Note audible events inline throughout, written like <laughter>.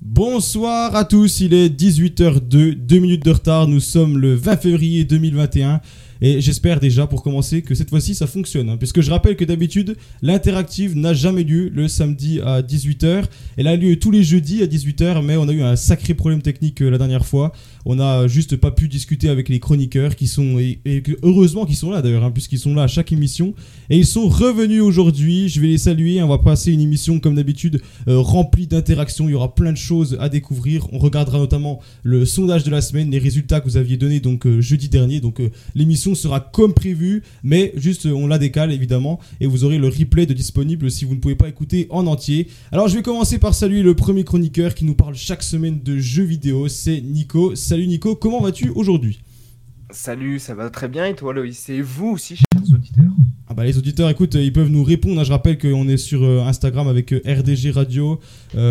Bonsoir à tous, il est 18h02, 2 minutes de retard, nous sommes le 20 février 2021 et j'espère déjà pour commencer que cette fois-ci ça fonctionne. hein, puisque je rappelle que d'habitude l'interactive n'a jamais lieu le samedi à 18h. Elle a lieu tous les jeudis à 18h mais on a eu un sacré problème technique euh, la dernière fois. On a juste pas pu discuter avec les chroniqueurs qui sont, et, heureusement qu'ils sont là d'ailleurs, hein, puisqu'ils sont là à chaque émission. Et ils sont revenus aujourd'hui, je vais les saluer, on va passer une émission comme d'habitude euh, remplie d'interactions, il y aura plein de choses à découvrir. On regardera notamment le sondage de la semaine, les résultats que vous aviez donnés donc euh, jeudi dernier. Donc euh, sera comme prévu, mais juste euh, on la décale évidemment et vous aurez le replay de disponible si vous ne pouvez pas écouter en entier. Alors je vais commencer par saluer le premier chroniqueur qui nous parle chaque semaine de jeux vidéo, c'est Nico. Salut Nico, comment vas-tu aujourd'hui? Salut, ça va très bien et toi Loïs? Et vous aussi, chers auditeurs Ah bah les auditeurs, écoute, euh, ils peuvent nous répondre. hein. Je rappelle qu'on est sur euh, Instagram avec euh, RDG Radio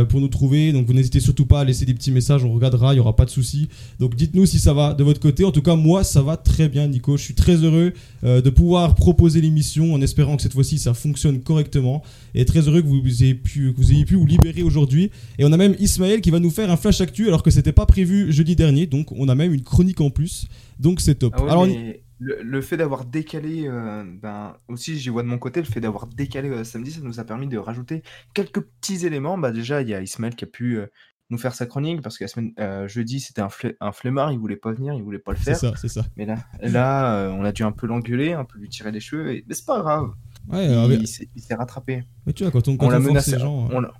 pour nous trouver. Donc vous n'hésitez surtout pas à laisser des petits messages, on regardera, il n'y aura pas de souci. Donc dites-nous si ça va de votre côté. En tout cas, moi, ça va très bien, Nico. Je suis très heureux de pouvoir proposer l'émission en espérant que cette fois-ci ça fonctionne correctement. Et très heureux que vous ayez pu, que vous ayez pu vous libérer aujourd'hui. Et on a même Ismaël qui va nous faire un flash actu alors que c'était pas prévu jeudi dernier. Donc on a même une chronique en plus. Donc c'est top. Ah ouais, alors, mais le, le fait d'avoir décalé, euh, ben, aussi j'y vois de mon côté, le fait d'avoir décalé euh, samedi, ça nous a permis de rajouter quelques petits éléments. Bah, déjà, il y a Ismaël qui a pu euh, nous faire sa chronique parce que la semaine, jeudi, c'était un, fle- un flemmard, il voulait pas venir, il voulait pas le c'est faire. ça, c'est ça. Mais là, là on a dû un peu l'engueuler, un peu lui tirer les cheveux, et... mais c'est pas grave, Ouais, il, s'est- rattrapé. mais tu vois, quand on, quand on l'a on force les gens. on l'a-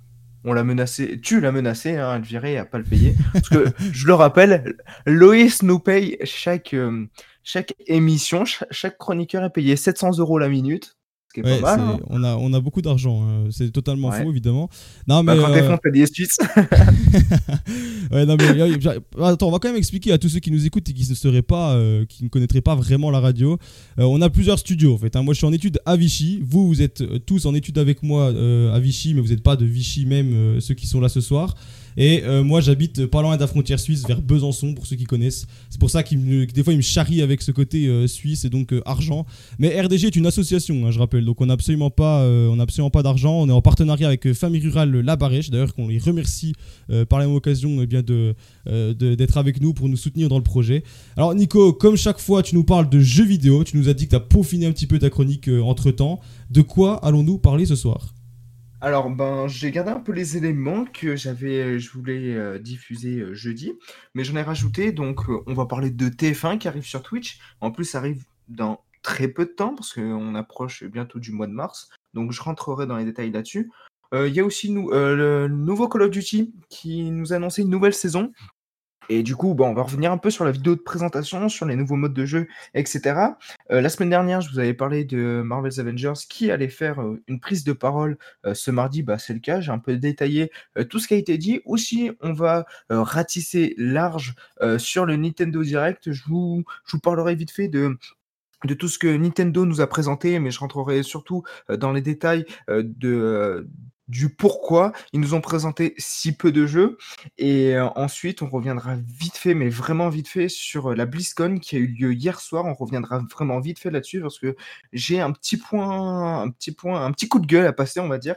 on l'a menacé, tu l'as menacé hein, à le virer et à pas le payer. Parce que, <laughs> je le rappelle, Loïs nous paye chaque, euh, chaque émission, cha- chaque chroniqueur est payé 700 euros la minute, ce qui est Ouais, pas mal. c'est- hein. on, a, on a beaucoup d'argent, hein. c'est totalement Ouais. faux évidemment. Non mais, Bah, quand t'es euh, des astuces. <laughs> <laughs> ouais, non, mais euh, j'a- attends, on va quand même expliquer à tous ceux qui nous écoutent et qui ne seraient pas, euh, qui ne connaîtraient pas vraiment la radio. Euh, on a plusieurs studios en fait. hein. Moi, je suis en études à Vichy. Vous, vous êtes euh, tous en études avec moi euh, à Vichy, mais vous n'êtes pas de Vichy même euh, ceux qui sont là ce soir. Et euh, moi, j'habite pas loin de la frontière suisse, vers Besançon, pour ceux qui connaissent. C'est pour ça que des fois, il me charrie avec ce côté euh, suisse et donc euh, argent. Mais RDG est une association, hein, je rappelle. Donc, on n'a absolument pas, d'argent. On est en partenariat avec Famille Rurale La Barèche. D'ailleurs, qu'on les remercie par la même occasion eh bien d'être avec nous pour nous soutenir dans le projet. Alors, Nico, comme chaque fois, tu nous parles de jeux vidéo. Tu nous as dit que tu as peaufiné un petit peu ta chronique entre temps. De quoi allons-nous parler ce soir? Alors, ben, j'ai gardé un peu les éléments que j'avais, euh, je voulais euh, diffuser euh, jeudi, mais j'en ai rajouté. Donc, on va parler de TF1 qui arrive sur Twitch. En plus, ça arrive dans très peu de temps parce qu'on approche bientôt du mois de mars. Donc, je rentrerai dans les détails là-dessus. Il y a aussi le nouveau Call of Duty qui nous a annoncé une nouvelle saison. Et du coup, bon, on va revenir un peu sur la vidéo de présentation, sur les nouveaux modes de jeu, etc. Euh, la semaine dernière, je vous avais parlé de Marvel's Avengers qui allait faire euh, une prise de parole euh, ce mardi. Bah, c'est le cas. J'ai un peu détaillé tout ce qui a été dit. Aussi, on va ratisser large sur le Nintendo Direct. Je vous, je vous parlerai vite fait de de tout ce que Nintendo nous a présenté, mais je rentrerai surtout dans les détails de, du pourquoi ils nous ont présenté si peu de jeux. Et euh, ensuite, on reviendra vite fait, mais vraiment vite fait, sur euh, la BlizzCon qui a eu lieu hier soir. On reviendra vraiment vite fait là-dessus parce que j'ai un petit point, un petit point, un petit coup de gueule à passer, on va dire.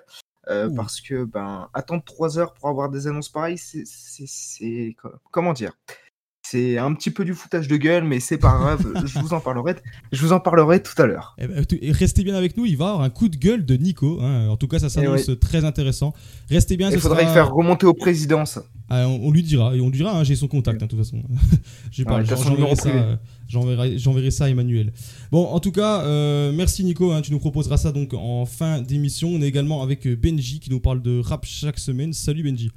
Euh, parce que ben attendre trois heures pour avoir des annonces pareilles, c'est, c'est, c'est- comment dire? C'est un petit peu du foutage de gueule, mais c'est pas grave. <laughs> je vous en parlerai, je vous en parlerai tout à l'heure. Eh ben, restez bien avec nous, il va y avoir un coup de gueule de Nico. hein. En tout cas, ça s'annonce très intéressant. Restez bien. Il faudrait sera- faire remonter au président. ça. Ah, on, on lui dira, et on lui dira, hein, j'ai son contact, hein, de toute façon. <laughs> J'ai pas, Ouais, j'enverrai ça, privé. euh, j'enverrai, j'enverrai ça à Emmanuel. Bon, en tout cas, euh, merci Nico, hein, tu nous proposeras ça donc en fin d'émission. On est également avec euh, Benji qui nous parle de rap chaque semaine. Salut Benji.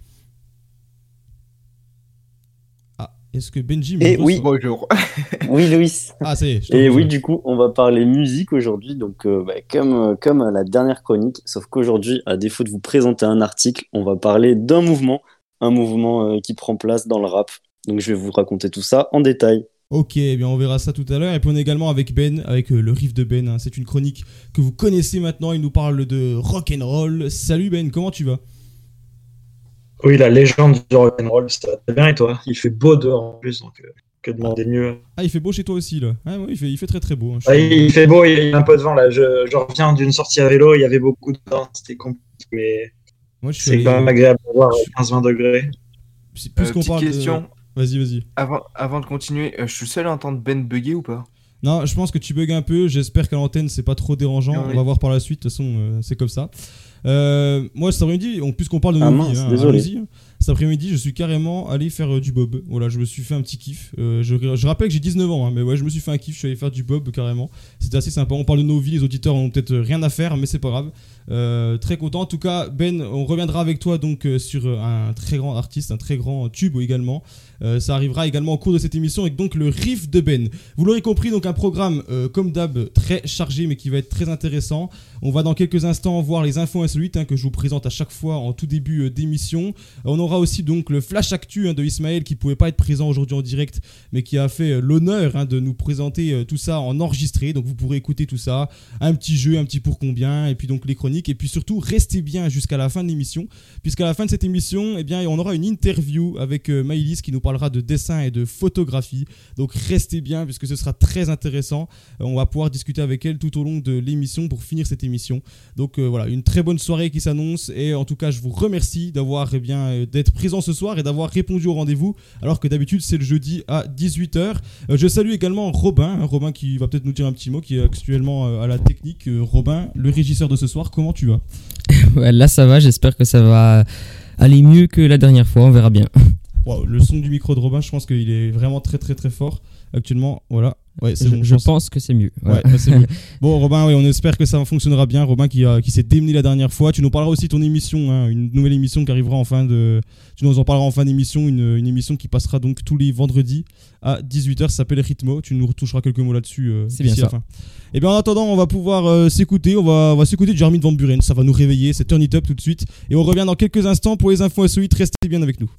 Ah, est-ce que Benji me Eh oui. Bonjour. <laughs> Oui, Loïs. Ah, ça y est. Et reçois. oui, du coup, on va parler musique aujourd'hui, donc euh, bah, comme, euh, comme à la dernière chronique, sauf qu'aujourd'hui, à défaut de vous présenter un article, on va parler d'un mouvement, un mouvement euh, qui prend place dans le rap. Donc je vais vous raconter tout ça en détail. Ok, eh bien on verra ça tout à l'heure. Et puis on est également avec Ben, avec euh, le riff de Ben. hein. C'est une chronique que vous connaissez maintenant. Il nous parle de rock and roll. Salut Ben, comment tu vas? Oui, la légende du rock'n'roll, ça va très bien et toi? Il fait beau dehors en plus, donc euh, que demander de mieux Ah, il fait beau chez toi aussi là. Ah, ouais, il fait, il fait très très beau. hein. Ah, il fait beau, il y a un peu de vent là. Je, je reviens d'une sortie à vélo, il y avait beaucoup de vent, c'était compliqué, mais Moi, je suis c'est quand même agréable de voir 15-20 degrés. Si- Plus Euh, qu'on petite parle de- question. Vas-y, vas-y. Avant, avant de continuer, euh, je suis le seul à entendre Ben bugger ou pas? Non, je pense que tu bugs un peu. J'espère qu'à l'antenne, c'est pas trop dérangeant. On oui. va voir par la suite. De toute façon, euh, c'est comme ça. Euh, moi, cet après-midi, on- puisqu'on parle de Ah nos mince, vies, hein, désolé. Cet après-midi, je suis carrément allé faire euh, du bob. Voilà, je me suis fait un petit kiff. Euh, je, je rappelle que j'ai 19 ans, hein, mais ouais, je me suis fait un kiff. Je suis allé faire du bob carrément. C'était assez sympa. On parle de nos vies. Les auditeurs ont peut-être rien à faire, mais c'est pas grave. Très content. En tout cas, Ben, on reviendra avec toi donc sur un très grand artiste, un très grand tube également. Euh, ça arrivera également au cours de cette émission avec donc le riff de Ben. Vous l'aurez compris, donc un programme euh, comme d'hab très chargé mais qui va être très intéressant. On va dans quelques instants voir les infos insolites hein, que je vous présente à chaque fois en tout début euh, d'émission. On aura aussi donc le flash actu hein, de Ismaël qui pouvait pas être présent aujourd'hui en direct mais qui a fait l'honneur hein, de nous présenter tout ça en enregistré. Donc vous pourrez écouter tout ça, un petit jeu, un petit pour combien et puis donc les chroniques et puis surtout restez bien jusqu'à la fin de l'émission puisqu'à la fin de cette émission, eh bien on aura une interview avec Maïlis qui nous parlera de dessin et de photographie. Donc restez bien puisque ce sera très intéressant. Euh, on va pouvoir discuter avec elle tout au long de l'émission pour finir cette émission. Donc euh, voilà, une très bonne soirée qui s'annonce et en tout cas je vous remercie d'avoir eh bien euh, d'être présent ce soir et d'avoir répondu au rendez-vous alors que d'habitude c'est le jeudi à 18h. Euh, je salue également Robin, hein, Robin qui va peut-être nous dire un petit mot qui est actuellement à la technique. Robin, le régisseur de ce soir, comment tu vas? <laughs> Là ça va, j'espère que ça va aller mieux que la dernière fois, on verra bien. Wow, le son du micro de Robin, je pense qu'il est vraiment très très très fort actuellement. Voilà. Ouais, Je, bon, je pense. pense que c'est mieux. Ouais, c'est mieux. <laughs> Bon, Robin, on espère que ça fonctionnera bien. Robin qui, a- qui s'est démené la dernière fois. Tu nous parleras aussi de ton émission, hein, une nouvelle émission qui arrivera en fin de. Tu nous en parleras en fin d'émission, une, une émission qui passera donc tous les vendredis à 18h. Ça s'appelle Rhythmo. Tu nous retoucheras quelques mots là-dessus. euh, C'est bien ça. fin. Et bien en attendant, on va pouvoir euh, s'écouter. On va, on va s'écouter Jeremy Van Buren. Ça va nous réveiller. C'est Turn It Up tout de suite. Et on revient dans quelques instants pour les infos insolites. Restez bien avec nous.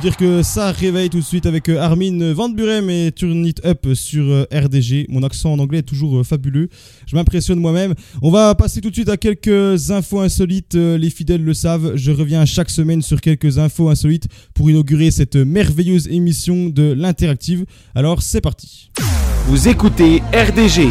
Dire que ça réveille tout de suite avec euh, Armin Van Buren et Turn It Up sur euh, RDG. Mon accent en anglais est toujours euh, fabuleux. Je m'impressionne moi-même. On va passer tout de suite à quelques infos insolites. Les fidèles le savent, je reviens chaque semaine sur quelques infos insolites pour inaugurer cette merveilleuse émission de l'interactive. Alors, c'est parti. Vous écoutez RDG.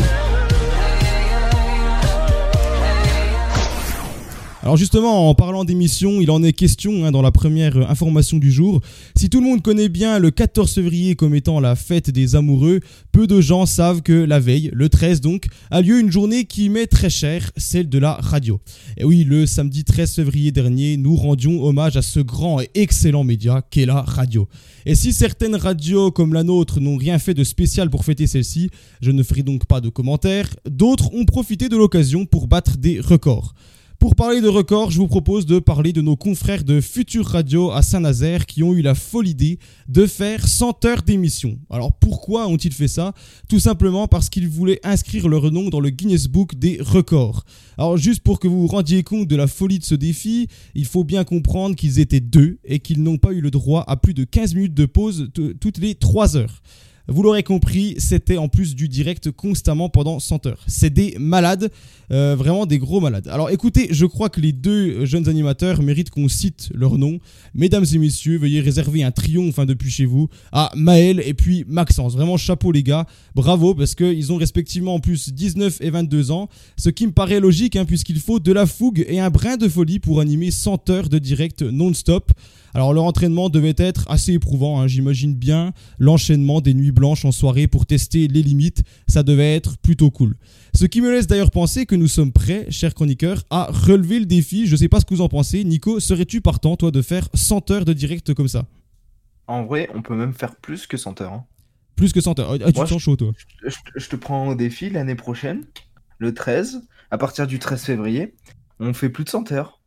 Alors justement, en parlant d'émission, il en est question hein, dans la première euh, information du jour. Si tout le monde connaît bien le 14 février comme étant la fête des amoureux, peu de gens savent que la veille, le 13 donc, a lieu une journée qui m'est très chère, celle de la radio. Et oui, le samedi 13 février dernier, nous rendions hommage à ce grand et excellent média qu'est la radio. Et si certaines radios comme la nôtre n'ont rien fait de spécial pour fêter celle-ci, je ne ferai donc pas de commentaires, d'autres ont profité de l'occasion pour battre des records. Pour parler de records, je vous propose de parler de nos confrères de Future Radio à Saint-Nazaire qui ont eu la folle idée de faire 100 heures d'émission. Alors pourquoi ont-ils fait ça? Tout simplement parce qu'ils voulaient inscrire leur nom dans le Guinness Book des records. Alors juste pour que vous vous rendiez compte de la folie de ce défi, il faut bien comprendre qu'ils étaient deux et qu'ils n'ont pas eu le droit à plus de 15 minutes de pause toutes les 3 heures. Vous l'aurez compris, c'était en plus du direct constamment pendant 100 heures. C'est des malades, euh, vraiment des gros malades. Alors écoutez, je crois que les deux jeunes animateurs méritent qu'on cite leur nom. Mesdames et messieurs, veuillez réserver un triomphe hein, depuis chez vous à Maël et puis Maxence. Vraiment chapeau les gars, bravo parce qu'ils ont respectivement en plus 19 et 22 ans, ce qui me paraît logique hein, puisqu'il faut de la fougue et un brin de folie pour animer 100 heures de direct non-stop. Alors leur entraînement devait être assez éprouvant, hein, j'imagine bien l'enchaînement des nuits blanches en soirée pour tester les limites, ça devait être plutôt cool. Ce qui me laisse d'ailleurs penser que nous sommes prêts, chers chroniqueurs, à relever le défi. Je sais pas ce que vous en pensez. Nico, serais-tu partant, toi, de faire 100 heures de direct comme ça? En vrai, on peut même faire plus que 100 heures. hein. Plus que 100 heures. Ah, tu te sens chaud, toi? Je, je te prends au défi l'année prochaine, le 13, à partir du 13 février, on fait plus de 100 heures.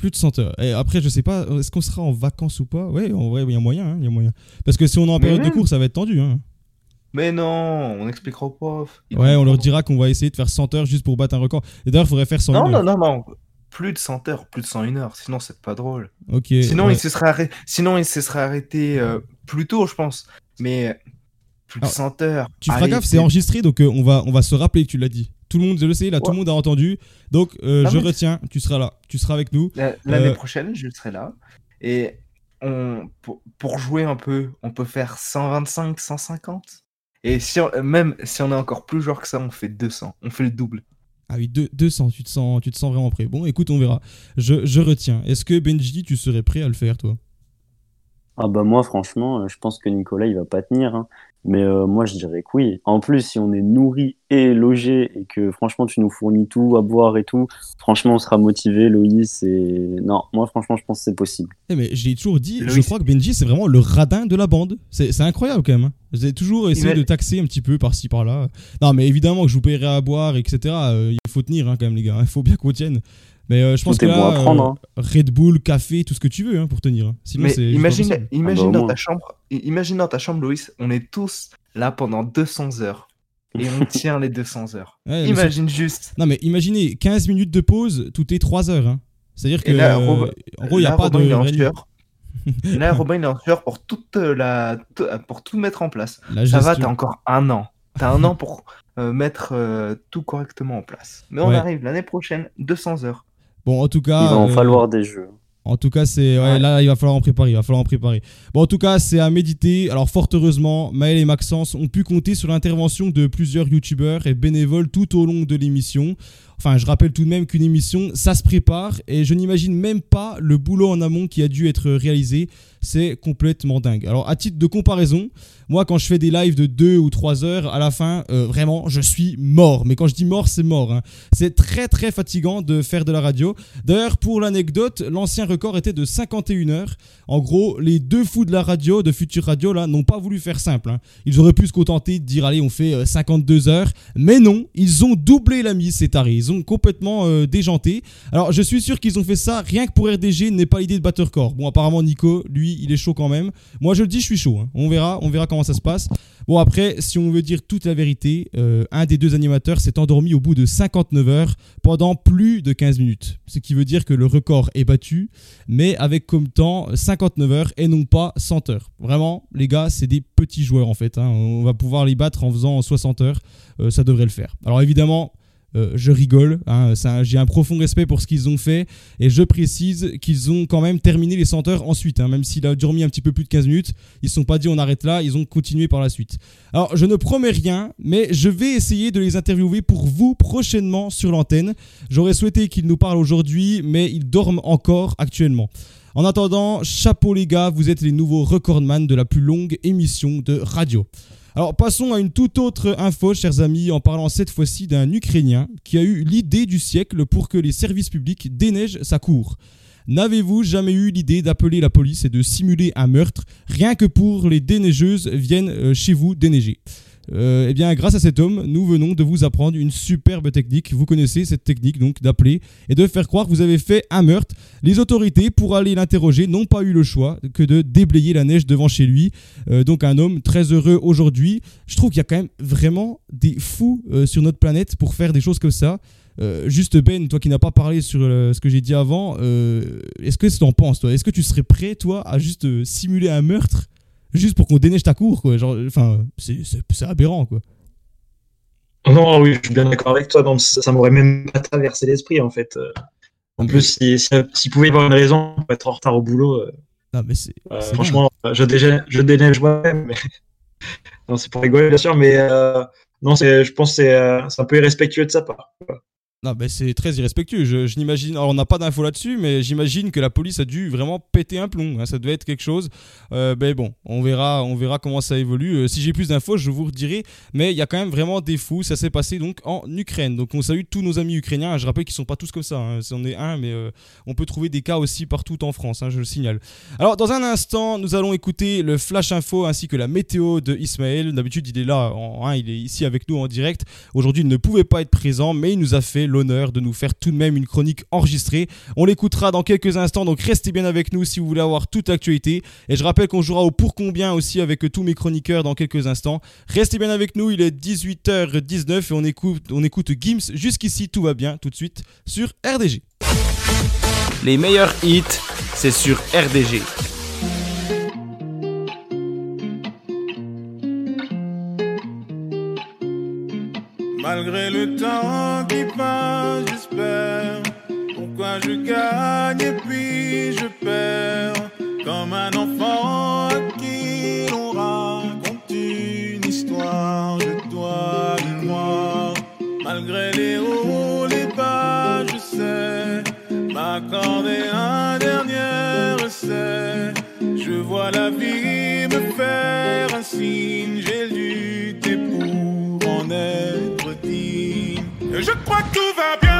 Plus de 100 heures. Et après, je sais pas, est-ce qu'on sera en vacances ou pas? Ouais, en vrai, il y a moyen, hein, y a moyen. Parce que si on est en période de cours, ça va être tendu. Hein. Mais non, on expliquera au prof. Ils Ouais, on leur dira qu'on va essayer de faire 100 heures juste pour battre un record. Et d'ailleurs, il faudrait faire 100 Non, heures. non, non, non. Plus de 100 heures, plus de 101 heures, sinon c'est pas drôle. Ok. Sinon, ouais. il se serait arrêté, sinon, il se serait arrêté euh, plus tôt, je pense. Mais plus de Alors, 100 heures. Tu feras gaffe, c'est enregistré, donc euh, on, va, on va se rappeler que tu l'as dit. Tout le monde, je le sais, là, tout le monde a entendu. Donc, euh, Non, je retiens, tu seras là. Tu seras avec nous. La- L'année Euh, prochaine, je serai là. Et on, pour, pour jouer un peu, on peut faire 125, 150. Et si on- même si on est encore plus joueur que ça, on fait 200. On fait le double. Ah oui, deux- 200, tu te, sens, tu te sens vraiment prêt. Bon, écoute, on verra. Je, je retiens. Est-ce que Benji, tu serais prêt à le faire, toi? Ah bah moi franchement, euh, je pense que Nicolas il va pas tenir. hein. Mais euh, moi je dirais que oui. En plus si on est nourri et logé et que franchement tu nous fournis tout à boire et tout, franchement on sera motivé, Loïs et non, moi franchement je pense que c'est possible. Eh mais j'ai toujours dit, je crois que Benji, c'est vraiment le radin de la bande. C'est c'est incroyable quand même. hein. J'ai toujours essayé de taxer un petit peu par-ci par-là. Non, mais évidemment que je vous paierai à boire, etc. Euh, il faut tenir hein, quand même, les gars. Il faut bien qu'on tienne. Mais euh, je pense Tout que bon là, à prendre. euh, hein. Red Bull, café, tout ce que tu veux hein, pour tenir. hein. Sinon, Mais imagine, imagine Ah bah, dans ta chambre, imagine dans ta chambre, Loïs, on est tous là pendant 200 heures. Et on tient les 200 heures. Ouais, Imagine juste. Non, mais imaginez, 15 minutes de pause toutes les 3 heures. hein. C'est-à-dire que, là, euh, Robin- en gros, il n'y a là, pas Robin, de. il est en réunion. sueur. <laughs> Là, Robin, il est en sueur pour, toute la, tout- pour tout mettre en place. La Ça va, t'as encore un an. T'as un an pour euh, mettre euh, tout correctement en place. Mais on Ouais. arrive l'année prochaine, 200 heures. Bon, en tout Il cas. va en euh, falloir des jeux. En tout cas, c'est ouais, Ouais. là, il va falloir en préparer, il va falloir en préparer. Bon, en tout cas, c'est à méditer. Alors, fort heureusement, Maël et Maxence ont pu compter sur l'intervention de plusieurs youtubeurs et bénévoles tout au long de l'émission. Enfin, je rappelle tout de même qu'une émission, ça se prépare et je n'imagine même pas le boulot en amont qui a dû être réalisé. C'est complètement dingue. Alors, à titre de comparaison, moi, quand je fais des lives de 2 ou 3 heures, à la fin, euh, vraiment, je suis mort. Mais quand je dis mort, c'est mort. hein. C'est très, très fatigant de faire de la radio. D'ailleurs, pour l'anecdote, l'ancien record était de 51 heures. En gros, les deux fous de la radio, de Future Radio, là, n'ont pas voulu faire simple. hein. Ils auraient pu se contenter de dire, allez, on fait euh, 52 heures. Mais non, ils ont doublé la mise, c'est taré. Complètement euh, déjanté. Alors, je suis sûr qu'ils ont fait ça rien que pour RDG, n'est pas l'idée de battre corps. Bon, apparemment, Nico, lui, il est chaud quand même. Moi, je le dis, je suis chaud. hein. On verra, on verra comment ça se passe. Bon, après, si on veut dire toute la vérité, euh, un des deux animateurs s'est endormi au bout de 59 heures pendant plus de 15 minutes. Ce qui veut dire que le record est battu, mais avec comme temps 59 heures et non pas 100 heures. Vraiment, les gars, c'est des petits joueurs en fait. hein. On va pouvoir les battre en faisant 60 heures. Euh, ça devrait le faire. Alors évidemment, euh, je rigole. hein, J'ai un profond respect pour ce qu'ils ont fait. Et je précise qu'ils ont quand même terminé les 100 heures ensuite. hein, même s'il a dormi un petit peu plus de 15 minutes, ils ne sont pas dit on arrête là. Ils ont continué par la suite. Alors, je ne promets rien, mais je vais essayer de les interviewer pour vous prochainement sur l'antenne. J'aurais souhaité qu'ils nous parlent aujourd'hui, mais ils dorment encore actuellement. En attendant, chapeau les gars, vous êtes les nouveaux recordman de la plus longue émission de radio. Alors passons à une toute autre info, chers amis, en parlant cette fois-ci d'un Ukrainien qui a eu l'idée du siècle pour que les services publics déneigent sa cour. N'avez-vous jamais eu l'idée d'appeler la police et de simuler un meurtre rien que pour les déneigeuses viennent euh, chez vous déneiger? Euh, Eh bien, grâce à cet homme, nous venons de vous apprendre une superbe technique. Vous connaissez cette technique donc d'appeler et de faire croire que vous avez fait un meurtre. Les autorités, pour aller l'interroger, n'ont pas eu le choix que de déblayer la neige devant chez lui. Euh, donc un homme très heureux aujourd'hui. Je trouve qu'il y a quand même vraiment des fous euh, sur notre planète pour faire des choses comme ça. Juste Ben, toi qui n'as pas parlé sur ce que j'ai dit avant, est-ce que tu en penses toi? Est-ce que tu serais prêt toi à juste simuler un meurtre? Juste pour qu'on déneige ta cour quoi Genre, enfin, c'est- aberrant quoi. Non, oui, je suis bien d'accord avec toi. Donc, ça, ça m'aurait même pas traversé l'esprit, en fait. Euh, En plus, si- si- s'il pouvait y avoir une raison pour être en retard au boulot, euh, Non mais c'est euh, franchement, je déneige, je déneige moi-même. Mais... <laughs> non, c'est pour rigoler, bien sûr, mais euh, non, je pense que c'est, euh, c'est un peu irrespectueux de sa part. Non, mais c'est très irrespectueux. Je, je n'imagine. On n'a pas d'infos là-dessus, mais j'imagine que la police a dû vraiment péter un plomb. hein. Ça devait être quelque chose. Euh, ben bon, on verra, on verra comment ça évolue. Euh, si j'ai plus d'infos, je vous redirai. Mais il y a quand même vraiment des fous. Ça s'est passé donc en Ukraine. Donc, on salue tous nos amis ukrainiens. Je rappelle qu'ils sont pas tous comme ça. Hein. C'en est un, mais euh, on peut trouver des cas aussi partout en France. hein, je le signale. Alors, dans un instant, nous allons écouter le flash info ainsi que la météo de Ismaël. D'habitude, il est là. Il est ici avec nous en direct. Aujourd'hui, il ne pouvait pas être présent, mais il nous a fait l'honneur de nous faire tout de même une chronique enregistrée. On l'écoutera dans quelques instants, donc restez bien avec nous si vous voulez avoir toute l'actualité. Et je rappelle qu'on jouera au pour combien aussi avec tous mes chroniqueurs dans quelques instants. Restez bien avec nous, il est 18h19 et on écoute, on écoute Gims. Jusqu'ici, tout va bien, tout de suite sur RDG. Les meilleurs hits, c'est sur RDG. Malgré le temps qui passe, j'espère. Pourquoi je gagne et puis je perds? Comme un enfant qui l'on raconte une histoire, je dois le voir. Malgré les hauts, les bas, je sais m'accorder un dernier essai. Je vois la vie me faire un signe, Je crois que tout va bien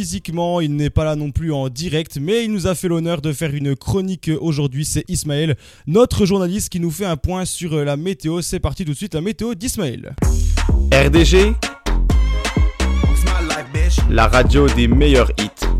Physiquement, il n'est pas là non plus en direct, mais il nous a fait l'honneur de faire une chronique aujourd'hui. C'est Ismaël, notre journaliste qui nous fait un point sur euh, la météo. C'est parti tout de suite, la météo d'Ismaël. RDG, la radio des meilleurs hits.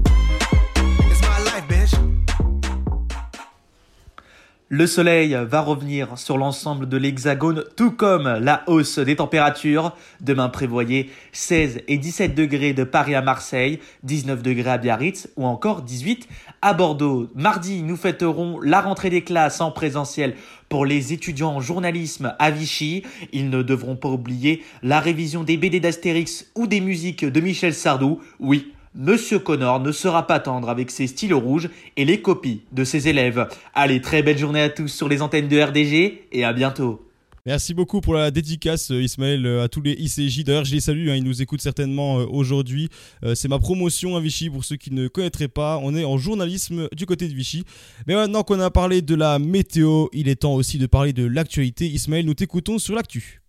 Le soleil va revenir sur l'ensemble de l'hexagone, tout comme la hausse des températures. Demain prévoyez 16 et 17 degrés de Paris à Marseille, 19 degrés à Biarritz ou encore 18 à Bordeaux. Mardi, nous fêterons la rentrée des classes en présentiel pour les étudiants en journalisme à Vichy. Ils ne devront pas oublier la révision des BD d'Astérix ou des musiques de Michel Sardou. Oui, Monsieur Connor ne sera pas tendre avec ses stylos rouges et les copies de ses élèves. Allez, très belle journée à tous sur les antennes de RDG et à bientôt. Merci beaucoup pour la dédicace, euh, Ismaël, euh, à tous les ICJ. D'ailleurs, je les salue, hein, ils nous écoutent certainement euh, aujourd'hui. C'est ma promotion à Vichy pour ceux qui ne connaîtraient pas. On est en journalisme du côté de Vichy. Mais maintenant qu'on a parlé de la météo, il est temps aussi de parler de l'actualité. Ismaël, nous t'écoutons sur l'actu.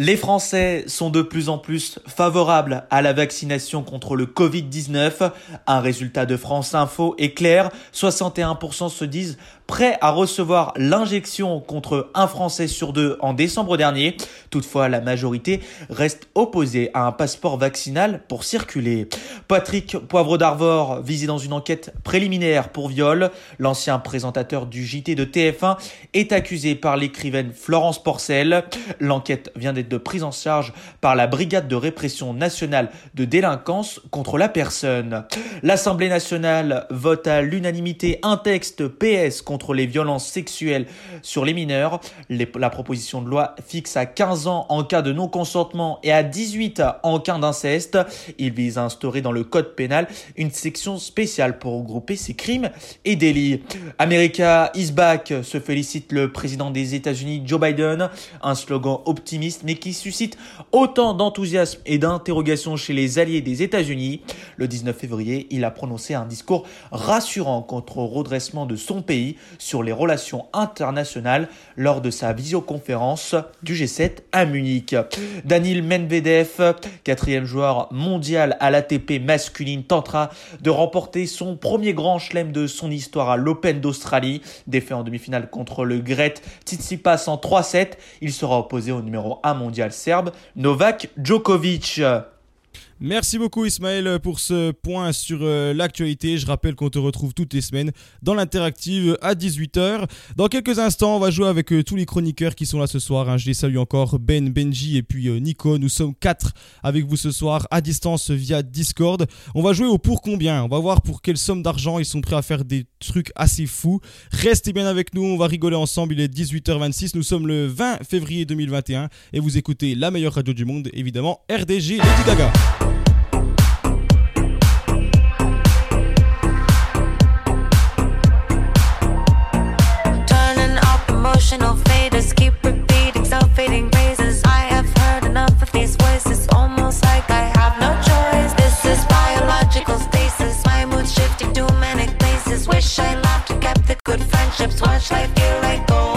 Les Français sont de plus en plus favorables à la vaccination contre le Covid-19. Un résultat de France Info est clair. 61% se disent prêts à recevoir l'injection contre un Français sur deux en décembre dernier. Toutefois, la majorité reste opposée à un passeport vaccinal pour circuler. Patrick Poivre d'Arvor, visé dans une enquête préliminaire pour viol, l'ancien présentateur du JT de TF1 est accusé par l'écrivaine Florence Porcel. L'enquête vient d'être prise en charge par la Brigade de répression nationale de délinquance contre la personne. L'Assemblée nationale vote à l'unanimité un texte PS contre les violences sexuelles sur les mineurs. La proposition de loi fixe à 15 ans en cas de non-consentement et à 18 en cas d'inceste. Il vise à instaurer dans le code pénal une section spéciale pour regrouper ces crimes et délits. America is back, se félicite le président des États-Unis Joe Biden. Un slogan optimiste mais qui suscite autant d'enthousiasme et d'interrogation chez les alliés des États-Unis. Le 19 février, il a prononcé un discours rassurant contre le redressement de son pays sur les relations internationales lors de sa visioconférence du G7 à Munich. Daniil Medvedev, quatrième joueur mondial à l'ATP masculine, tentera de remporter son premier grand chelem de son histoire à l'Open d'Australie. Défait en demi-finale contre le Grec Tsitsipas en 3-7, il sera opposé au numéro 1 mondial serbe Novak Djokovic. Merci beaucoup Ismaël pour ce point sur euh, l'actualité. Je rappelle qu'on te retrouve toutes les semaines dans l'interactive à 18h. Dans quelques instants, on va jouer avec euh, tous les chroniqueurs qui sont là ce soir. hein. Je les salue encore, Ben, Benji et puis euh, Nico. Nous sommes quatre avec vous ce soir à distance via Discord. On va jouer au pour combien? On va voir pour quelle somme d'argent ils sont prêts à faire des trucs assez fous. Restez bien avec nous, on va rigoler ensemble. Il est 18h26. Nous sommes le 20 février 2021 et vous écoutez la meilleure radio du monde, évidemment RDG Lady Gaga. Wish I laughed and kept the good friendships. Watch life feel like go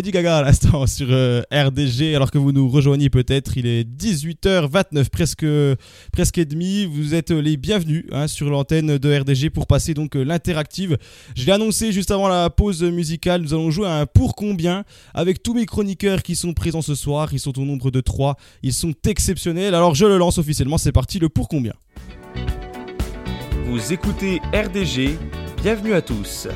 Lady Gaga à l'instant <laughs> sur euh, RDG, alors que vous nous rejoignez peut-être, il est 18h29, presque, presque et demi. Vous êtes les bienvenus hein, sur l'antenne de RDG pour passer donc euh, l'interactive. Je l'ai annoncé juste avant la pause musicale, nous allons jouer à un pour combien? Avec tous mes chroniqueurs qui sont présents ce soir. Ils sont au nombre de 3, ils sont exceptionnels. Alors je le lance officiellement, c'est parti, le pour combien? Vous écoutez RDG, bienvenue à tous.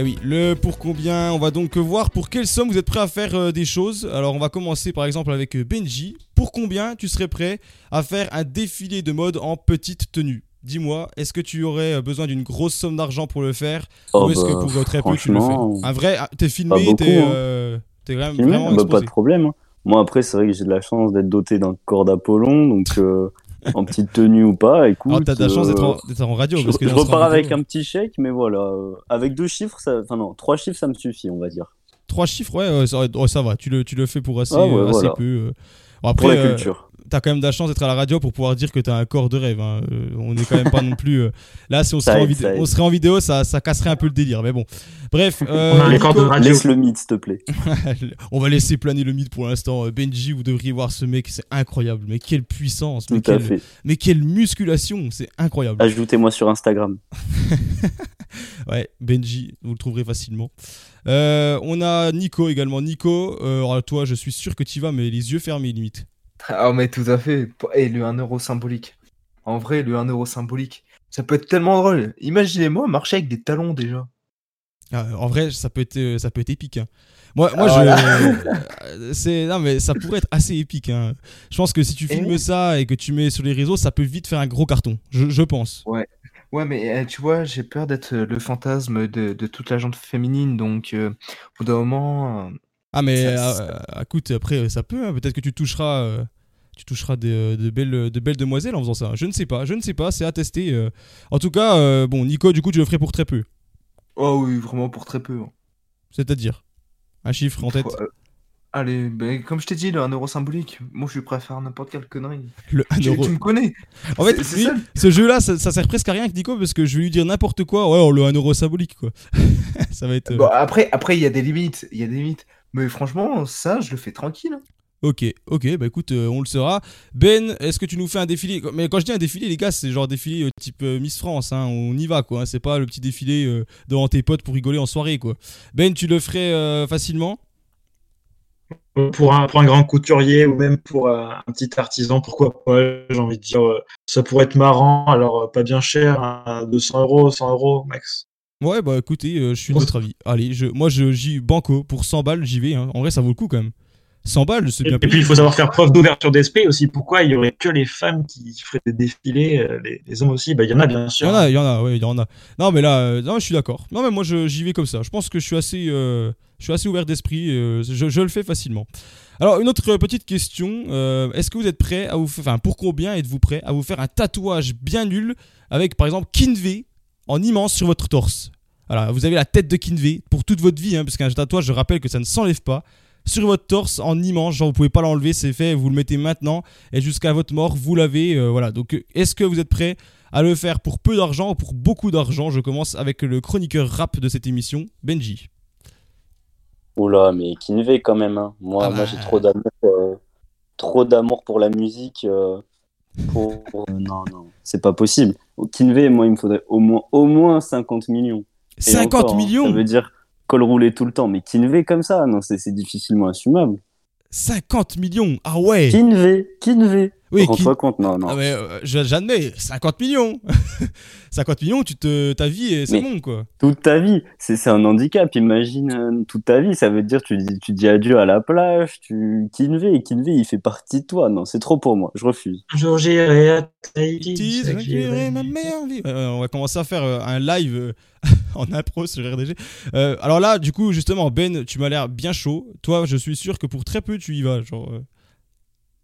Eh oui, le pour combien, on va donc voir pour quelle somme vous êtes prêt à faire euh, des choses. Alors on va commencer par exemple avec euh, Benji. Pour combien tu serais prêt à faire un défilé de mode en petite tenue? Dis-moi, est-ce que tu aurais euh, besoin d'une grosse somme d'argent pour le faire? Oh, Ou est-ce que bah, pour très peu tu le fais? Un vrai, ah, t'es filmé, t'es hein. euh, t'es vraiment, Filmé, bah, pas de problème. hein. Moi, après, c'est vrai que j'ai de la chance d'être doté d'un corps d'Apollon, donc euh, en petite tenue ou pas, écoute. Alors t'as de la chance d'être euh, en, d'être en radio. Je, parce que repars avec un petit chèque, mais voilà. euh, avec deux chiffres, ça... enfin non, trois chiffres, ça me suffit, on va dire. Trois chiffres, ouais, ça, va. Tu le, tu le fais pour assez, Ah ouais, euh, assez voilà. peu. euh. Bon, Pour après, la euh, culture. T'as quand même de la chance d'être à la radio pour pouvoir dire que t'as un corps de rêve. hein. Euh, on n'est quand même pas non plus. euh, Là, si on serait, en, vidéo, ça aide. on serait en vidéo, ça, ça casserait un peu le délire. Mais bon. Bref. <laughs> On a euh, les cordes de radio. Laisse le mythe, s'il te plaît. <laughs> on va laisser planer le mythe pour l'instant. Euh, Benji, vous devriez voir ce mec, c'est incroyable. Mais quelle puissance, mais Tout à quelle, fait. mais quelle musculation, c'est incroyable. Ajoutez-moi sur Instagram. <laughs> Ouais, Benji, vous le trouverez facilement. Euh, on a Nico également. Nico, euh, alors toi, je suis sûr que tu vas, mais les yeux fermés limite. Ah, mais tout à fait. Et le 1 euro symbolique. En vrai, le 1 euro symbolique. Ça peut être tellement drôle. Imaginez-moi marcher avec des talons déjà. Ah, en vrai, ça peut être, euh, ça peut être épique. hein. Moi, moi Ah, je, euh, c'est, non mais ça pourrait être assez épique. hein. Je pense que si tu Eh filmes ça et que tu mets sur les réseaux, ça peut vite faire un gros carton. Je, je pense. Ouais, mais euh, tu vois, j'ai peur d'être euh, le fantasme de, de toute la gente féminine. Donc, euh, au bout d'un moment. Ah mais Ça- euh, euh, écoute, après ça peut. hein. Peut-être que tu toucheras, euh, tu toucheras des, de belles, de belles demoiselles en faisant ça. Je ne sais pas, je ne sais pas. C'est à tester. euh. En tout cas, euh, bon, Nico, du coup, tu le ferais pour très peu. Oh oui, vraiment pour très peu. hein. C'est-à-dire un chiffre en tête. Euh, allez, ben, comme je t'ai dit, le 1 euro symbolique. Moi, je suis prêt à faire n'importe quelle connerie. Le 1 Tu, euro. tu me connais. En fait, lui, ce jeu-là, ça, ça sert presque à rien avec Nico parce que je vais lui dire n'importe quoi. Ouais, on le 1 euro symbolique quoi. <laughs> ça va être. euh, Bon, après, après, il y a des limites. Il y a des limites. Mais franchement, ça, je le fais tranquille. Ok, ok, bah écoute, euh, on le saura. Ben, est-ce que tu nous fais un défilé? Mais quand je dis un défilé, les gars, c'est genre défilé euh, type euh, Miss France, hein, on y va quoi. hein, c'est pas le petit défilé euh, devant tes potes pour rigoler en soirée quoi. Ben, tu le ferais euh, facilement? Pour un, pour un grand couturier ou même pour euh, un petit artisan, pourquoi pas J'ai envie de dire, euh, ça pourrait être marrant. Alors, euh, pas bien cher, hein, 200 euros, 100 euros max. Ouais, bah écoutez, euh, je suis de votre avis. Allez, je, moi je j'y banco pour 100 balles, j'y vais. hein. En vrai, ça vaut le coup quand même. 100 balles, c'est Et, bien et puis, il faut savoir faire preuve d'ouverture d'esprit aussi. Pourquoi il y aurait que les femmes qui feraient des défilés, euh, les, les hommes aussi? Bah, il y en a bien Il sûr. y en a, il y en a, ouais, il y en a. Non, mais là, euh, non, je suis d'accord. Non, mais moi, j'y vais comme ça. Je pense que je suis assez, euh, je suis assez ouvert d'esprit. euh, je, je le fais facilement. Alors, une autre petite question. euh, Est-ce que vous êtes prêt à vous faire, enfin, pour combien êtes-vous prêt à vous faire un tatouage bien nul avec, par exemple, Kinvey? En immense sur votre torse Voilà, vous avez la tête de Kinvey pour toute votre vie, hein, parce qu'un tatouage, je rappelle que ça ne s'enlève pas. Sur votre torse en immense, genre vous pouvez pas l'enlever, c'est fait, vous le mettez maintenant et jusqu'à votre mort, vous l'avez. euh, voilà, donc euh, est-ce que vous êtes prêt à le faire pour peu d'argent ou pour beaucoup d'argent? Je commence avec le chroniqueur rap de cette émission, Benji. Oula, mais Kinvey quand même. hein. Moi, Ah moi bah. j'ai trop d'amour, euh, trop d'amour pour la musique. euh, pour... non, non, c'est pas possible. Kinvey, moi, il me faudrait au moins, au moins 50 millions. Et 50 encore, hein, millions Ça veut dire col roulé tout le temps. Mais Kinvey comme ça, non, c'est c'est difficilement assumable. 50 millions Ah ouais Kinvey, Kinvey. Oui, Kin- compte, non, non. Ah mais euh, je- j'admets, 50 millions <laughs> 50 millions, tu te, ta vie, et c'est bon quoi. Toute ta vie, c'est c'est un handicap. Imagine euh, toute ta vie, ça veut dire tu dis, tu dis adieu à la plage, tu Kinvey, et Kinvey, il fait partie de toi. Non, c'est trop pour moi. Je refuse. J'irai à Tahiti. Ma meilleure vie. Euh, on va commencer à faire euh, un live euh, <laughs> en impro sur RDG. Euh, alors là, du coup, justement, Ben, tu m'as l'air bien chaud. Toi, je suis sûr que pour très peu, tu y vas. Genre, euh,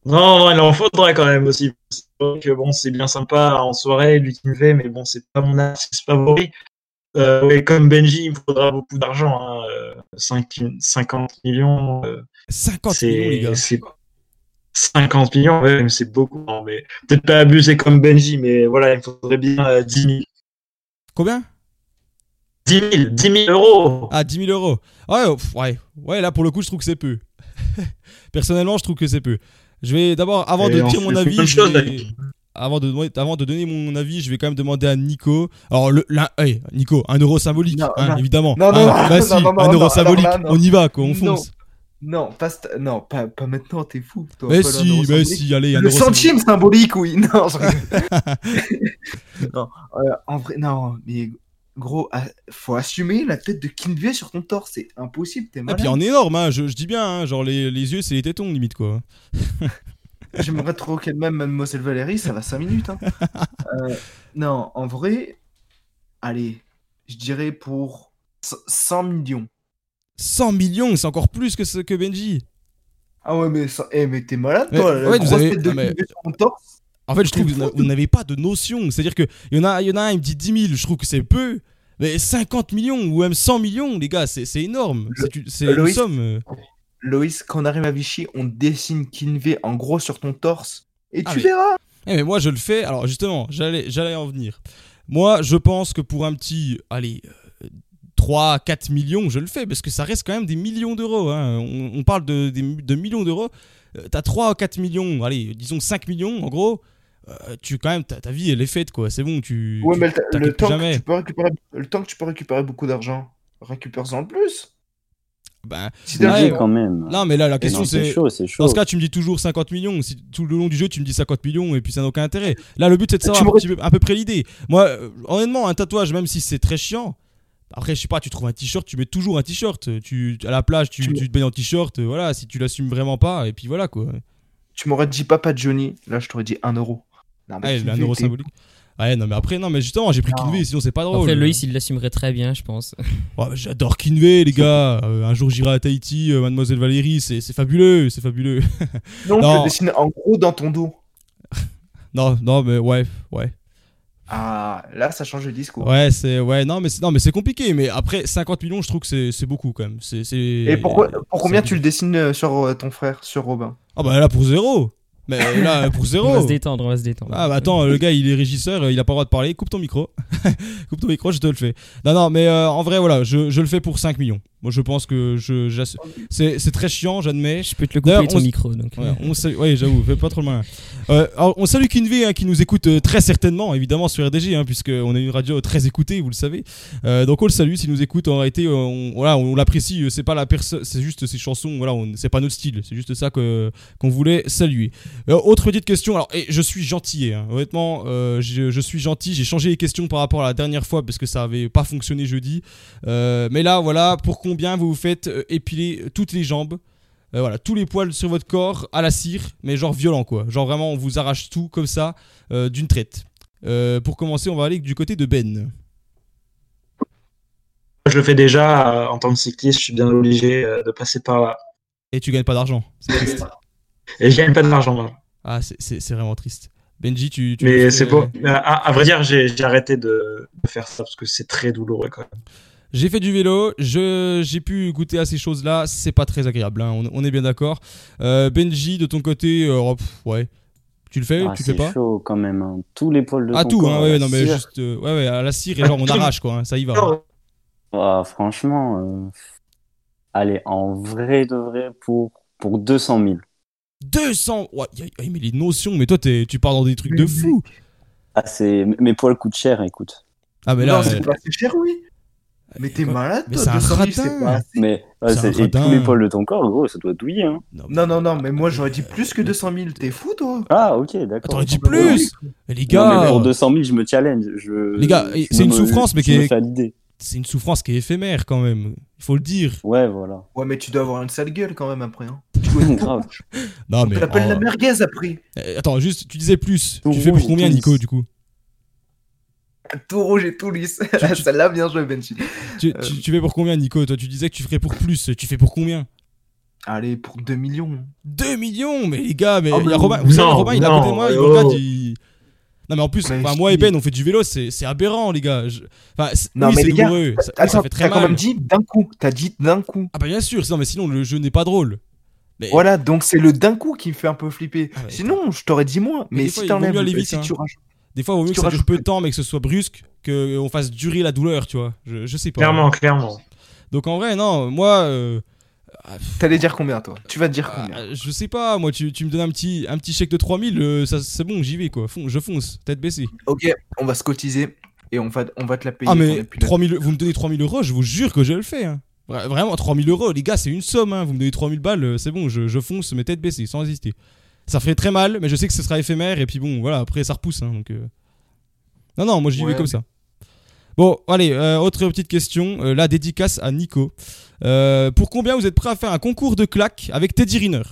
Non, non, il en faudrait quand même aussi. C'est vrai que bon, c'est bien sympa en soirée, lui qui me fait, mais bon, c'est pas mon artiste favori. Euh, ouais, comme Benji, il me faudra beaucoup d'argent. Hein, euh, 5 50 millions. euh, 50 millions, les gars. c'est 50 millions, ouais, mais c'est beaucoup. hein, mais peut-être pas abuser comme Benji, mais voilà, il me faudrait bien euh, 10 000. Combien? 10 000, 10 000 euros. Ah, 10 000 euros. Ouais, ouais, ouais, là pour le coup, je trouve que c'est peu. <laughs> Personnellement, je trouve que c'est peu. Je vais d'abord, avant Et de dire mon avis, chose vais- avant, de, ouais, avant de donner mon avis, je vais quand même demander à Nico. Alors, le, la- hey, Nico, un euro symbolique, Non, hein, non. évidemment. Non, non, Hein, non, bah non, si, non, non, un non, euro symbolique, là, on y va, quoi, on Non. fonce. Non, pas, st- non pas, pas maintenant, t'es fou. toi, Mais pas si, l'euro mais si, allez, un Le centime symbolique, oui. Non, je <laughs> <laughs> non, euh, en vrai, non, mais gros, ah, faut assumer la tête de Kinvey sur ton torse, c'est impossible, t'es Et malade. puis en énorme, hein, je, je dis bien, hein, genre les, les yeux, c'est les tétons, limite, quoi. <laughs> J'aimerais trop qu'elle m'aime, Mademoiselle Valérie, ça va 5 minutes. Hein. <laughs> Euh, non, en vrai, allez, je dirais pour c- 100 millions. 100 millions, c'est encore plus que, ce, que Benji. Ah ouais, mais, ça- eh, mais t'es malade, Mais- toi, la ouais, vous avez- tête de ah, mais- sur ton torse. En fait, je trouve que vous n'avez pas de notion. C'est-à-dire qu'il y, en a- y en a un, il me dit 10 000, je trouve que c'est peu. Mais 50 millions ou même 100 millions, les gars, c'est énorme. C'est une- somme. euh. Loïs, quand on arrive à Vichy, on dessine Kinvey en gros sur ton torse. Et Ah, tu mais- verras. Eh, mais moi, je le fais. Alors, justement, j'allais en venir. Moi, je pense que pour un petit, allez, euh, 3, 4 millions, je le fais. Parce que ça reste quand même des millions d'euros. hein. On, on parle de, de millions d'euros. Euh, T'as 3 ou 4 millions, allez, disons 5 millions, en gros. Euh, tu, quand même, ta, ta vie, elle est faite, quoi. C'est bon, tu. Ouais, tu- mais le, temps jamais. que tu peux récupérer, le temps que tu peux récupérer beaucoup d'argent, récupère-en le plus. Ben, Si Ouais, quand même. Non, mais là, la question c'est. Dans ce cas, tu me dis toujours 50 millions. Si tout le long du jeu, tu me dis 50 millions et puis ça n'a aucun intérêt. Là, le but, c'est de Tu savoir un, peu- à peu près l'idée. Moi, euh, honnêtement, un tatouage, même si c'est très chiant. Après, je sais pas, tu trouves un t-shirt, tu mets toujours un t-shirt. Tu, à la plage, tu, Tu- tu te baignes en t-shirt. Voilà, si tu l'assumes vraiment pas, et puis voilà quoi. Tu m'aurais dit Papa Johnny, là je t'aurais dit 1 euro. Non, mais Ouais, Kinvey, un euro symbolique. Ouais, non, mais après, non, mais justement, j'ai pris. Kinvey, sinon c'est pas drôle. Après, Loïs, il l'assumerait très bien, je pense. <laughs> Ouais, J'adore Kinvey, les gars. Euh, un jour, j'irai à Tahiti, euh, Mademoiselle Valérie, c'est c'est fabuleux, c'est fabuleux. Non, <laughs> Non. je le dessine en gros dans ton dos. <laughs> non, non, mais ouais, ouais. Ah, là ça change le discours. Ouais, c'est ouais, non mais c'est non mais c'est compliqué mais après 50 millions, je trouve que c'est c'est beaucoup quand même. C'est Et pourquoi, pour combien tu le dessines euh, sur euh, ton frère, sur Robin? Ah bah là pour zéro. Mais là pour On zéro. va se détendre, on va se détendre. Ah bah attends, le gars il est régisseur, euh, il a pas le droit de parler, coupe ton micro. <laughs> coupe ton micro, je te le fais. Non non, mais euh, en vrai voilà, je, je le fais pour 5 millions. Moi je pense que je c'est c'est très chiant, j'admets. Je peux te le couper ton on micro. Donc, Ouais, on salue, ouais, j'avoue, fais pas trop le malin. Euh, alors, on salue Kinvey hein, qui nous écoute euh, très certainement, évidemment sur RDG, hein, puisque on est une radio très écoutée, vous le savez. Euh, donc on le salue s'il nous écoute. En réalité, euh, on, voilà, on l'apprécie. euh, C'est pas la personne, c'est juste ses chansons. Voilà, c'est pas notre style. C'est juste ça que qu'on voulait saluer. Euh, autre petite question. Alors, et je suis gentil. Hein, honnêtement, euh, je, je suis gentil. J'ai changé les questions par rapport à la dernière fois parce que ça avait pas fonctionné jeudi. Euh, mais là, voilà, pour combien vous vous faites euh, épiler toutes les jambes euh, voilà, tous les poils sur votre corps à la cire, mais genre violent quoi. Genre vraiment, on vous arrache tout comme ça euh, d'une traite. Euh, pour commencer, on va aller du côté de Ben. Je le fais déjà euh, en tant que cycliste, je suis bien obligé euh, de passer par là. Et tu gagnes pas d'argent. Et je gagne pas d'argent. Ah, c'est- vraiment triste. Benji, tu. Mais c'est pas. mais À, à vrai dire, j'ai j'ai arrêté de, de faire ça parce que c'est très douloureux quand même. J'ai fait du vélo, je j'ai pu goûter à ces choses-là, c'est pas très agréable, hein, on, on est bien d'accord. Euh, Benji, de ton côté, euh, oh, pff, ouais. Tu le fais Ah, Tu le fais c'est pas? chaud quand même. hein. Tous les poils de Ah, ton tout, corps hein, à ouais, la non, mais cire. juste. euh, ouais, ouais, à la cire et genre on arrache quoi, hein, ça y va. hein. <laughs> Ah, franchement, euh, allez, en vrai de vrai, pour, pour 200 000. 200 ouais, Mais les notions, mais toi t'es- tu pars dans des trucs de fou Ah, c'est... Mes poils coûtent cher, écoute. Ah, mais là. non, c'est euh, cher, oui. Mais t'es malade, Mais toi, c'est un 200 000, c'est pas assez. Mais ouais, C'est et tous les poils de ton corps, gros, ça doit douiller. Hein. Non, non, non, mais moi j'aurais dit plus que 200 000. T'es fou, toi Ah, ok, d'accord. T'aurais dit plus Mais les Non, gars, mais pour 200 000, je me challenge. Je, Les gars, je c'est une me- souffrance, mais qui est- c'est une souffrance qui est éphémère quand même. Il faut le dire. Ouais, voilà. Ouais, mais tu dois avoir une sale gueule quand même après. Hein. <laughs> <laughs> Grave. Non, On mais. t'appelle oh. la merguez après. Euh, Attends, juste, tu disais plus. Tout tu fais pour combien, Nico, du coup? Tout rouge et tout lisse. <laughs> Celle-là, bien joué, Benji. tu, Euh. tu- tu fais pour combien, Nico Toi, tu disais que tu ferais pour plus. Tu fais pour combien Allez, pour 2 millions. 2 millions Mais les gars, mais Oh, il y a Robin, vous savez, non, Robin, il est à non, côté de moi, il me oh. regarde, il. Non, mais en plus, Mais moi et Ben, on fait du vélo, c'est aberrant, les gars. Je- Enfin, c'est- Non, oui, mais c'est les gars. Ça, Attends, ça fait très t'as quand mal. même dit d'un coup. T'as dit d'un coup. Ah, bah, bien sûr, sinon, mais sinon, le jeu n'est pas drôle. Mais, Voilà, donc c'est le d'un coup qui me fait un peu flipper. Ah ouais. Sinon, je t'aurais dit moins. Mais Mais, si t'enlèves, si hein. tu rajoutes. Des fois, il vaut mieux Tu que ça dure peu de temps, mais que ce soit brusque, qu'on fasse durer la douleur, tu vois. Je, je sais pas. Clairement, clairement. Donc en vrai, non, moi, euh, T'allais dire combien, toi? Tu vas te dire combien? euh, je sais pas, moi, tu, tu me donnes un petit, un petit chèque de 3000, euh, ça, c'est bon, j'y vais, quoi. Fon- je fonce, tête baissée. Ok, on va se cotiser et on va, on va te la payer. Ah, mais épilateur. 3000, vous me donnez 3000 euros, je vous jure que je le fais. Hein. Vra- Vraiment, 3000 euros, les gars, c'est une somme. Hein. Vous me donnez 3000 balles, euh, c'est bon, je, je fonce, mais tête baissée, sans hésiter. Ça ferait très mal, mais je sais que ce sera éphémère, et puis bon, voilà, après ça repousse. Hein, donc, euh. Non, non, moi j'y vais Ouais, comme mais- ça. Bon, allez, euh, autre petite question. euh, la dédicace à Nico. Pour combien vous êtes prêt à faire un concours de claques avec Teddy Riner?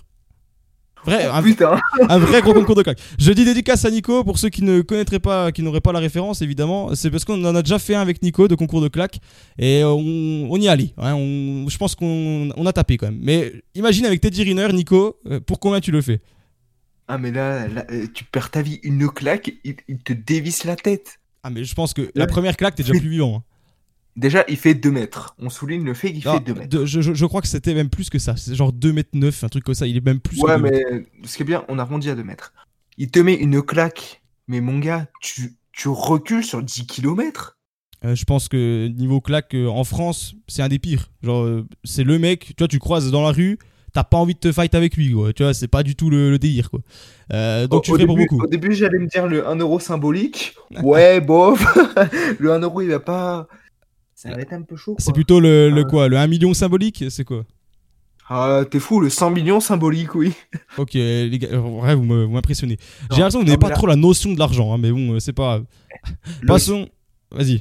Vrai, un, Putain un vrai gros concours de claques. Je dis dédicace à Nico pour ceux qui ne connaîtraient pas, qui n'auraient pas la référence évidemment. C'est parce qu'on en a déjà fait un avec Nico de concours de claques et on, on y allait. hein. On- je pense qu'on on a tapé quand même. Mais imagine avec Teddy Riner, Nico, pour combien tu le fais? Ah, mais là, là, euh, tu perds ta vie. Une claque, il, il te dévisse la tête. Ah mais je pense que la première claque t'es déjà plus vivant. hein. <laughs> Déjà, il fait 2 mètres. On souligne le fait qu'il fait 2 mètres. de- je, je- crois que c'était même plus que ça. C'est genre 2 mètres 9, un truc comme ça. Il est même plus. Ouais, mais ce qui est bien, on arrondit à 2 mètres. Il te met une claque. Mais mon gars, tu, tu recules sur 10 km. Euh, je pense que niveau claque euh, en France, c'est un des pires. Genre, euh, c'est le mec, tu vois, tu croises dans la rue, t'as pas envie de te fight avec lui, quoi. Tu vois, c'est pas du tout le, le délire, quoi. Euh, donc tu au, fais pour beaucoup. au début, j'allais me dire le 1 euro symbolique. Ouais, <laughs> bof. le 1 euro, il va pas. Ça va être un peu chaud. C'est plutôt le, le Ah. quoi Le 1 million symbolique C'est quoi? Ah, t'es fou, le 100 millions symbolique, oui. Ok, les gars, en vrai, vous m'impressionnez. J'ai l'impression que vous n'avez pas là- trop la notion de l'argent, hein, mais bon, euh, c'est pas grave. Le- Passons. Vas-y.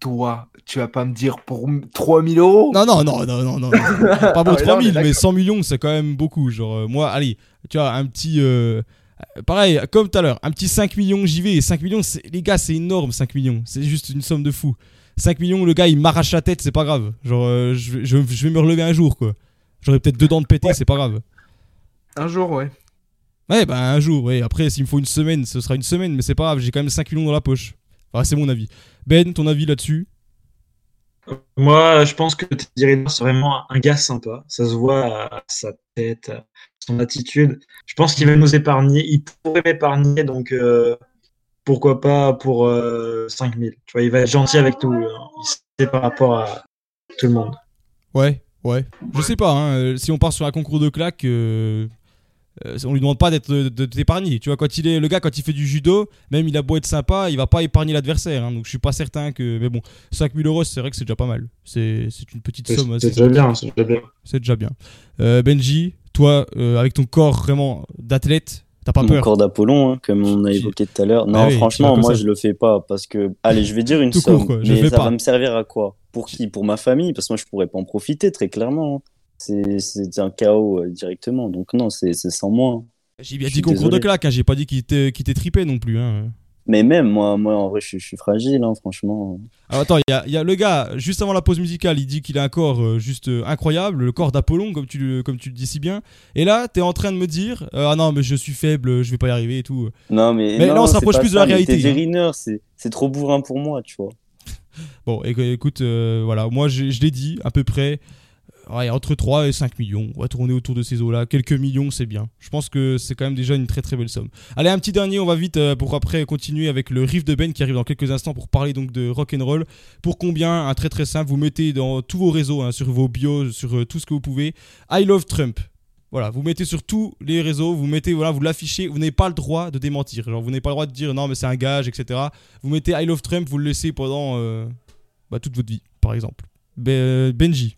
Toi, tu vas pas me dire pour 3000 euros? Non, non, non, non, non, non. pas pour <laughs> Ah, mais là, on est 3000, mais d'accord. 100 millions, c'est quand même beaucoup. Genre, euh, moi, allez, tu vois, un petit. euh, pareil, comme tout à l'heure, un petit 5 millions, j'y vais. Et 5 millions, les gars, c'est énorme, 5 millions. C'est juste une somme de fou. 5 millions, le gars, il m'arrache la tête, c'est pas grave. Genre, euh, je, vais- je, je vais me relever un jour, quoi. J'aurai peut-être deux dents de pété, c'est pas grave. Un jour, ouais. Ouais, bah un jour, ouais. Après, s'il me faut une semaine, ce sera une semaine, mais c'est pas grave, j'ai quand même 5 millions dans la poche. Enfin, c'est mon avis. Ben, ton avis là-dessus Moi, je pense que Teddy Riner, c'est vraiment un gars sympa. Ça se voit à sa tête, à son attitude. Je pense qu'il va nous épargner. Il pourrait m'épargner, donc euh, pourquoi pas pour euh, 5000. Tu vois, il va être gentil avec tout. hein. Il sait par rapport à tout le monde. Ouais, ouais. Je sais pas, hein, euh, si on part sur un concours de claques, euh, on lui demande pas d'être de, t'épargner. Tu vois, quand il est le gars, quand il fait du judo, même il a beau être sympa, il va pas épargner l'adversaire. hein, donc je suis pas certain que. Mais bon, 5000 euros, c'est vrai que c'est déjà pas mal. C'est c'est une petite somme. c'est assez déjà bien, c'est déjà bien. C'est déjà bien. Euh, Benji, toi, euh, avec ton corps vraiment d'athlète, t'as pas Mon peur? corps d'Apollon, hein, comme on a évoqué tout à l'heure. Non, Ah oui, vas franchement, moi, je le fais pas parce que, allez, je vais dire une Tout somme, court, quoi, je mais fais ça pas. va me servir à quoi? Pour qui? Pour ma famille Parce que moi, je pourrais pas en profiter très clairement. hein. C'est un chaos euh, directement. Donc non, c'est sans moi. J'ai bien dit concours de claques, hein, j'ai pas dit qu'il t'ait tripé non plus. Hein. Mais même moi, moi en vrai, je, suis- je suis fragile, hein, franchement. Alors attends, il y y a le gars, juste avant la pause musicale, il dit qu'il a un corps euh, juste euh, incroyable, le corps d'Apollon, comme tu, le- comme tu le dis si bien. Et là, t'es en train de me dire, euh, ah non, mais je suis faible, je vais pas y arriver et tout. Non, mais, Mais non, là, on s'approche plus de la réalité, hein. C'est trop bourrin pour moi, tu vois. <laughs> Bon, éc- écoute, voilà, moi je l'ai dit, à peu près, ouais, entre 3 et 5 millions. On va tourner autour de ces eaux-là. Quelques millions, c'est bien. Je pense que c'est quand même déjà une très très belle somme. Allez, un petit dernier, on va vite euh, pour après continuer avec le riff de Ben qui arrive dans quelques instants pour parler donc de rock and roll. Pour combien? Un très très simple, vous mettez dans tous vos réseaux, hein, sur vos bios, sur euh, tout ce que vous pouvez. I love Trump. Voilà, vous mettez sur tous les réseaux, vous mettez, voilà, vous l'affichez, vous n'avez pas le droit de démentir. Genre, vous n'avez pas le droit de dire non, mais c'est un gage, etc. Vous mettez I love Trump, vous le laissez pendant euh, bah, toute votre vie, par exemple. Be- Benji,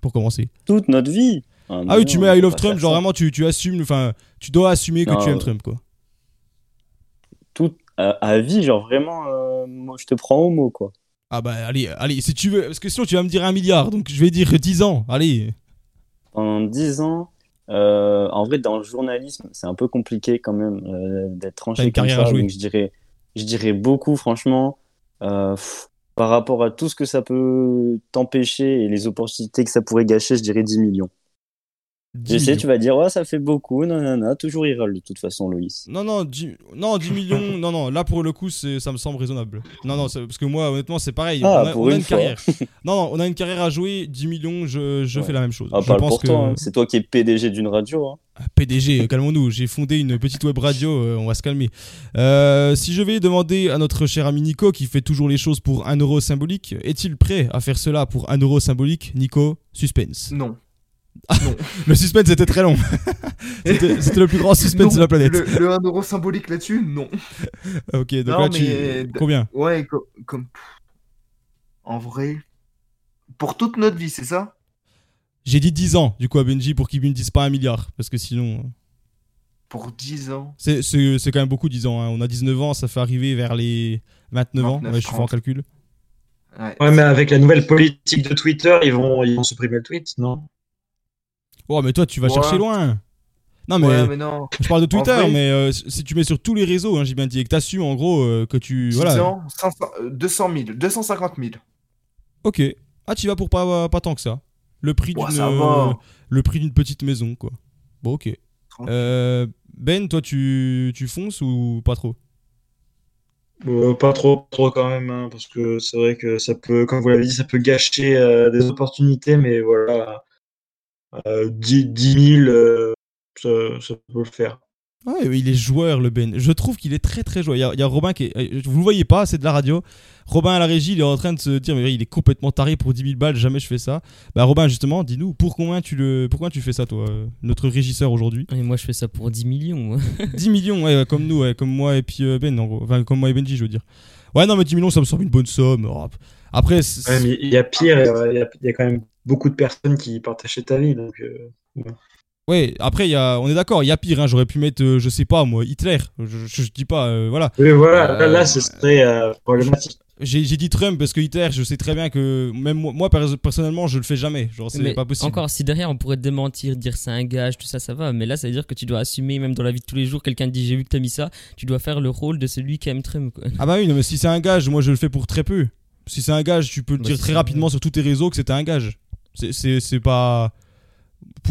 pour commencer. Toute notre vie. Ah mais oui, tu mets I love Trump, genre ça. vraiment, tu, tu assumes, enfin, tu dois assumer que Non, tu aimes Trump, quoi. Tout à, à vie, genre vraiment, euh, moi, je te prends au mot, quoi. Ah bah, allez, allez, si tu veux, parce que sinon tu vas me dire un milliard, donc je vais dire 10 ans, allez. En 10 ans, euh, en vrai, dans le journalisme, c'est un peu compliqué quand même euh, d'être tranché comme carrière à ça. jouer. Donc je dirais, je dirais beaucoup, franchement, euh, pff, par rapport à tout ce que ça peut t'empêcher et les opportunités que ça pourrait gâcher, je dirais 10 millions. 10 Je sais, millions. tu vas dire, ouais, ça fait beaucoup, non, non, non, toujours il râle de toute façon, Loïs. Non, non, 10, non, 10 millions, <laughs> non, non, là pour le coup, c'est- ça me semble raisonnable. Non, non, parce que moi, honnêtement, c'est pareil. Ah, on a, pour on a une carrière. <laughs> non, non, on a a une carrière à jouer, 10 millions, je, je Ouais. fais la même chose. Ah, je parle pense pour que. toi, hein. c'est toi qui es PDG d'une radio. Hein. PDG, calmons-nous, j'ai fondé une petite web radio, euh, on va se calmer. Euh, si je vais demander à notre cher ami Nico, qui fait toujours les choses pour 1 euro symbolique, est-il prêt à faire cela pour 1 euro symbolique? Nico, suspense. Non. Le suspense était très long. <laughs> C'était le plus grand suspense Non, de la planète. Le, le 1 euro symbolique là-dessus, non. <laughs> Ok, donc Non, là, mais- tu... Combien Ouais, co- comme. En vrai. Pour toute notre vie, c'est ça? J'ai dit 10 ans, du coup, à Benji, pour qu'il me dise pas un milliard, parce que sinon... euh, Pour 10 ans? C'est quand même beaucoup 10 ans. hein. On a 19 ans, ça fait arriver vers les 29 ans. 29, Ouais, je suis fort en 30. calcul. Ouais. Ouais, mais avec la nouvelle politique de Twitter, ils vont, ils vont supprimer le tweet, non? Oh, mais toi, tu vas Ouais. chercher loin. Non, mais, Ouais, mais non. je parle de Twitter, vrai- mais euh, si tu mets sur tous les réseaux, hein, j'ai bien dit, et que t'assumes en gros euh, que tu. 10 Voilà. ans, 500, euh, 200 000, 250 000. Ok. Ah, tu vas pour pas, pas tant que ça. Le prix Ouais, d'une ça euh, va. le prix d'une petite maison, quoi. Bon, ok. Euh, ben, toi, tu, tu fonces ou pas trop? Euh, Pas trop, trop quand même, hein, parce que c'est vrai que ça peut, comme vous l'avez dit, ça peut gâcher euh, des opportunités, mais voilà, 10, 10 000, euh, ça, ça peut le faire. Ouais, il est joueur, le Ben. Je trouve qu'il est très très joueur. Il y a, il y a Robin qui est. euh, Vous le voyez pas, c'est de la radio. Robin à la régie, il est en train de se dire, mais il est complètement taré pour 10 000 balles, jamais je fais ça. Bah, Robin, justement, dis-nous, pour combien tu le, pourquoi tu fais ça, toi, euh, notre régisseur aujourd'hui? Et moi, je fais ça pour 10 millions. moi. <laughs> 10 millions, ouais, comme nous, ouais, comme moi et puis euh, Ben, en gros. Enfin, comme moi et Benji, je veux dire. Ouais, non, mais 10 millions, ça me semble une bonne somme. Oh, Après, Ouais, il y a pire, il y a, il y a quand même beaucoup de personnes qui partageaient ta vie, donc euh, bon. ouais, après, il y a, on est d'accord, il y a pire. Hein, J'aurais pu mettre, euh, je sais pas, moi, Hitler. Je, je, je dis pas, euh, voilà. Oui, voilà, là, Euh, là, ce serait euh, problématique. J'ai dit Trump parce que Hitler, je sais très bien que même moi, moi, perso- personnellement, je le fais jamais. Genre, c'est pas possible. Encore, si derrière on pourrait te démentir, dire c'est un gage, tout ça, ça va. Mais là, ça veut dire que tu dois assumer, même dans la vie de tous les jours, quelqu'un te dit j'ai vu que t'as mis ça, tu dois faire le rôle de celui qui aime Trump. Quoi. Ah bah oui, non, mais si c'est un gage, moi je le fais pour très peu. Si c'est un gage, tu peux le Bah, dire très rapidement sur tous tes réseaux que c'était un gage. C'est pas.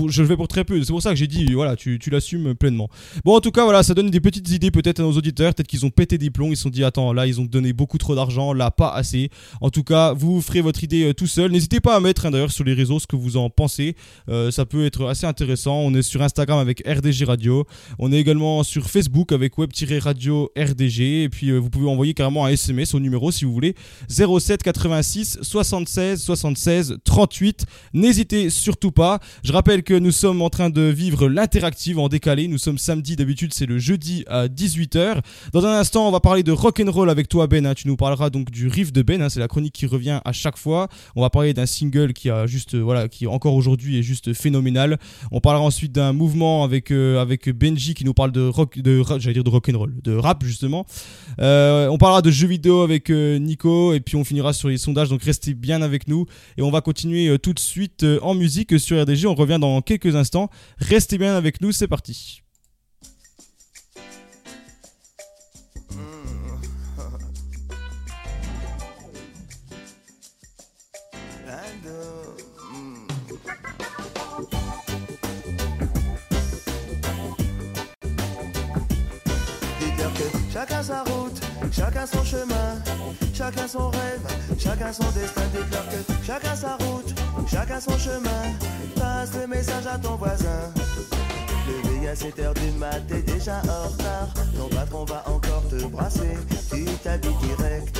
Je le fais pour très peu. C'est pour ça que j'ai dit, voilà, tu, l'assumes pleinement. Bon, en tout cas, voilà, ça donne des petites idées peut-être à nos auditeurs. Peut-être qu'ils ont pété des plombs. Ils se sont dit, attends, là, ils ont donné beaucoup trop d'argent. Là, pas assez. En tout cas, vous ferez votre idée euh, tout seul. N'hésitez pas à mettre d'ailleurs sur les réseaux ce que vous en pensez. Euh, ça peut être assez intéressant. On est sur Instagram avec RDG Radio. On est également sur Facebook avec web-radio RDG. Et puis, euh, vous pouvez envoyer carrément un SMS au numéro si vous voulez 07 86 76 76 38. N'hésitez surtout pas. Je rappelle que nous sommes en train de vivre l'interactive en décalé. Nous sommes samedi, d'habitude c'est le jeudi à 18h. Dans un instant, on va parler de rock'n'roll avec toi Ben. hein. Tu nous parleras donc du riff de Ben. hein. C'est la chronique qui revient à chaque fois. On va parler d'un single qui a juste, euh, voilà, qui encore aujourd'hui est juste phénoménal. On parlera ensuite d'un mouvement avec, euh, avec Benji qui nous parle de rock, de, j'allais dire de rock'n'roll, de rap justement. Euh, on parlera de jeux vidéo avec Nico et puis on finira sur les sondages. Donc restez bien avec nous et on va continuer tout de suite en musique sur RDG. On revient dans quelques instants. Restez bien avec nous, c'est parti. Chacun son chemin, chacun son rêve, chacun son destin. Dites-leur que chacun sa route, chacun son chemin. Passe le message à ton voisin. Levé à 7 heures du mat, t'es déjà en retard. Ton patron va encore te brasser. Tu t'habilles direct.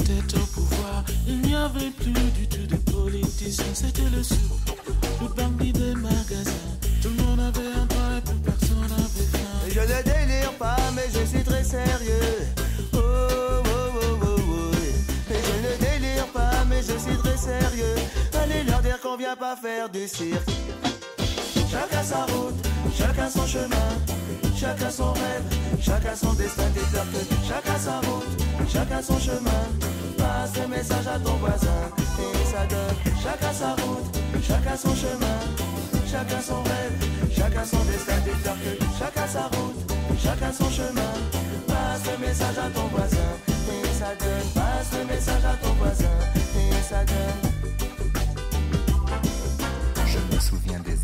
Il n'y avait plus du tout de politiciens, c'était le sou, le bandit des magasins. Tout le monde avait un toit et plus personne n'avait faim. Je ne délire pas, mais je suis très sérieux. Oh, oh, oh, oh, oh. Et je ne délire pas, mais je suis très sérieux. Allez leur dire qu'on vient pas faire du cirque. Chacun sa route, chacun son chemin, chacun son rêve, chacun son destin. Que chacun sa route, chacun son chemin. Passe le message à ton voisin et ça donne chacun sa route, chacun son chemin, chacun son rêve, chacun son destin, que chacun sa route, chacun son chemin. Passe le message à ton voisin, et ça donne. Passe le message à ton voisin, et ça donne.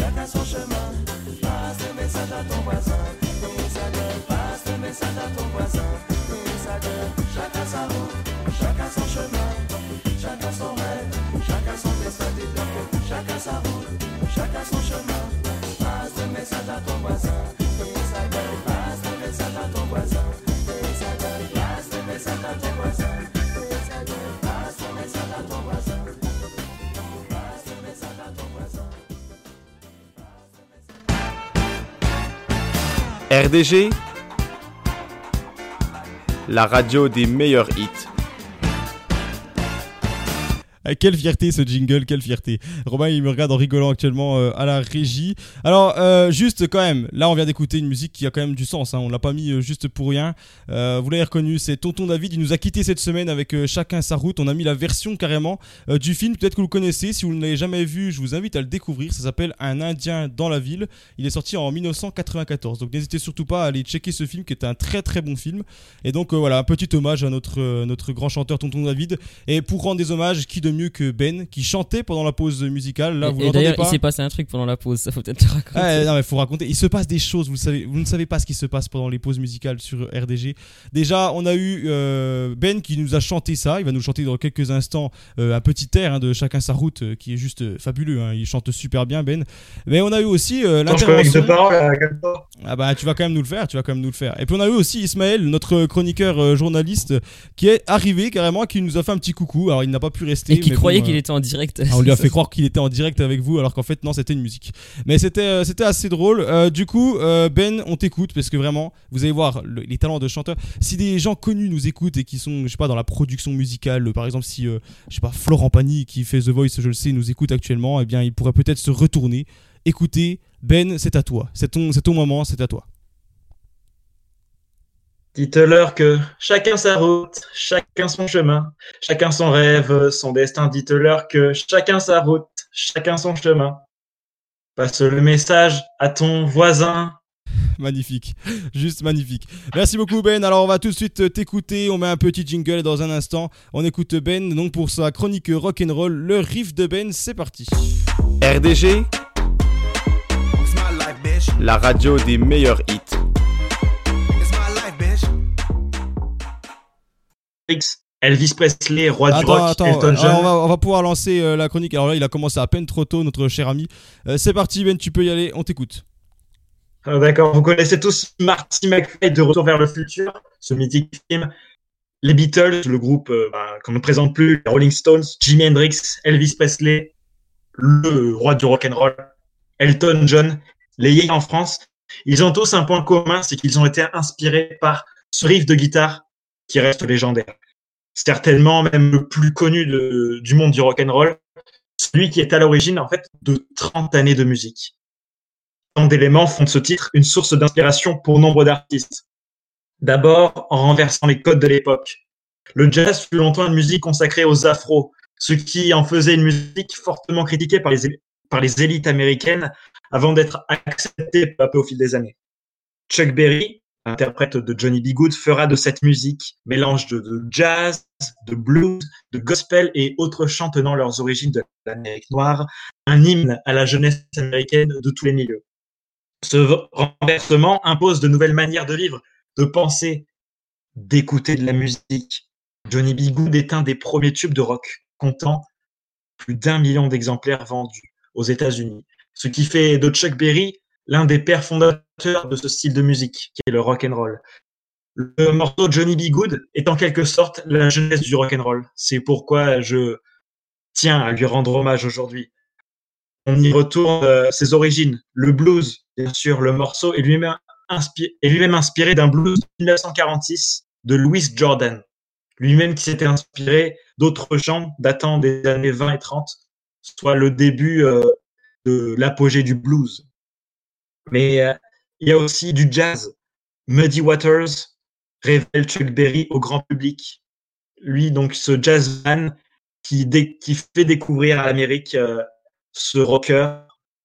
chacun son chemin. Passe le message à ton voisin. Passe le message à ton voisin. Chacun sa route, chacun son chemin, chacun son rêve, chacun son destin. Chacun sa route, chacun son chemin. Passe le message à ton voisin, RDG, la radio des meilleurs hits. Ah, Quelle fierté ce jingle, quelle fierté. Romain il me regarde en rigolant actuellement euh, à la régie. Alors euh, juste quand même, là on vient d'écouter une musique qui a quand même du sens, hein, on l'a pas mis euh, juste pour rien. Euh, vous l'avez reconnu, c'est Tonton David, il nous a quitté cette semaine avec euh, chacun sa route. On a mis la version carrément euh, du film, peut-être que vous le connaissez, si vous ne l'avez jamais vu, je vous invite à le découvrir. Ça s'appelle Un Indien dans la ville. Il est sorti en 1994, donc n'hésitez surtout pas à aller checker ce film qui est un très très bon film. Et donc euh, voilà, un petit hommage à notre, euh, notre grand chanteur Tonton David. Et pour rendre des hommages, qui mieux que Ben, qui chantait pendant la pause musicale. Là, Et- vous et l'entendez d'ailleurs, il pas s'est passé un truc pendant la pause, ça faut peut-être te raconter. Ouais, non, mais faut raconter. Il se passe des choses, vous le savez. Vous ne savez pas ce qui se passe pendant les pauses musicales sur RDG. Déjà, on a eu euh, Ben qui nous a chanté ça. Il va nous chanter dans quelques instants euh, un petit air hein, de Chacun sa route euh, qui est juste euh, fabuleux. hein. Il chante super bien, Ben. Mais on a eu aussi euh, l'intervention. Ah bah tu vas quand même nous le faire, tu vas quand même nous le faire. Et puis on a eu aussi Ismaël, notre chroniqueur euh, journaliste, qui est arrivé carrément, qui nous a fait un petit coucou. Alors il n'a pas pu rester. Et qui mais croyait bon, qu'il euh, était en direct. <laughs> on lui a fait croire qu'il était en direct avec vous, alors qu'en fait non, c'était une musique. Mais c'était euh, c'était assez drôle. Euh, du coup, euh, Ben, on t'écoute parce que vraiment, vous allez voir le- les talents de chanteur. Si des gens connus nous écoutent et qui sont, je sais pas, dans la production musicale, par exemple, si euh, je sais pas Florent Pagny qui fait The Voice, je le sais, nous écoute actuellement, eh bien, il pourrait peut-être se retourner. Écoutez, Ben, c'est à toi. C'est ton, c'est ton moment, c'est à toi. Dites-leur que chacun sa route, chacun son chemin, chacun son rêve, son destin. Dites-leur que chacun sa route, chacun son chemin. Passe le message à ton voisin. Magnifique, juste magnifique. Merci beaucoup Ben. Alors on va tout de suite t'écouter. On met un petit jingle dans un instant. On écoute Ben donc pour sa chronique rock'n'roll. Le riff de Ben, c'est parti. RDG, la radio des meilleurs hits. Elvis Presley, roi du rock, attends, Elton euh, John. on, va, on va pouvoir lancer euh, la chronique. Alors là, il a commencé à peine trop tôt, notre cher ami. Euh, c'est parti Ben, tu peux y aller, on t'écoute. Ah, D'accord, vous connaissez tous Marty McFly de Retour vers le futur, ce mythique film. Les Beatles, le groupe euh, bah, qu'on ne présente plus, les Rolling Stones, Jimi Hendrix, Elvis Presley, le roi du rock'n'roll, Elton John, les Yay en France. Ils ont tous un point commun, c'est qu'ils ont été inspirés par ce riff de guitare qui reste légendaire. Certainement même le plus connu du monde du rock'n'roll, celui qui est à l'origine en fait de 30 années de musique. Tant d'éléments font de ce titre une source d'inspiration pour nombre d'artistes. D'abord, en renversant les codes de l'époque. Le jazz fut longtemps une musique consacrée aux afros, ce qui en faisait une musique fortement critiquée par les, par les élites américaines avant d'être acceptée peu à peu au fil des années. Chuck Berry, interprète de Johnny B. Good, fera de cette musique mélange de, jazz, de blues, de gospel et autres chants tenant leurs origines de l'Amérique noire, un hymne à la jeunesse américaine de tous les milieux. Ce renversement impose de nouvelles manières de vivre, de penser, d'écouter de la musique. Johnny B. Good est un des premiers tubes de rock, comptant plus d'un million d'exemplaires vendus aux États-Unis, ce qui fait de Chuck Berry l'un des pères fondateurs de ce style de musique, qui est le rock and roll. Le morceau Johnny B. Good est en quelque sorte la jeunesse du rock and roll. C'est pourquoi je tiens à lui rendre hommage aujourd'hui. on y retourne euh, ses origines, le blues, bien sûr, le morceau est lui-même inspiré d'un blues de 1946 de Louis Jordan, lui-même qui s'était inspiré d'autres chants datant des années 20 et 30, soit le début euh, de l'apogée du blues. Mais euh, il y a aussi du jazz. Muddy Waters révèle Chuck Berry au grand public. Lui, donc, ce jazzman qui, fait découvrir à l'Amérique euh, ce rocker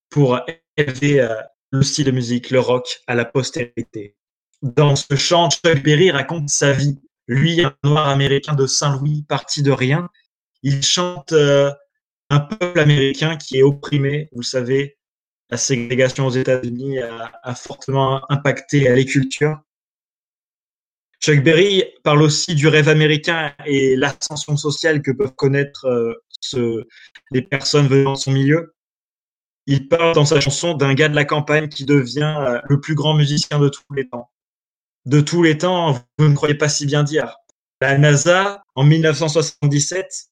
pour élever euh, le style de musique, le rock, à la postérité. Dans ce chant, Chuck Berry raconte sa vie. Lui, un noir américain de Saint-Louis, parti de rien, il chante un peuple américain qui est opprimé. Vous savez, la ségrégation aux États-Unis a, fortement impacté les cultures. Chuck Berry parle aussi du rêve américain et l'ascension sociale que peuvent connaître euh, les personnes venant de son milieu. Il parle dans sa chanson d'un gars de la campagne qui devient euh, le plus grand musicien de tous les temps. De tous les temps, vous ne croyez pas si bien dire. La NASA, en 1977,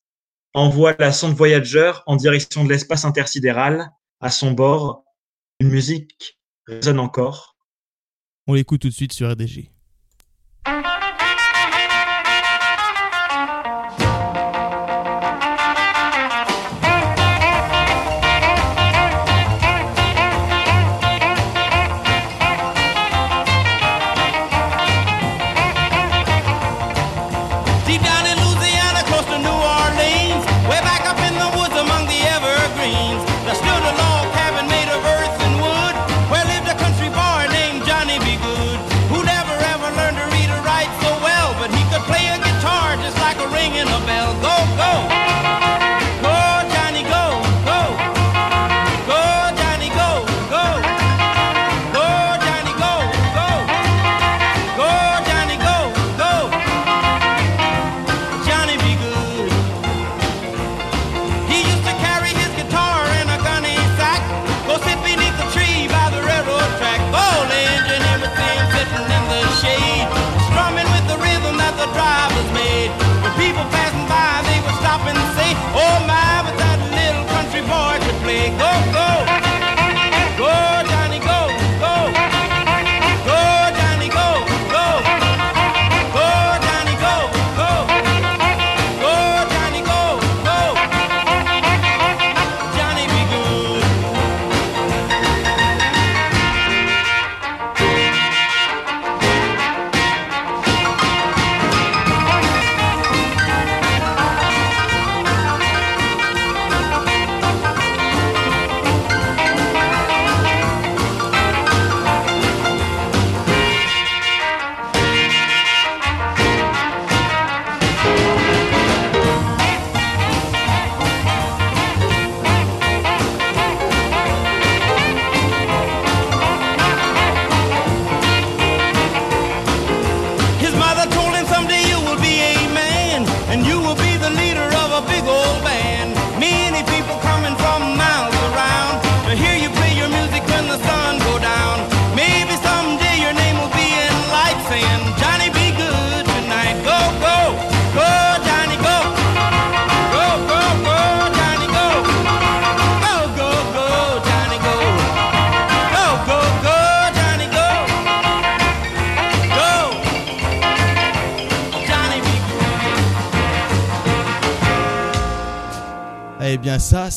envoie la sonde Voyager en direction de l'espace intersidéral. À son bord, une musique résonne encore. On l'écoute tout de suite sur RDG.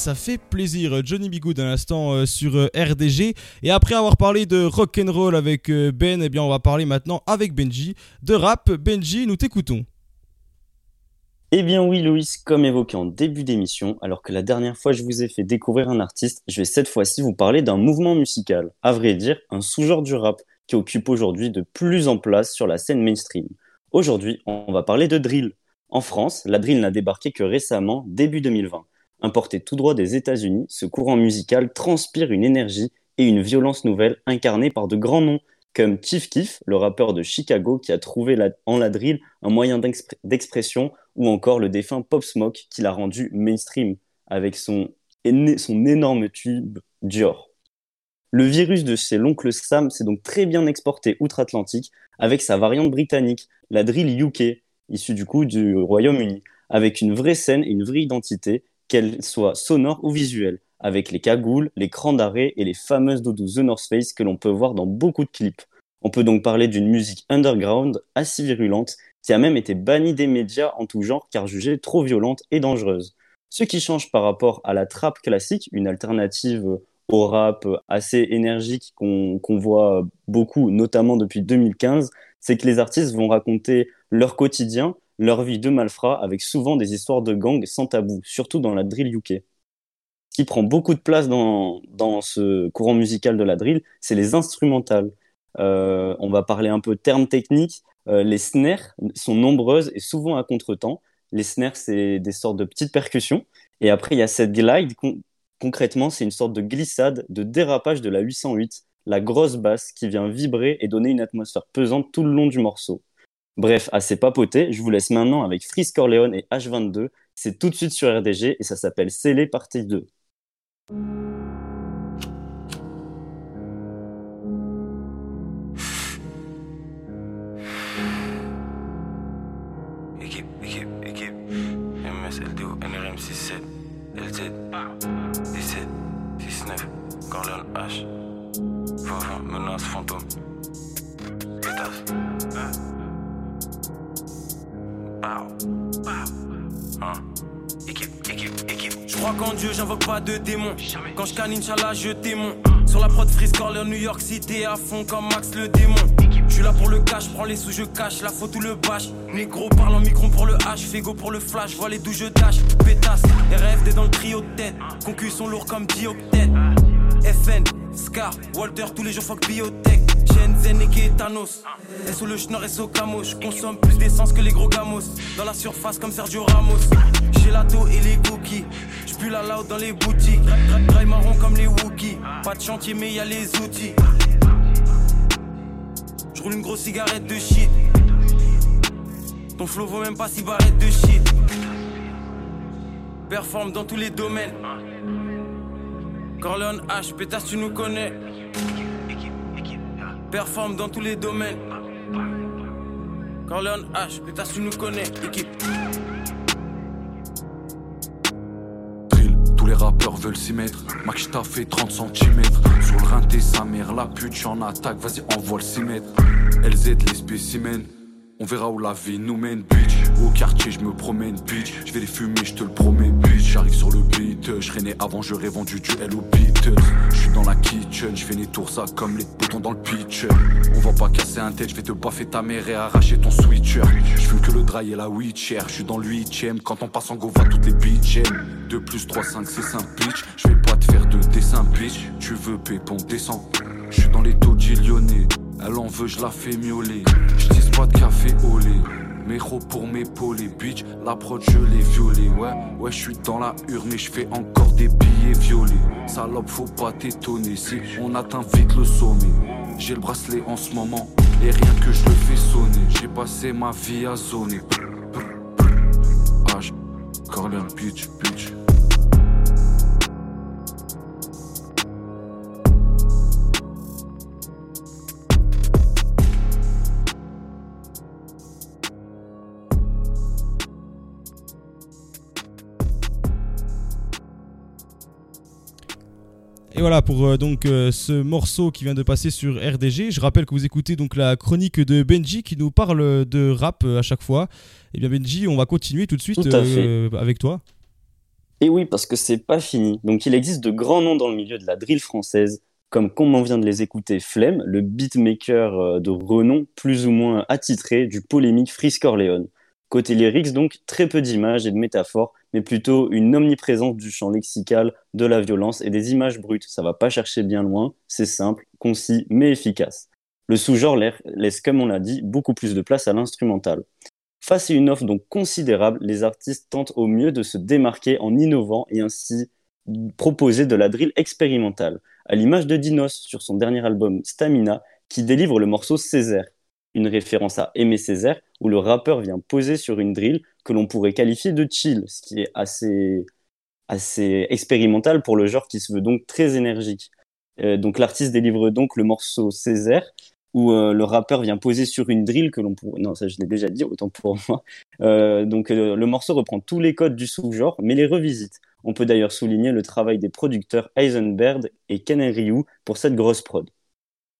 Ça, fait plaisir. Johnny B. Good à l'instant euh, sur euh, RDG. Et après avoir parlé de rock'n'roll avec euh, Ben, eh bien on va parler maintenant avec Benji de rap. Benji, nous t'écoutons. Eh bien oui, Loïs, comme évoqué en début d'émission, alors que la dernière fois je vous ai fait découvrir un artiste, je vais cette fois-ci vous parler d'un mouvement musical, à vrai dire un sous-genre du rap qui occupe aujourd'hui de plus en place sur la scène mainstream. Aujourd'hui, on va parler de drill. En France, la drill n'a débarqué que récemment, début 2020. Importé tout droit des États-Unis, ce courant musical transpire une énergie et une violence nouvelle incarnée par de grands noms comme Chief Keef, le rappeur de Chicago qui a trouvé en la drill un moyen d'expr- d'expression, ou encore le défunt Pop Smoke qui l'a rendu mainstream avec son, son énorme tube Dior. Le virus de chez l'oncle Sam s'est donc très bien exporté outre-Atlantique avec sa variante britannique, la drill UK, issue du coup du Royaume-Uni, avec une vraie scène et une vraie identité, qu'elle soit sonore ou visuelle, avec les cagoules, les crans d'arrêt et les fameuses doudous The North Face que l'on peut voir dans beaucoup de clips. On peut donc parler d'une musique underground assez virulente qui a même été bannie des médias en tout genre car jugée trop violente et dangereuse. Ce qui change par rapport à la trap classique, une alternative au rap assez énergique qu'on qu'on voit beaucoup, notamment depuis 2015, c'est que les artistes vont raconter leur quotidien, leur vie de malfrats, avec souvent des histoires de gang sans tabou, surtout dans la drill UK. Ce qui prend beaucoup de place dans, dans ce courant musical de la drill, c'est les instrumentales. Euh, on va parler un peu termes techniques. Euh, les snares sont nombreuses et souvent à contretemps. Les snares, c'est des sortes de petites percussions. Et après, il y a cette glide. Con- concrètement, c'est une sorte de glissade, de dérapage de la 808, la grosse basse qui vient vibrer et donner une atmosphère pesante tout le long du morceau. Bref, assez papoté, je vous laisse maintenant avec Freeze Corleone et H22. C'est tout de suite sur RDG et ça s'appelle Scellé partie 2. Équipe, équipe, équipe. MSLDO, NRM 67, LZ, 17, 69, Corleone H, Vavin, menace fantôme. Pétasse. Pow, pow. Hein. Équipe, équipe, équipe. Je crois qu'en Dieu, j'invoque pas de démons. Quand je canne, Inch'Allah, je démon. Sur la prod Freeze Corleone, New York City, à fond comme Max le démon. Je suis là pour le cash, prends les sous, je cache. La faute ou le bâche. Négro parle en micron pour le H. Fego pour le flash, vois les d'où je dash. Pétasse, RFD dans le trio de tête. Concus sont lourds comme dioctète. FN, Scar, Walter, tous les jours fuck biotech. Shenzhen et Kétanos. Et sous le schnorr et sous camo. Je consomme plus d'essence que les gros gamos. Dans la surface comme Sergio Ramos. Gelato et les cookies. J'pue la loud dans les boutiques. Dry marron comme les Wookiees. Pas de chantier, mais y a les outils. J'roule une grosse cigarette de shit. Ton flow vaut même pas six barrettes de shit. Performe dans tous les domaines. Corleone H, pétasse, tu nous connais. Performe dans tous les domaines. Corleone H, pétasse, tu nous connais. Équipe. Tous les rappeurs veulent s'y mettre. Max t'a fait 30 cm. Sur le rinté, sa mère, la pute, j'suis en attaque, vas-y, envoie le 6 mètres. LZ, les spécimens. On verra où la vie nous mène, bitch. Au quartier, je me promène, bitch. Je vais les fumer, je te le promets, bitch. J'arrive sur le beat, je né avant, j'aurais vendu du au Beatles. Je suis dans la kitchen, je fais tours ça comme les boutons dans le pitch. On va pas casser un tête, je vais te baffer ta mère et arracher ton switcher. Je fume que le dry et la witcher. Je suis dans 8ème, quand on passe en go, va toutes les bitches. 2 plus 3, 5, c'est 5 bitch. Je vais pas te faire de dessin, bitch. Tu veux pépon, descends. Je suis dans les taux lyonnais. Elle en veut, je la fais miauler. Dis pas de café au lait. Méro pour m'épauler, bitch. La prod, je l'ai violée. Ouais, ouais, je suis dans la urne, mais je fais encore des billets violets. Salope, faut pas t'étonner si on atteint vite le sommet. J'ai le bracelet en ce moment, et rien que je le fais sonner. J'ai passé ma vie à zoner. H, Corleone, bitch, bitch. Et voilà pour euh, donc euh, ce morceau qui vient de passer sur RDG. Je rappelle que vous écoutez donc la chronique de Benji qui nous parle de rap euh, à chaque fois. Et bien Benji, on va continuer tout de suite Tout avec toi. Et oui, parce que c'est pas fini. Donc il existe de grands noms dans le milieu de la drill française, comme comme on vient de les écouter, Flemme, le beatmaker de renom, plus ou moins attitré du polémique Freeze Corleone. Côté lyrics, donc, très peu d'images et de métaphores, mais plutôt une omniprésence du champ lexical, de la violence et des images brutes. Ça va pas chercher bien loin, c'est simple, concis, mais efficace. Le sous-genre laisse, comme on l'a dit, beaucoup plus de place à l'instrumental. Face à une offre donc considérable, les artistes tentent au mieux de se démarquer en innovant et ainsi proposer de la drill expérimentale, à l'image de Dinos sur son dernier album Stamina, qui délivre le morceau Césaire, une référence à Aimé Césaire, où le rappeur vient poser sur une drill que l'on pourrait qualifier de chill, ce qui est assez, assez expérimental pour le genre qui se veut donc très énergique. Euh, donc l'artiste délivre donc le morceau Césaire, où euh, le rappeur vient poser sur une drill que l'on pourrait... Non, ça je l'ai déjà dit, autant pour <laughs> moi. Euh, donc le morceau reprend tous les codes du sous-genre, mais les revisite, On peut d'ailleurs souligner le travail des producteurs Eisenberg et Ken Ryu pour cette grosse prod.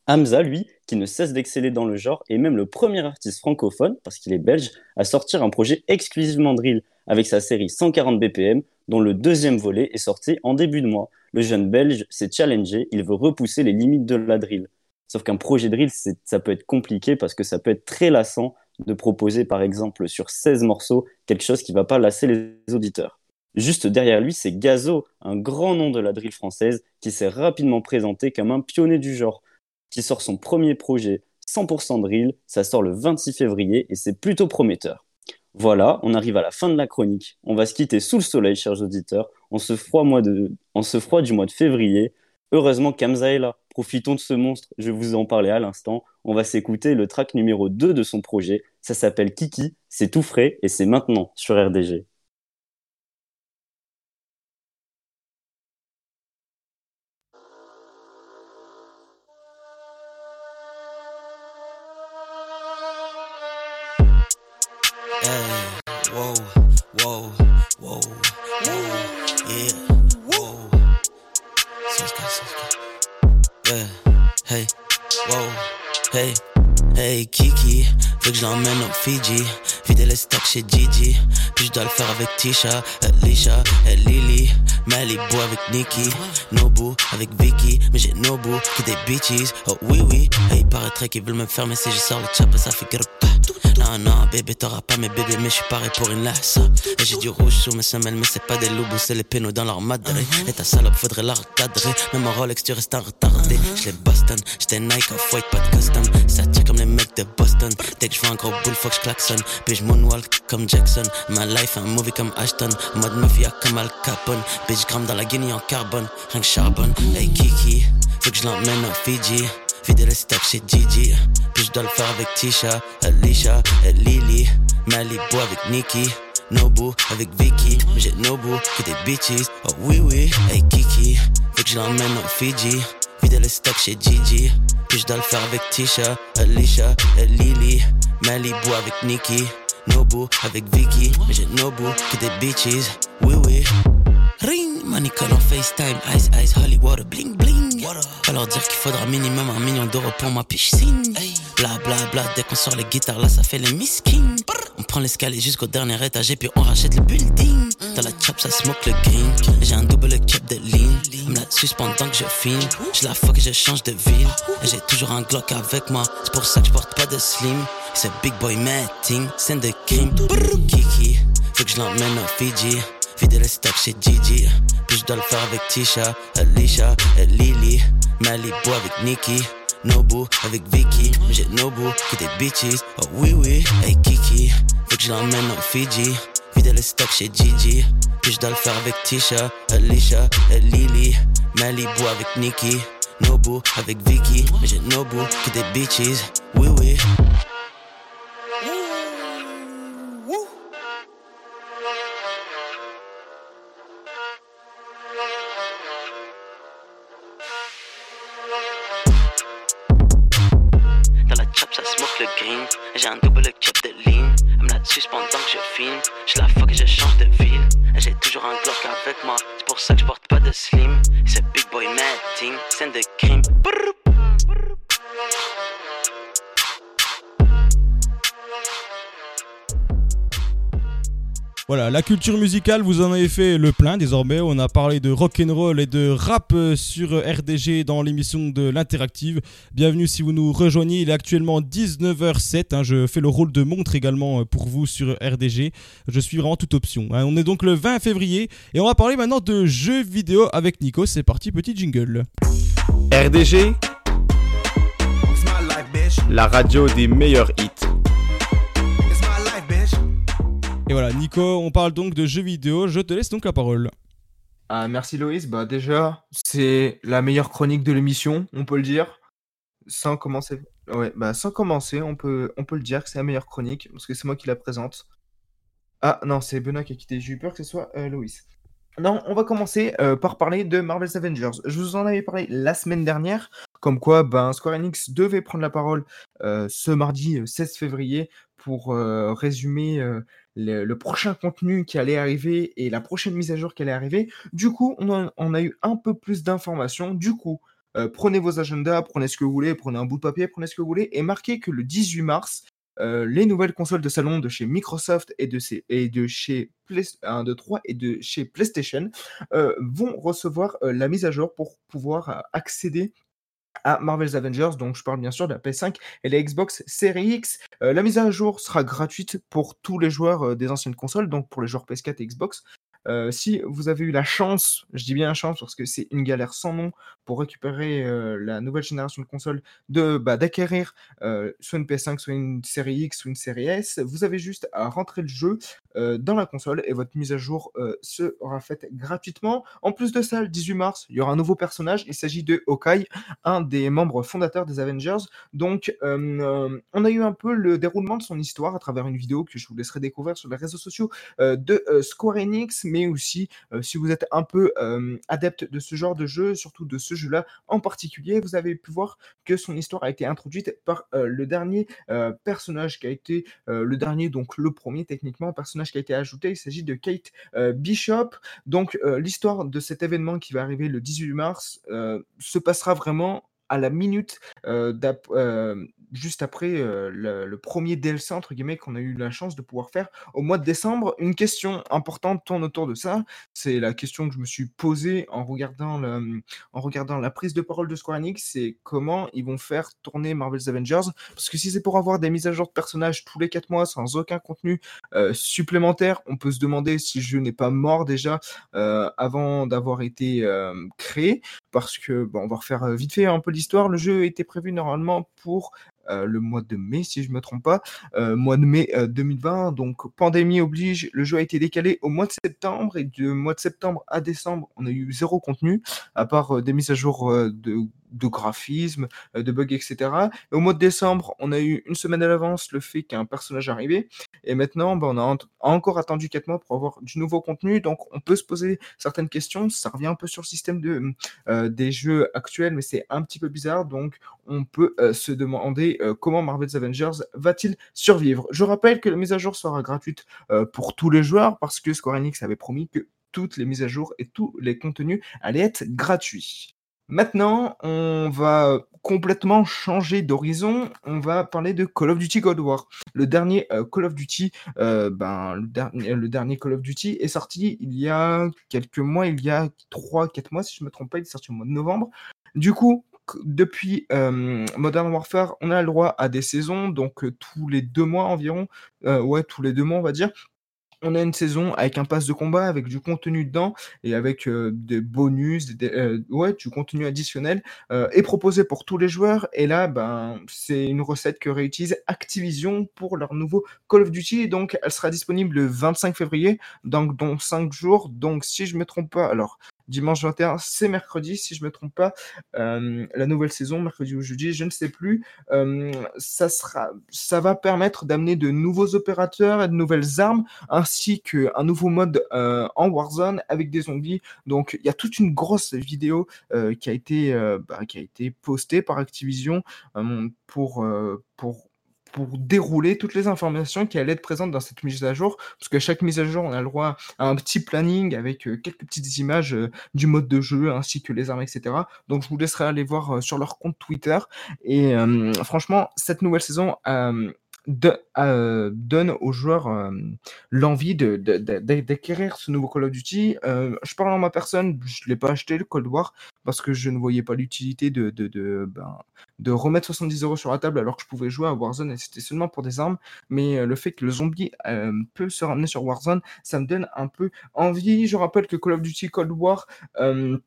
Hamza, lui, qui ne cesse d'exceller dans le genre, est même le premier artiste francophone, parce qu'il est belge, à sortir un projet exclusivement drill avec sa série 140 BPM, dont le deuxième volet est sorti en début de mois. Le jeune belge s'est challengé, il veut repousser les limites de la drill. Sauf qu'un projet drill, ça peut être compliqué parce que ça peut être très lassant de proposer, par exemple, sur 16 morceaux, quelque chose qui va pas lasser les auditeurs. Juste derrière lui, c'est Gazo, un grand nom de la drill française, qui s'est rapidement présenté comme un pionnier du genre, qui sort son premier projet 100% drill, ça sort le 26 février et c'est plutôt prometteur. Voilà, on arrive à la fin de la chronique. On va se quitter sous le soleil, chers auditeurs, en ce froid, du mois de février. Heureusement qu'Amza est. Profitons de ce monstre, je vous en parlais à l'instant. On va s'écouter le track numéro 2 de son projet. Ça s'appelle Kiki, c'est tout frais et c'est maintenant sur RDG. Hey, hey, Kiki, veux que je l'emmène au Fidji, vider les chez Gigi, puis je dois le faire avec Tisha, Alicia, et Lily, Malibu avec Nikki, Nobu avec Vicky, mais j'ai Nobu que des bitches, oh oui oui, hey, il paraîtrait qu'ils veulent me faire, mais si je sors le chap, ça fait grrrr. Non, non, bébé, t'auras pas mes bébés, mais je suis paré pour une lasse. Et j'ai du rouge sous mes semelles, mais c'est pas des loups, c'est les pénaux dans leur madré. Et ta salope, faudrait la recadrer. Même en Rolex, tu restes un retardé. Je les Boston, j'étais Nike off-white, pas de custom. Ça tire comme les mecs de Boston. Dès que je vois un gros boule, faut que je klaxonne. Puis je moonwalk comme Jackson. Ma life, un movie comme Ashton. Mode mafia comme Al Capone. Bitch, gramme dans la Guinée en carbone. Rien que charbonne. Hey Kiki, faut que je l'emmène au Fidji. Vider les stocks chez Gigi. Puis je dois le faire avec Tisha, Alicia Lily. Malibu avec Nikki. Nobu avec Vicky. J'ai Nobu que des bitches. Oh oui, oui. Hey Kiki, faut que je l'emmène au Fidji. Vider les stocks chez Gigi. Puis je dois le faire avec Tisha, Alicia Lily. Malibu avec Nikki. Nobu avec Vicky. Mais j'ai Nobu que des bitches. Oui, oui. Ring, money call en FaceTime, ice ice, holy water, bling bling. Va leur dire qu'il faudra minimum un million d'euros pour ma piscine. Bla bla bla, dès qu'on sort les guitares, là ça fait les miskin. On prend l'escalier jusqu'au dernier étage et puis on rachète le building. Dans la chop, ça smoke le green. J'ai un double cap de ligne. Elle me la suce pendant que je filme. Je la fuck et je change de ville. Et j'ai toujours un Glock avec moi. C'est pour ça que je porte pas de slim. C'est big boy matting, scène de crime. Kiki, faut que je l'emmène au Fidji. Vider les stocks chez Gigi. Puis je dois le faire avec Tisha, Alicia et Lily. Malibu avec Nikki. Nobu avec Vicky. J'ai Nobu que des bitches. Oh oui, oui. Hey Kiki, faut que je l'emmène au Fidji. Vider les stocks chez Gigi. Puis je dois le faire avec Tisha, Alicia et Lily. Malibu avec Nikki. Nobu avec Vicky. J'ai Nobu que des bitches. Oui, oui. J'ai un double cap de ligne. Elle me la suce pendant que je filme. Je la fuck et je change de ville. J'ai toujours un Glock avec moi. C'est pour ça que je porte pas de slim. C'est big boy matting, scène de crime. Brrr. Voilà, la culture musicale, vous en avez fait le plein désormais. On a parlé de rock and roll et de rap euh, sur RDG dans l'émission de l'interactive. Bienvenue si vous nous rejoignez. Il est actuellement 19h07. hein. Je fais le rôle de montre également euh, pour vous sur RDG. Je suis vraiment toute option. hein. On est donc le 20 février et on va parler maintenant de jeux vidéo avec Nico. C'est parti, petit jingle. RDG, la radio des meilleurs hits. Et voilà, Nico, on parle donc de jeux vidéo. Je te laisse donc la parole. Ah, merci Loïs. Bah déjà, c'est la meilleure chronique de l'émission, on peut le dire. Sans commencer. Ouais, bah sans commencer, on peut, on peut le dire que c'est la meilleure chronique, parce que c'est moi qui la présente. Ah non, c'est Benoît qui a quitté. J'ai eu peur que ce soit euh, Loïs. Non, on va commencer euh, par parler de Marvel's Avengers. Je vous en avais parlé la semaine dernière, comme quoi ben, Square Enix devait prendre la parole euh, ce mardi euh, 16 février pour euh, résumer euh, le, prochain contenu qui allait arriver et la prochaine mise à jour qui allait arriver. Du coup, on a, eu un peu plus d'informations. Du coup, euh, prenez vos agendas, prenez ce que vous voulez, prenez un bout de papier, prenez ce que vous voulez, et marquez que le 18 mars, euh, les nouvelles consoles de salon de chez Microsoft et de, et de chez Play, 1, 2, 3 et de chez PlayStation euh, vont recevoir la mise à jour pour pouvoir accéder à Marvel's Avengers, donc je parle bien sûr de la PS5 et la Xbox Series X. Euh, la mise à jour sera gratuite pour tous les joueurs euh, des anciennes consoles, donc pour les joueurs PS4 et Xbox. Euh, si vous avez eu la chance, je dis bien la chance parce que c'est une galère sans nom pour récupérer la nouvelle génération de consoles, de bah, d'acquérir soit une PS5, soit une série X, ou une série S, vous avez juste à rentrer le jeu dans la console et votre mise à jour sera faite gratuitement. En plus de ça, le 18 mars, il y aura un nouveau personnage. Il s'agit de Hawkeye, un des membres fondateurs des Avengers. Donc, on a eu un peu le déroulement de son histoire à travers une vidéo que je vous laisserai découvrir sur les réseaux sociaux de Square Enix, mais aussi si vous êtes un peu adepte de ce genre de jeu, surtout de ce jeu-là en particulier, vous avez pu voir que son histoire a été introduite par euh, le dernier euh, personnage qui a été euh, le dernier, donc le premier techniquement personnage qui a été ajouté. Il s'agit de Kate Bishop. Donc l'histoire de cet événement qui va arriver le 18 mars se passera vraiment à la minute euh, euh, juste après le, premier DLC entre guillemets qu'on a eu la chance de pouvoir faire au mois de décembre. Une question importante tourne autour de ça. C'est la question que je me suis posée en regardant le, en regardant la prise de parole de Square Enix, c'est comment ils vont faire tourner Marvel's Avengers. Parce que si c'est pour avoir des mises à jour de personnages tous les 4 mois sans aucun contenu supplémentaire, on peut se demander si le jeu n'est pas mort déjà avant d'avoir été créé. Parce que, bon, on va refaire vite fait un peu l'histoire. Le jeu était prévu normalement pour le mois de mai, si je ne me trompe pas, euh, mois de mai euh, 2020. Donc, pandémie oblige, le jeu a été décalé au mois de septembre. Et du mois de septembre à décembre, on a eu zéro contenu, à part euh, des mises à jour euh, de, de graphisme, euh, de bugs, etc. Et au mois de décembre, on a eu une semaine à l'avance le fait qu'un personnage arrivait. Et maintenant, bah, on a encore attendu 4 mois pour avoir du nouveau contenu. Donc, on peut se poser certaines questions. Ça revient un peu sur le système de, euh, des jeux actuels, mais c'est un petit peu bizarre. Donc, on peut euh, se demander comment Marvel's Avengers va-t-il survivre? Je rappelle que la mise à jour sera gratuite pour tous les joueurs parce que Square Enix avait promis que toutes les mises à jour et tous les contenus allaient être gratuits. Maintenant, on va complètement changer d'horizon. On va parler de Call of Duty Cold War. Le dernier euh, Call of Duty, euh, ben, le, dernier, Call of Duty est sorti il y a quelques mois, il y a 3-4 mois, si je ne me trompe pas, il est sorti au mois de novembre. Du coup, depuis euh, Modern Warfare, on a le droit à des saisons, donc euh, tous les deux mois environ, ouais, tous les deux mois, on va dire. On a une saison avec un pass de combat, avec du contenu dedans et avec euh, des bonus, euh, du contenu additionnel euh, est proposé pour tous les joueurs. Et là, ben, c'est une recette que réutilise Activision pour leur nouveau Call of Duty. Donc, elle sera disponible le 25 février, donc dans 5 jours. Donc, si je me trompe pas, alors dimanche 21, c'est mercredi, si je me trompe pas, euh, la nouvelle saison, mercredi ou jeudi, je ne sais plus. Euh, ça sera, ça va permettre d'amener de nouveaux opérateurs et de nouvelles armes, ainsi qu'un nouveau mode euh, en Warzone avec des zombies. Donc, il y a toute une grosse vidéo euh, qui a été, euh, bah, qui a été postée par Activision euh, pour, pour pour dérouler toutes les informations qui allaient être présentes dans cette mise à jour, parce que chaque mise à jour, on a le droit à un petit planning avec euh, quelques petites images euh, du mode de jeu ainsi que les armes, etc. Donc je vous laisserai aller voir euh, sur leur compte Twitter. Et franchement, cette nouvelle saison donne aux joueurs l'envie de- de- d'acquérir ce nouveau Call of Duty. Je parle en ma personne, je ne l'ai pas acheté le Cold War parce que je ne voyais pas l'utilité de, de, de, ben, de remettre 70 euros sur la table alors que je pouvais jouer à Warzone et c'était seulement pour des armes. Mais euh, le fait que le zombie euh, peut se ramener sur Warzone, ça me donne un peu envie. Je rappelle que Call of Duty Cold War euh,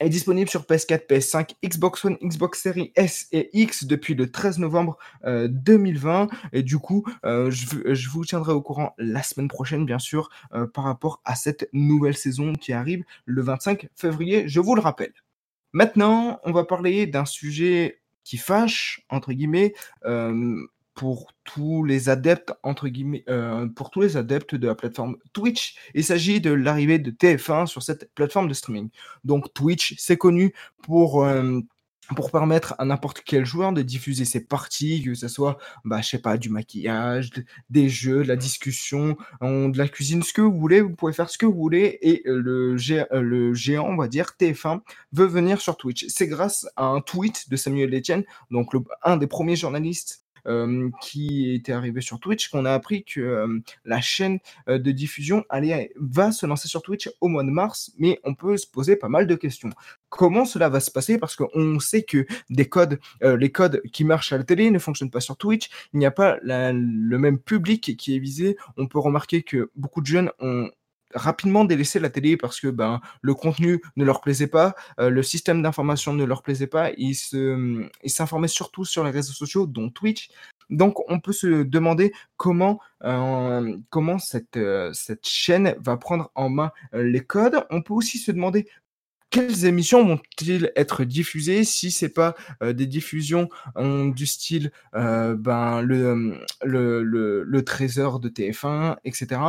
est disponible sur PS4, PS5, Xbox One, Xbox Series S et X depuis le 13 novembre euh, 2020. Et du coup, je, je vous tiendrai au courant la semaine prochaine, bien sûr, par rapport à cette nouvelle saison qui arrive le 25 février, je vous le rappelle. Maintenant, on va parler d'un sujet qui fâche, entre guillemets, euh, pour tous les adeptes, guillemets, euh, pour tous les adeptes de la plateforme Twitch. Il s'agit de l'arrivée de TF1 sur cette plateforme de streaming. Donc Twitch, c'est connu pour euh, pour permettre à n'importe quel joueur de diffuser ses parties, que ce soit, bah, je sais pas, du maquillage, des jeux, de la discussion, on- de la cuisine, ce que vous voulez, vous pouvez faire ce que vous voulez, et le, euh, géant, on va dire, TF1, veut venir sur Twitch. C'est grâce à un tweet de Samuel Etienne, donc un des premiers journalistes euh, qui était arrivé sur Twitch, qu'on a appris que euh, la chaîne euh, de diffusion va se lancer sur Twitch au mois de mars, mais on peut se poser pas mal de questions. Comment cela va se passer? Parce qu'on sait que les codes qui marchent à la télé ne fonctionnent pas sur Twitch. Il n'y a pas le même public qui est visé. On peut remarquer que beaucoup de jeunes ont rapidement délaissé la télé parce que ben le contenu ne leur plaisait pas, euh, le système d'information ne leur plaisait pas, ils se ils s'informaient surtout sur les réseaux sociaux dont Twitch. Donc on peut se demander comment euh, comment cette euh, cette chaîne va prendre en main les codes. On peut aussi se demander quelles émissions vont-ils être diffusées si c'est pas euh, des diffusions euh, du style euh, ben le, le trésor de TF1, etc.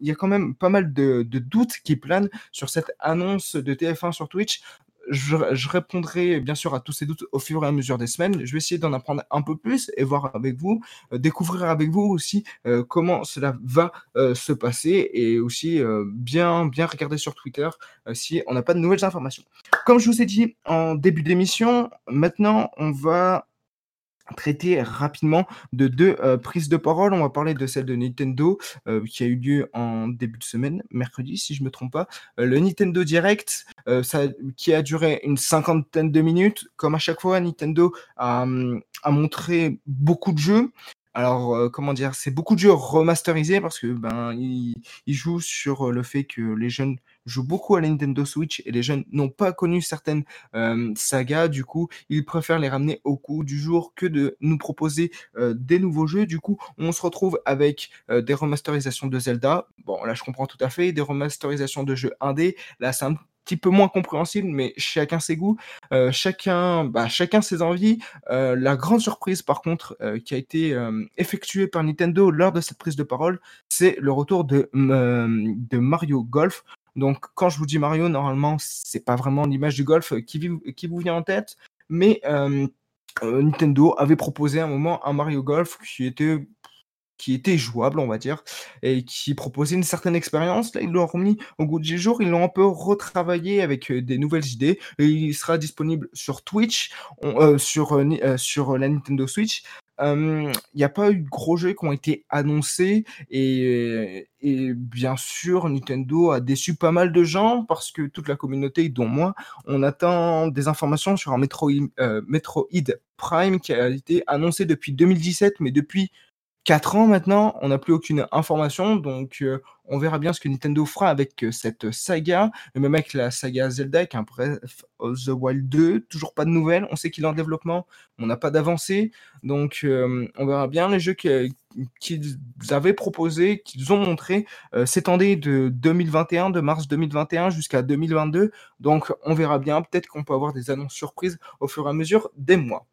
Il y a quand même pas mal de doutes qui planent sur cette annonce de TF1 sur Twitch. Je, je répondrai bien sûr à tous ces doutes au fur et à mesure des semaines. Je vais essayer d'en apprendre un peu plus et voir avec vous, euh, découvrir avec vous aussi euh, comment cela va euh, se passer et aussi euh, bien, bien regarder sur Twitter euh, si on n'a pas de nouvelles informations. Comme je vous ai dit en début d'émission, maintenant on va traiter rapidement de deux euh, prises de parole. On va parler de celle de Nintendo euh, qui a eu lieu en début de semaine, mercredi si je me trompe pas. Euh, le Nintendo Direct qui a duré une cinquantaine de minutes. Comme à chaque fois, Nintendo a, hum, a montré beaucoup de jeux. Alors, comment dire, c'est beaucoup de jeux remasterisés parce que ben ils, ils jouent sur le fait que les jeunes jouent beaucoup à la Nintendo Switch et les jeunes n'ont pas connu certaines euh, sagas. Du coup, ils préfèrent les ramener au coup du jour que de nous proposer euh, des nouveaux jeux. Du coup, on se retrouve avec euh, des remasterisations de Zelda. Bon, là, je comprends tout à fait. Des remasterisations de jeux indés. Là, c'est un petit peu moins compréhensible, mais chacun ses goûts, chacun, bah, chacun ses envies. La grande surprise, par contre, qui a été effectuée par Nintendo lors de cette prise de parole, c'est le retour de Mario Golf. Donc, quand je vous dis Mario, normalement, c'est pas vraiment l'image du golf qui, vous vient en tête, mais euh, euh, Nintendo avait proposé à un moment un Mario Golf qui était qui était jouable, on va dire, et qui proposait une certaine expérience. Là, ils l'ont remis au goût du jour, ils l'ont un peu retravaillé avec euh, des nouvelles idées, et il sera disponible sur Twitch, sur, sur la Nintendo Switch. Il n'y a pas eu de gros jeux qui ont été annoncés, et, et bien sûr, Nintendo a déçu pas mal de gens, parce que toute la communauté, dont moi, on attend des informations sur un Metroid, euh, Metroid Prime qui a été annoncé depuis 2017, mais depuis 4 ans maintenant, on n'a plus aucune information, donc euh, on verra bien ce que Nintendo fera avec euh, cette saga, et même avec la saga Zelda, avec un Breath of the Wild 2, toujours pas de nouvelles, on sait qu'il est en développement, on n'a pas d'avancée, donc euh, on verra bien les jeux qu'ils avaient proposés, qu'ils ont montrés, s'étendaient de 2021, de mars 2021 jusqu'à 2022, donc on verra bien, peut-être qu'on peut avoir des annonces surprises au fur et à mesure des mois.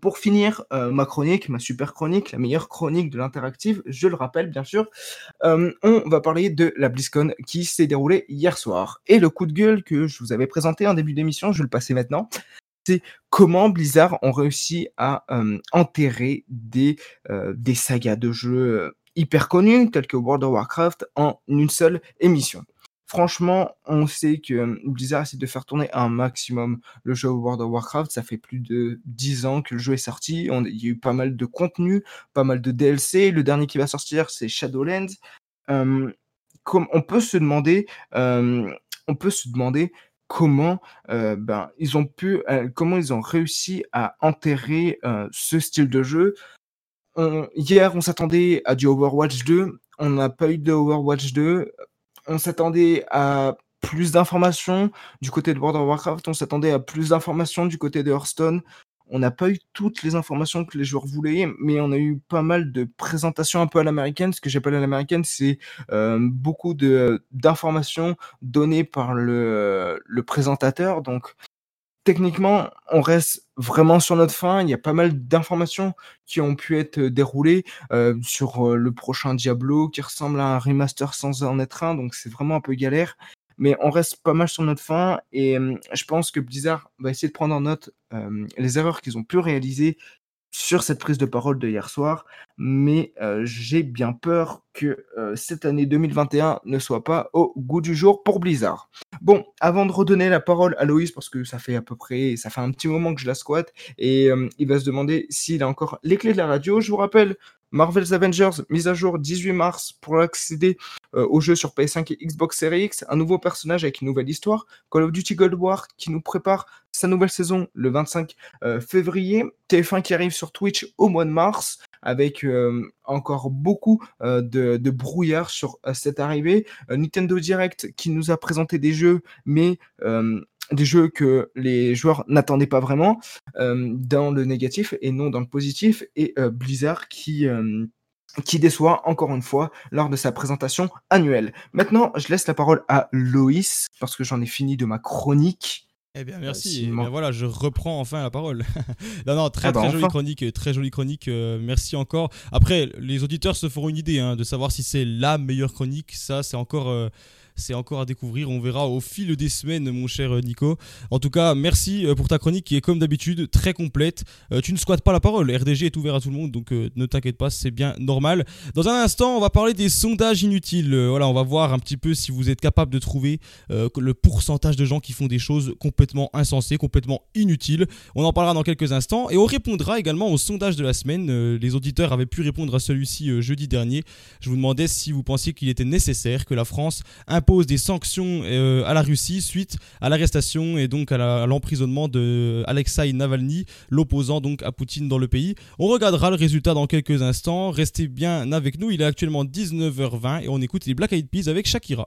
Pour finir euh, ma chronique, ma super chronique, la meilleure chronique de l'interactive, je le rappelle bien sûr, euh, on va parler de la BlizzCon qui s'est déroulée hier soir. Et le coup de gueule que je vous avais présenté en début d'émission, je vais le passer maintenant, c'est comment Blizzard ont réussi à euh, enterrer des, des sagas de jeux hyper connus tels que World of Warcraft en une seule émission. Franchement, on sait que euh, Blizzard essaie de faire tourner un maximum le jeu World of Warcraft. Ça fait plus de 10 ans que le jeu est sorti. On- il y a eu pas mal de contenu, pas mal de DLC. Le dernier qui va sortir, c'est Shadowlands. Euh, comme on peut se demander, euh, on peut se demander comment euh, ben, ils ont pu, euh, comment ils ont réussi à enterrer ce style de jeu. Hier, on s'attendait à du Overwatch 2. On n'a pas eu de Overwatch 2 on s'attendait à plus d'informations du côté de World of Warcraft, on s'attendait à plus d'informations du côté de Hearthstone. On n'a pas eu toutes les informations que les joueurs voulaient, mais on a eu pas mal de présentations un peu à l'américaine. Ce que j'appelle à l'américaine, c'est euh, beaucoup d'informations données par le, le présentateur. Donc, techniquement, on reste vraiment sur notre fin. Il y a pas mal d'informations qui ont pu être euh, déroulées euh, sur euh, le prochain Diablo qui ressemble à un remaster sans en être un, donc c'est vraiment un peu galère. mais on reste pas mal sur notre fin et je pense que Blizzard va essayer de prendre en note les erreurs qu'ils ont pu réaliser sur cette prise de parole de hier soir, mais j'ai bien peur que euh, cette année 2021 ne soit pas au goût du jour pour Blizzard. Bon, avant de redonner la parole à Loïs, parce que ça fait à peu près, ça fait un petit moment que je la squatte, et euh, il va se demander s'il a encore les clés de la radio. Je vous rappelle, Marvel's Avengers, mise à jour 18 mars pour accéder euh, au jeu sur PS5 et Xbox Series X, un nouveau personnage avec une nouvelle histoire, Call of Duty Gold War qui nous prépare sa nouvelle saison le 25 euh, février, TF1 qui arrive sur Twitch au mois de mars, avec euh, encore beaucoup euh, de, brouillard sur euh, cette arrivée, Nintendo Direct qui nous a présenté des jeux, mais des jeux que les joueurs n'attendaient pas vraiment dans le négatif et non dans le positif, et Blizzard qui... qui déçoit encore une fois lors de sa présentation annuelle. Maintenant, je laisse la parole à Loïs parce que j'en ai fini de ma chronique. Eh bien, merci. Et manque- bien voilà, je reprends enfin la parole. <laughs> non, non, très Ah bah, très jolie enfin. chronique, euh, très jolie chronique. euh, merci encore. Après, les auditeurs se feront une idée hein, de savoir si c'est la meilleure chronique. Ça, c'est encore. euh, c'est encore à découvrir, on verra au fil des semaines, mon cher Nico. En tout cas, merci euh, pour ta chronique qui est comme d'habitude très complète. Euh, tu ne squattes pas la parole, RDG est ouvert à tout le monde, donc euh, ne t'inquiète pas, c'est bien normal. Dans un instant, on va parler des sondages inutiles. Voilà, on va voir un petit peu si vous êtes capable de trouver le pourcentage de gens qui font des choses complètement insensées, complètement inutiles. On en parlera dans quelques instants et on répondra également au sondage de la semaine. Les auditeurs avaient pu répondre à celui-ci jeudi dernier. Je vous demandais si vous pensiez qu'il était nécessaire que la France impose des sanctions euh, à la Russie suite à l'arrestation et donc à l'emprisonnement de Alexei Navalny, l'opposant donc à Poutine dans le pays. On regardera le résultat dans quelques instants. Restez bien avec nous. Il est actuellement 19h20 et on écoute les Black Eyed Peas avec Shakira.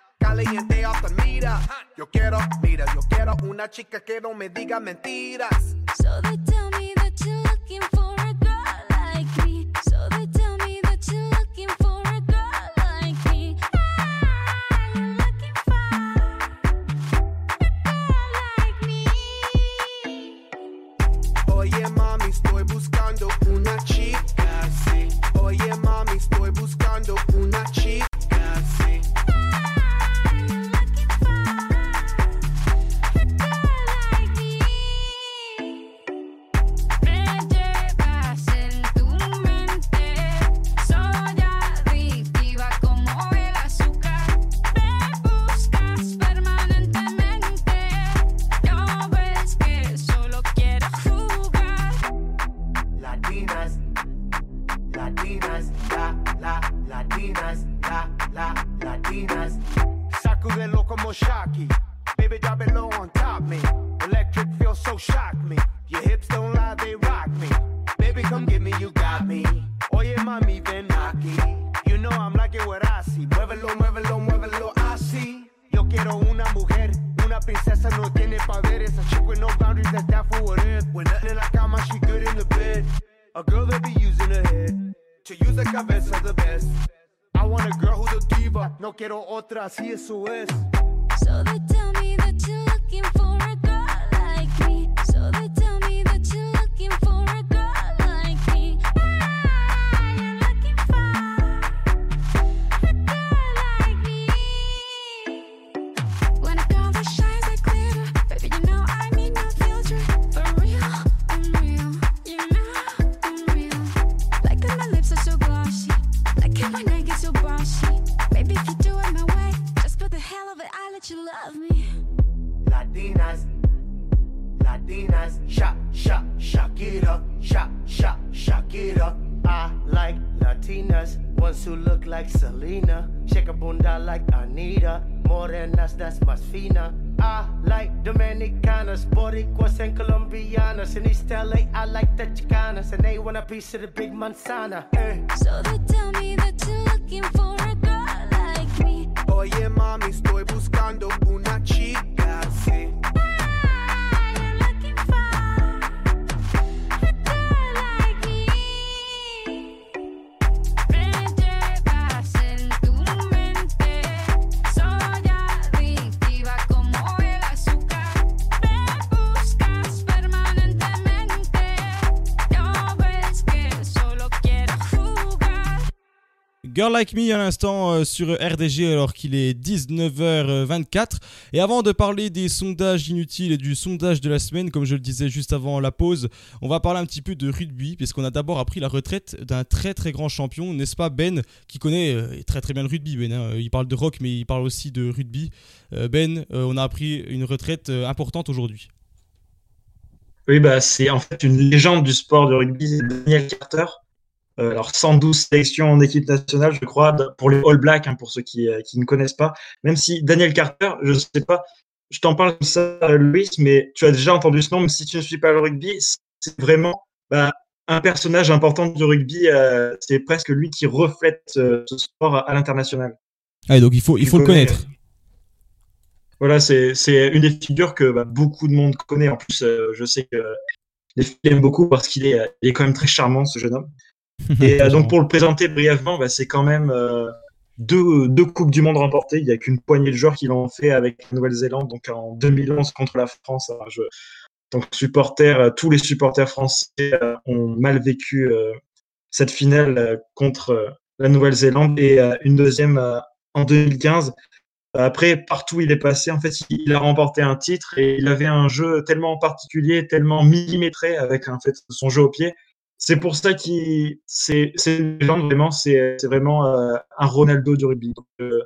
Caliente the mira. Yo quiero, mira, yo quiero una chica que no me diga mentiras. So they tell me that you're looking for a girl like me. So they tell me that you're looking for a girl like me. Ah, you're looking for a girl like me. Oye mami, estoy buscando una chica, sí. Oye mami, estoy buscando quiero otra, así eso es. So they big Girl Like Me à l'instant euh, sur RDG alors qu'il est 19h24. Et avant de parler des sondages inutiles et du sondage de la semaine, comme je le disais juste avant la pause, on va parler un petit peu de rugby, puisqu'on a d'abord appris la retraite d'un très très grand champion, n'est-ce pas Ben, qui connaît euh, très très bien le rugby, Ben. hein. Il parle de rock, mais il parle aussi de rugby. Euh, ben, on a appris une retraite importante aujourd'hui. Oui, bah, c'est en fait une légende du sport de rugby, Daniel Carter. Euh, alors, 112 sélections en équipe nationale, je crois, pour les All Blacks, hein, pour ceux qui, euh, qui ne connaissent pas. Même si Daniel Carter, je ne sais pas, je t'en parle comme ça, euh, Louis, mais tu as déjà entendu ce nom, même si tu ne suis pas le rugby, c'est vraiment bah, un personnage important du rugby. euh, c'est presque lui qui reflète euh, ce sport à, l'international. Ah, donc il faut, il faut le connaître. Voilà, c'est une des figures que bah, beaucoup de monde connaît. En plus, euh, je sais que les filles l'aiment beaucoup parce qu'il est, il est quand même très charmant, ce jeune homme. Et euh, donc, pour le présenter brièvement, bah, c'est quand même euh, deux, deux Coupes du Monde remportées. Il n'y a qu'une poignée de joueurs qui l'ont fait avec la Nouvelle-Zélande, donc en 2011 contre la France. Alors, je, en tant que supporter, euh, tous les supporters français ont mal vécu cette finale contre la Nouvelle-Zélande et une deuxième en 2015. Après, partout où il est passé, en fait, il a remporté un titre et il avait un jeu tellement particulier, tellement millimétré avec en fait son jeu au pied. C'est pour ça qu'il, c'est, vraiment, c'est, c'est vraiment euh, un Ronaldo du rugby. Euh,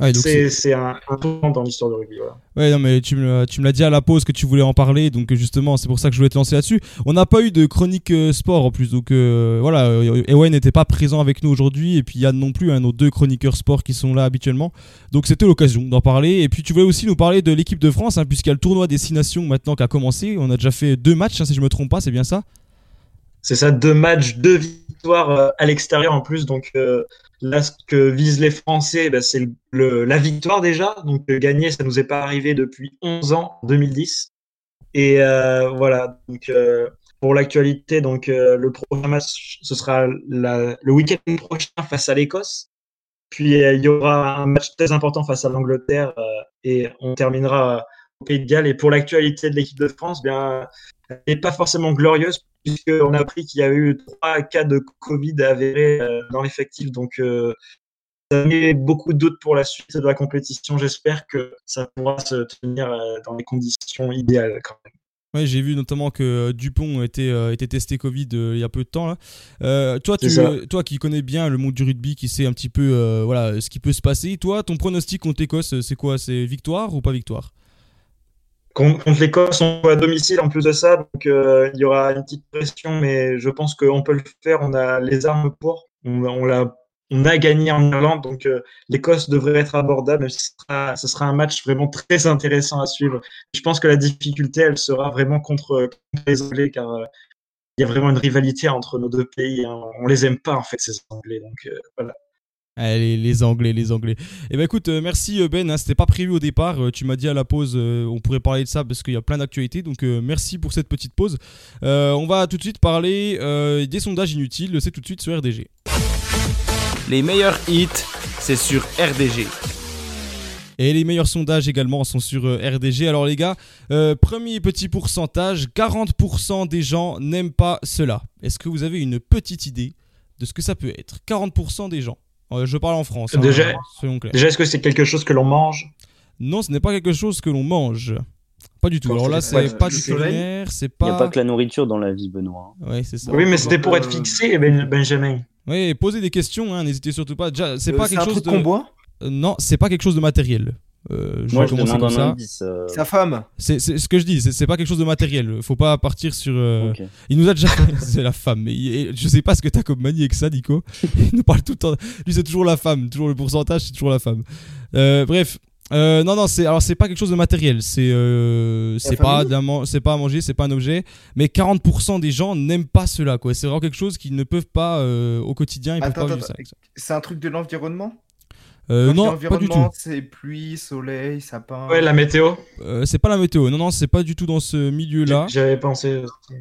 Ouais, donc c'est, c'est- c'est un, un tournant dans l'histoire du rugby. Voilà. Ouais, non, mais tu me, l'as- tu me l'as dit à la pause que tu voulais en parler, donc euh, justement, c'est pour ça que je voulais te lancer là-dessus. On n'a pas eu de chronique euh, sport en plus, donc euh, voilà, euh, Ewen n'était pas présent avec nous aujourd'hui, et puis Yann non plus, hein, nos deux chroniqueurs sport qui sont là habituellement. Donc c'était l'occasion d'en parler. Et puis tu voulais aussi nous parler de l'équipe de France, hein, puisqu'il y a le tournoi des Six Nations maintenant qui a commencé. On a déjà fait deux matchs, hein, si je me trompe pas, c'est bien ça? C'est ça, deux matchs, deux victoires euh, à l'extérieur en plus. Donc euh, là, ce que visent les Français, bah, c'est la victoire déjà. Donc euh, gagner, ça nous est pas arrivé depuis 11 ans, en 2010. Et voilà, donc pour l'actualité, donc le prochain match, ce sera le week-end prochain face à l'Écosse. Puis il y aura un match très important face à l'Angleterre et on terminera au Pays de Galles. Et pour l'actualité de l'équipe de France, bien, elle n'est pas forcément glorieuse puisqu'on a appris qu'il y a eu trois cas de Covid avérés euh, dans l'effectif. Donc euh, ça met beaucoup de doutes pour la suite de la compétition. J'espère que ça pourra se tenir euh, dans les conditions idéales quand même. Ouais, j'ai vu notamment que Dupont était, euh, était testé Covid euh, il y a peu de temps. Là. Euh, toi, tu, toi qui connais bien le monde du rugby, qui sait un petit peu voilà, ce qui peut se passer, toi, ton pronostic contre l'Écosse, c'est quoi? C'est victoire ou pas victoire? Contre, l'Écosse, on joue à domicile en plus de ça, donc euh, il y aura une petite pression, mais je pense qu'on peut le faire. On a les armes pour. On, a gagné en Irlande, donc euh, l'Écosse devrait être abordable. Ce sera, un match vraiment très intéressant à suivre. Je pense que la difficulté, elle sera vraiment contre, contre les Anglais, car euh, il y a vraiment une rivalité entre nos deux pays. hein. On les aime pas en fait ces Anglais, donc euh, voilà. Allez, les Anglais, les Anglais. Eh ben écoute, euh, merci euh, Ben, hein, c'était pas prévu au départ. euh, tu m'as dit à la pause, euh, on pourrait parler de ça parce qu'il y a plein d'actualités. Donc merci pour cette petite pause. On va tout de suite parler des sondages inutiles. C'est tout de suite sur RDG. Les meilleurs hits, c'est sur RDG. Et les meilleurs sondages également sont sur RDG. Alors les gars, euh, premier petit pourcentage, 40% des gens n'aiment pas cela. Est-ce que vous avez une petite idée de ce que ça peut être? 40% des gens. Euh, je parle en France. hein, Déjà, soyons clairs. déjà est-ce que c'est quelque chose que l'on mange? Non, ce n'est pas quelque chose que l'on mange. Pas du tout. Quand Alors là, c'est pas du culinaire, c'est Il pas. n'y a pas que la nourriture dans la vie, Benoît. Ouais, c'est ça. Oui, mais c'était pour être fixé, Ben- Benjamin. Oui, posez des questions, hein, n'hésitez surtout pas. Déjà, c'est Euh, pas c'est quelque un chose truc de. qu'on boit? Euh, Non, c'est pas quelque chose de matériel. Euh, je Moi, vais je commencer demande comme ça. indice. euh, Sa femme. C'est c'est ce que je dis, c'est c'est pas quelque chose de matériel. Faut pas partir sur. euh. Il nous a déjà. <laughs> c'est la femme. Mais il- et je sais pas ce que t'as comme manie avec ça, Nico. <laughs> Il nous parle tout le temps. Lui, c'est toujours la femme. Toujours le pourcentage, c'est toujours la femme. Euh, bref. Euh, non, non, c'est alors c'est pas quelque chose de matériel. C'est euh, c'est pas c'est pas à manger, c'est pas un objet. Mais 40% des gens n'aiment pas cela. Quoi. C'est vraiment quelque chose qu'ils ne peuvent pas euh, au quotidien. Ils peuvent Attends, pas attends, vivre ça. c'est un truc de l'environnement? Euh, non, pas du tout. environnement, C'est pluie, soleil, sapin. Ouais, la météo. Euh, c'est pas la météo. Non, non, c'est pas du tout dans ce milieu-là. J'avais pensé. aussi.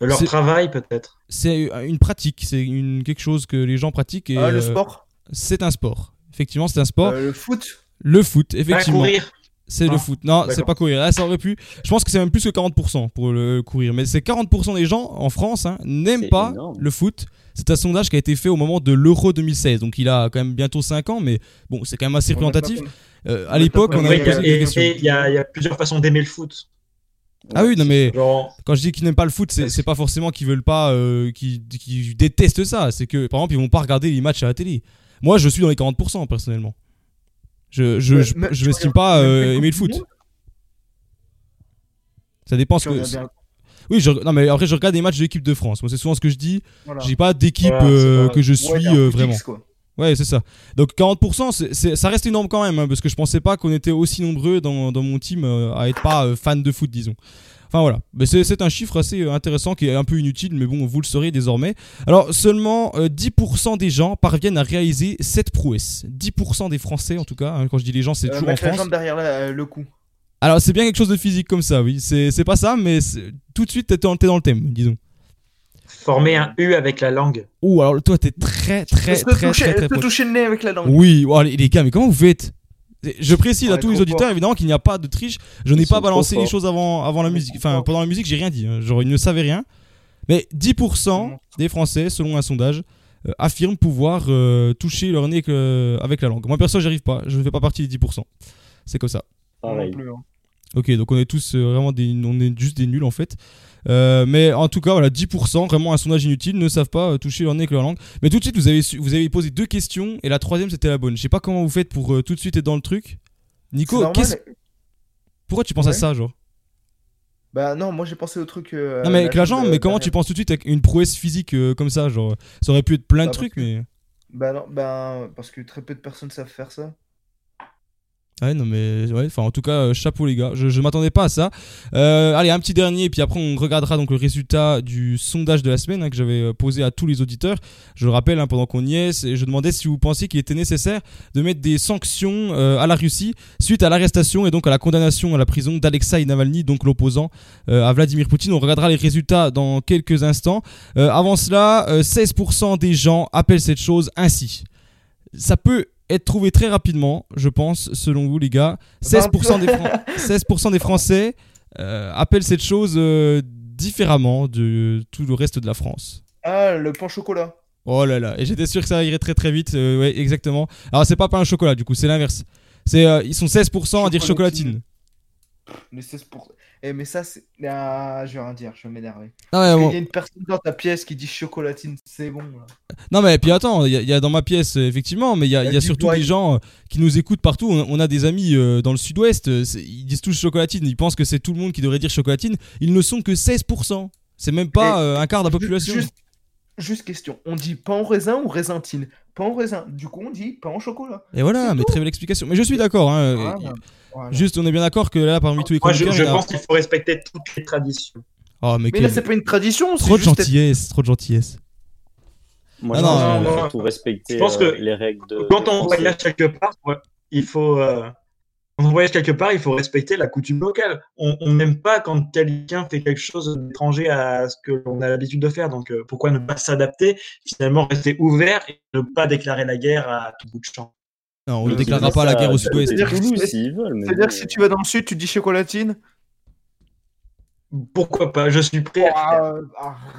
Leur C'est- travail, peut-être. C'est une pratique, c'est une, quelque chose que les gens pratiquent. Et, Ah, le euh, sport? C'est un sport. Effectivement, c'est un sport. Euh, Le foot? Le foot, effectivement. courir. C'est le Ah, foot. Non, c'est pas courir. Là, ça aurait pu. Je pense que c'est même plus que 40% pour le courir. Mais c'est 40% des gens en France hein, n'aiment pas énorme. le foot. C'est un sondage qui a été fait au moment de l'Euro 2016. Donc il a quand même bientôt 5 ans, mais bon, c'est quand même assez représentatif. Euh, à l'époque, on avait il y a- posé des et- questions. et il y, a il y a plusieurs façons d'aimer le foot. Ah oui, non mais Genre, quand je dis qu'ils n'aiment pas le foot, c'est pas forcément qu'ils veulent pas, euh, qu'ils qu'ils détestent ça. C'est que par exemple, ils vont pas regarder les matchs à la télé. Moi, je suis dans les 40% personnellement. Je je Ouais, je, je m'estime pas euh, aimer le foot. Ça dépend ce que. Oui, je, non mais après je regarde des matchs de l'équipe de France. Moi, c'est souvent ce que je dis. Voilà. J'ai pas d'équipe Voilà, euh, que je suis euh, vraiment. X. Ouais, c'est ça. Donc 40%, c'est- c'est- ça reste énorme quand même, hein, parce que je pensais pas qu'on était aussi nombreux dans, dans mon team euh, à être pas fan de foot, disons. Enfin voilà, mais c'est c'est un chiffre assez euh, intéressant qui est un peu inutile, mais bon, vous le saurez désormais. Alors seulement euh, 10% des gens parviennent à réaliser cette prouesse. 10% des Français, en tout cas, hein, quand je dis les gens, c'est Euh, toujours en mettre la France. jambe derrière la- euh, le cou. Alors c'est bien quelque chose de physique comme ça, oui. C'est c'est pas ça, mais c'est- tout de suite t'es dans, t'es dans le thème, disons. former un U avec la langue. Ouh, alors toi t'es très très Se très toucher, très très toucher le nez avec la langue. Oui, oh, les, les gars, mais comment vous faites? Je précise à tous les auditeurs fort. évidemment qu'il n'y a pas de triche. Je n'ai pas balancé les choses avant, avant la musique. Enfin, pendant la musique, j'ai rien dit. hein. Genre, ils ne savaient rien. Mais 10% des Français, selon un sondage, euh, affirment pouvoir euh, toucher leur nez que- avec la langue. Moi, perso, j'y arrive pas. Je ne fais pas partie des 10%. C'est comme ça. Pareil. hein. Ok, donc on est tous euh, vraiment des, on est juste des nuls en fait. Euh, mais en tout cas, voilà, 10%, vraiment un sondage inutile, ne savent pas euh, toucher leur nez avec leur langue. Mais tout de suite, vous avez, su- vous avez posé deux questions et la troisième c'était la bonne. Je sais pas comment vous faites pour euh, tout de suite être dans le truc. Nico, qu'est-ce- mais- pourquoi tu penses à ça, genre? Bah non, moi j'ai pensé au truc. euh, Non, mais avec la jambe, mais comment derrière. tu penses tout de suite avec une prouesse physique comme ça, genre Ça aurait pu être plein de Bah, trucs, que- mais. Bah non, bah parce que très peu de personnes savent faire ça. Non, mais ouais, enfin, en tout cas, euh, chapeau les gars. Je, je m'attendais pas à ça. Euh, allez, un petit dernier, puis après, on regardera donc le résultat du sondage de la semaine hein, que j'avais euh, posé à tous les auditeurs. Je le rappelle, hein, pendant qu'on y est, je demandais si vous pensiez qu'il était nécessaire de mettre des sanctions à la Russie suite à l'arrestation et donc à la condamnation à la prison d'Alexei Navalny, donc l'opposant à Vladimir Poutine. On regardera les résultats dans quelques instants. Avant cela, euh, 16% des gens appellent cette chose ainsi. Ça peut être trouvé très rapidement, je pense, selon vous les gars. 16% des, Fran- <laughs> 16% des Français euh, appellent cette chose euh, différemment de tout le reste de la France. Ah, le pain au chocolat. Oh là là, et j'étais sûr que ça irait très très vite. euh, ouais, exactement. Alors c'est pas pain au chocolat, du coup, c'est l'inverse. C'est euh, ils sont 16% à dire chocolatine. Mais c'est pour. Eh, mais ça, c'est. Ah, je vais rien dire, je vais m'énerver. Parce qu'il bon. y a une personne dans ta pièce qui dit chocolatine, c'est bon. Là. Non mais puis attends, il y, a- il y a dans ma pièce euh, effectivement, mais il y a, Il y a il y a du surtout des gens euh, qui nous écoutent partout. On, on a des amis euh, dans le sud-ouest, ils disent tous chocolatine, ils pensent que c'est tout le monde qui devrait dire chocolatine. Ils ne sont que 16%. C'est même pas euh, un quart de la population. Juste, juste question, on dit pain au raisin ou raisintine Pain raisin. Du coup, on dit pain au chocolat. Et voilà, mais très belle explication. Mais je suis d'accord. hein, Voilà, voilà. Juste, on est bien d'accord que là, parmi tous les Moi, je, a- pense qu'il faut respecter toutes les traditions. Oh, mais, Mais là, c'est pas une tradition, c'est Trop de être- gentillesse, trop de gentillesse. Moi, Ah je non, faut non. surtout respecter Je pense euh, que les règles de. Quand on voyage quelque part, ouais, il faut. euh, quand on voyage quelque part, il faut respecter la coutume locale. On on n'aime pas quand quelqu'un fait quelque chose d'étranger à ce que l'on a l'habitude de faire. Donc, euh, pourquoi ne pas s'adapter Finalement, rester ouvert et ne pas déclarer la guerre à tout bout de champ? Non, on ne Mais déclarera ça, pas la guerre au sud-ouest. c'est C'est-à-dire que si- tu vas dans le sud, tu dis chocolatine? Pourquoi pas Je suis prêt à faire.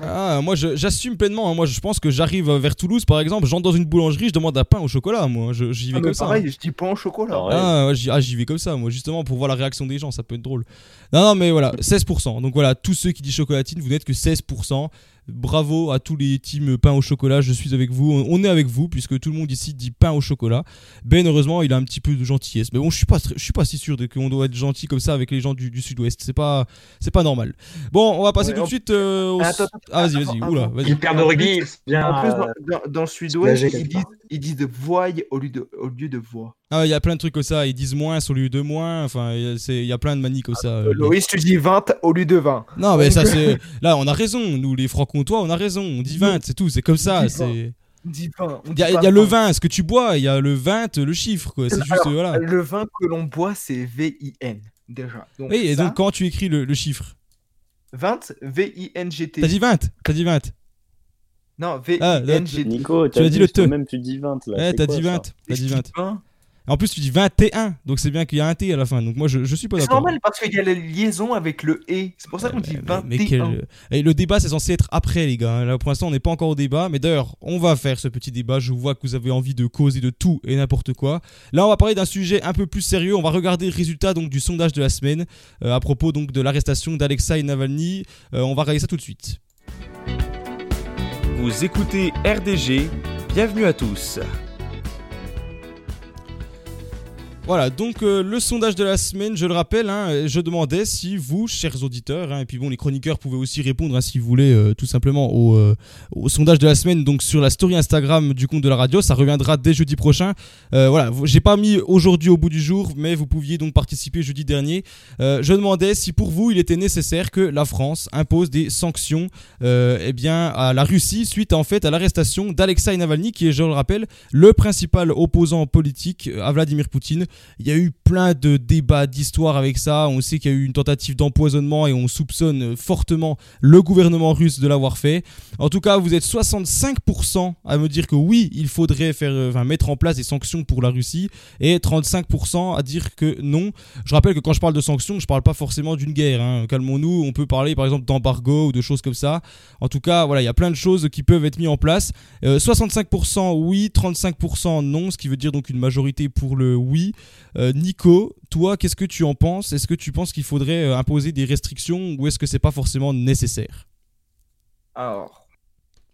Ah, moi, j'assume pleinement. hein. Moi, je pense que j'arrive vers Toulouse, par exemple, j'entre dans une boulangerie, je demande un pain au chocolat. Moi, Je- j'y vais Ah, mais comme ça. hein. pareil, je dis pain au chocolat. Ah, ouais, j'y ah, j'y vais comme ça, moi, justement, pour voir la réaction des gens, ça peut être drôle. Non, non, mais voilà, 16%. Donc voilà, tous ceux qui disent chocolatine, vous n'êtes que 16%. Bravo à tous les teams pain au chocolat, je suis avec vous. On on est avec vous puisque tout le monde ici dit pain au chocolat. Ben heureusement, il a un petit peu de gentillesse. Mais bon, je suis pas je suis pas si sûr de qu'on doit être gentil comme ça avec les gens du, du sud-ouest. C'est pas c'est pas normal. Bon, on va passer Ouais, tout de suite euh, au Attends, attends, Ah, vas-y, attends, vas-y. attends. Oula, vas-y. Il perd de rugby, bien. En plus, euh, dans, dans- dans le sud-ouest, ils disent, ils disent de voix au lieu de, au lieu de voix. Ah, il y a plein de trucs comme ça. Ils disent moins au lieu de moins. Enfin, il y a- c'est- il y a plein de manies comme ça. euh, Loïs, tu dis 20 au lieu de 20. Non, mais ça <laughs> c'est. Là, on a raison. Nous, les francs-comtois, on a raison. On dit 20, c'est tout. C'est comme ça. dit C'est. On dit 20. on Il y a, dit y a le 20. 20, ce que tu bois. Il y a le 20, le chiffre. quoi. C'est juste. Alors, Voilà. Le vin que l'on boit, c'est V-I-N, déjà. Donc, Oui, et ça, donc quand tu écris le, le chiffre 20, V-I-N-G-T. T'as dit 20 T'as dit 20 Non, Ah, V-I-N-G-T. Nico, Tu as dit le te. Même tu dis 20 là. Ouais, c'est t'as dit ça 20. T'as dit dis 20. 20. En plus, tu dis 21. Donc c'est bien qu'il y a un T à la fin. Donc moi, je, je suis pas C'est d'accord. normal parce qu'il y a la liaison avec le E. C'est pour ça qu'on dit 21. Mais quel- Et le débat, c'est censé être après, les gars. Là, pour l'instant, on n'est pas encore au débat. Mais d'ailleurs, on va faire ce petit débat. Je vois que vous avez envie de causer de tout et n'importe quoi. Là, on va parler d'un sujet un peu plus sérieux. On va regarder le résultat donc, du sondage de la semaine euh, à propos donc, de l'arrestation d'Alexei Navalny. Euh, on va regarder ça tout de suite. Vous écoutez RDG, bienvenue à tous. Voilà, donc euh, le sondage de la semaine, je le rappelle, hein, je demandais si vous, chers auditeurs, hein, et puis bon, les chroniqueurs pouvaient aussi répondre hein, si vous voulez, euh, tout simplement au, euh, au sondage de la semaine, donc sur la story Instagram du compte de la radio, ça reviendra dès jeudi prochain. Euh, voilà, j'ai pas mis aujourd'hui au bout du jour, mais vous pouviez donc participer jeudi dernier. Euh, je demandais si pour vous il était nécessaire que la France impose des sanctions, euh, eh bien, à la Russie suite en fait à l'arrestation d'Alexei Navalny, qui est, je le rappelle, le principal opposant politique à Vladimir Poutine. Il y a eu plein de débats d'histoire avec ça. On sait qu'il y a eu une tentative d'empoisonnement et on soupçonne fortement le gouvernement russe de l'avoir fait. En tout cas, vous êtes 65% à me dire que oui, il faudrait faire, euh, mettre en place des sanctions pour la Russie et 35% à dire que non. Je rappelle que quand je parle de sanctions, je parle pas forcément d'une guerre. hein. Calmons-nous. On peut parler par exemple d'embargo ou de choses comme ça. En tout cas, voilà, il y a plein de choses qui peuvent être mises en place. Euh, 65% oui, 35% non, ce qui veut dire donc une majorité pour le oui. Euh, Nico, toi, qu'est-ce que tu en penses? Est-ce que tu penses qu'il faudrait euh, imposer des restrictions ou est-ce que c'est pas forcément nécessaire? Alors,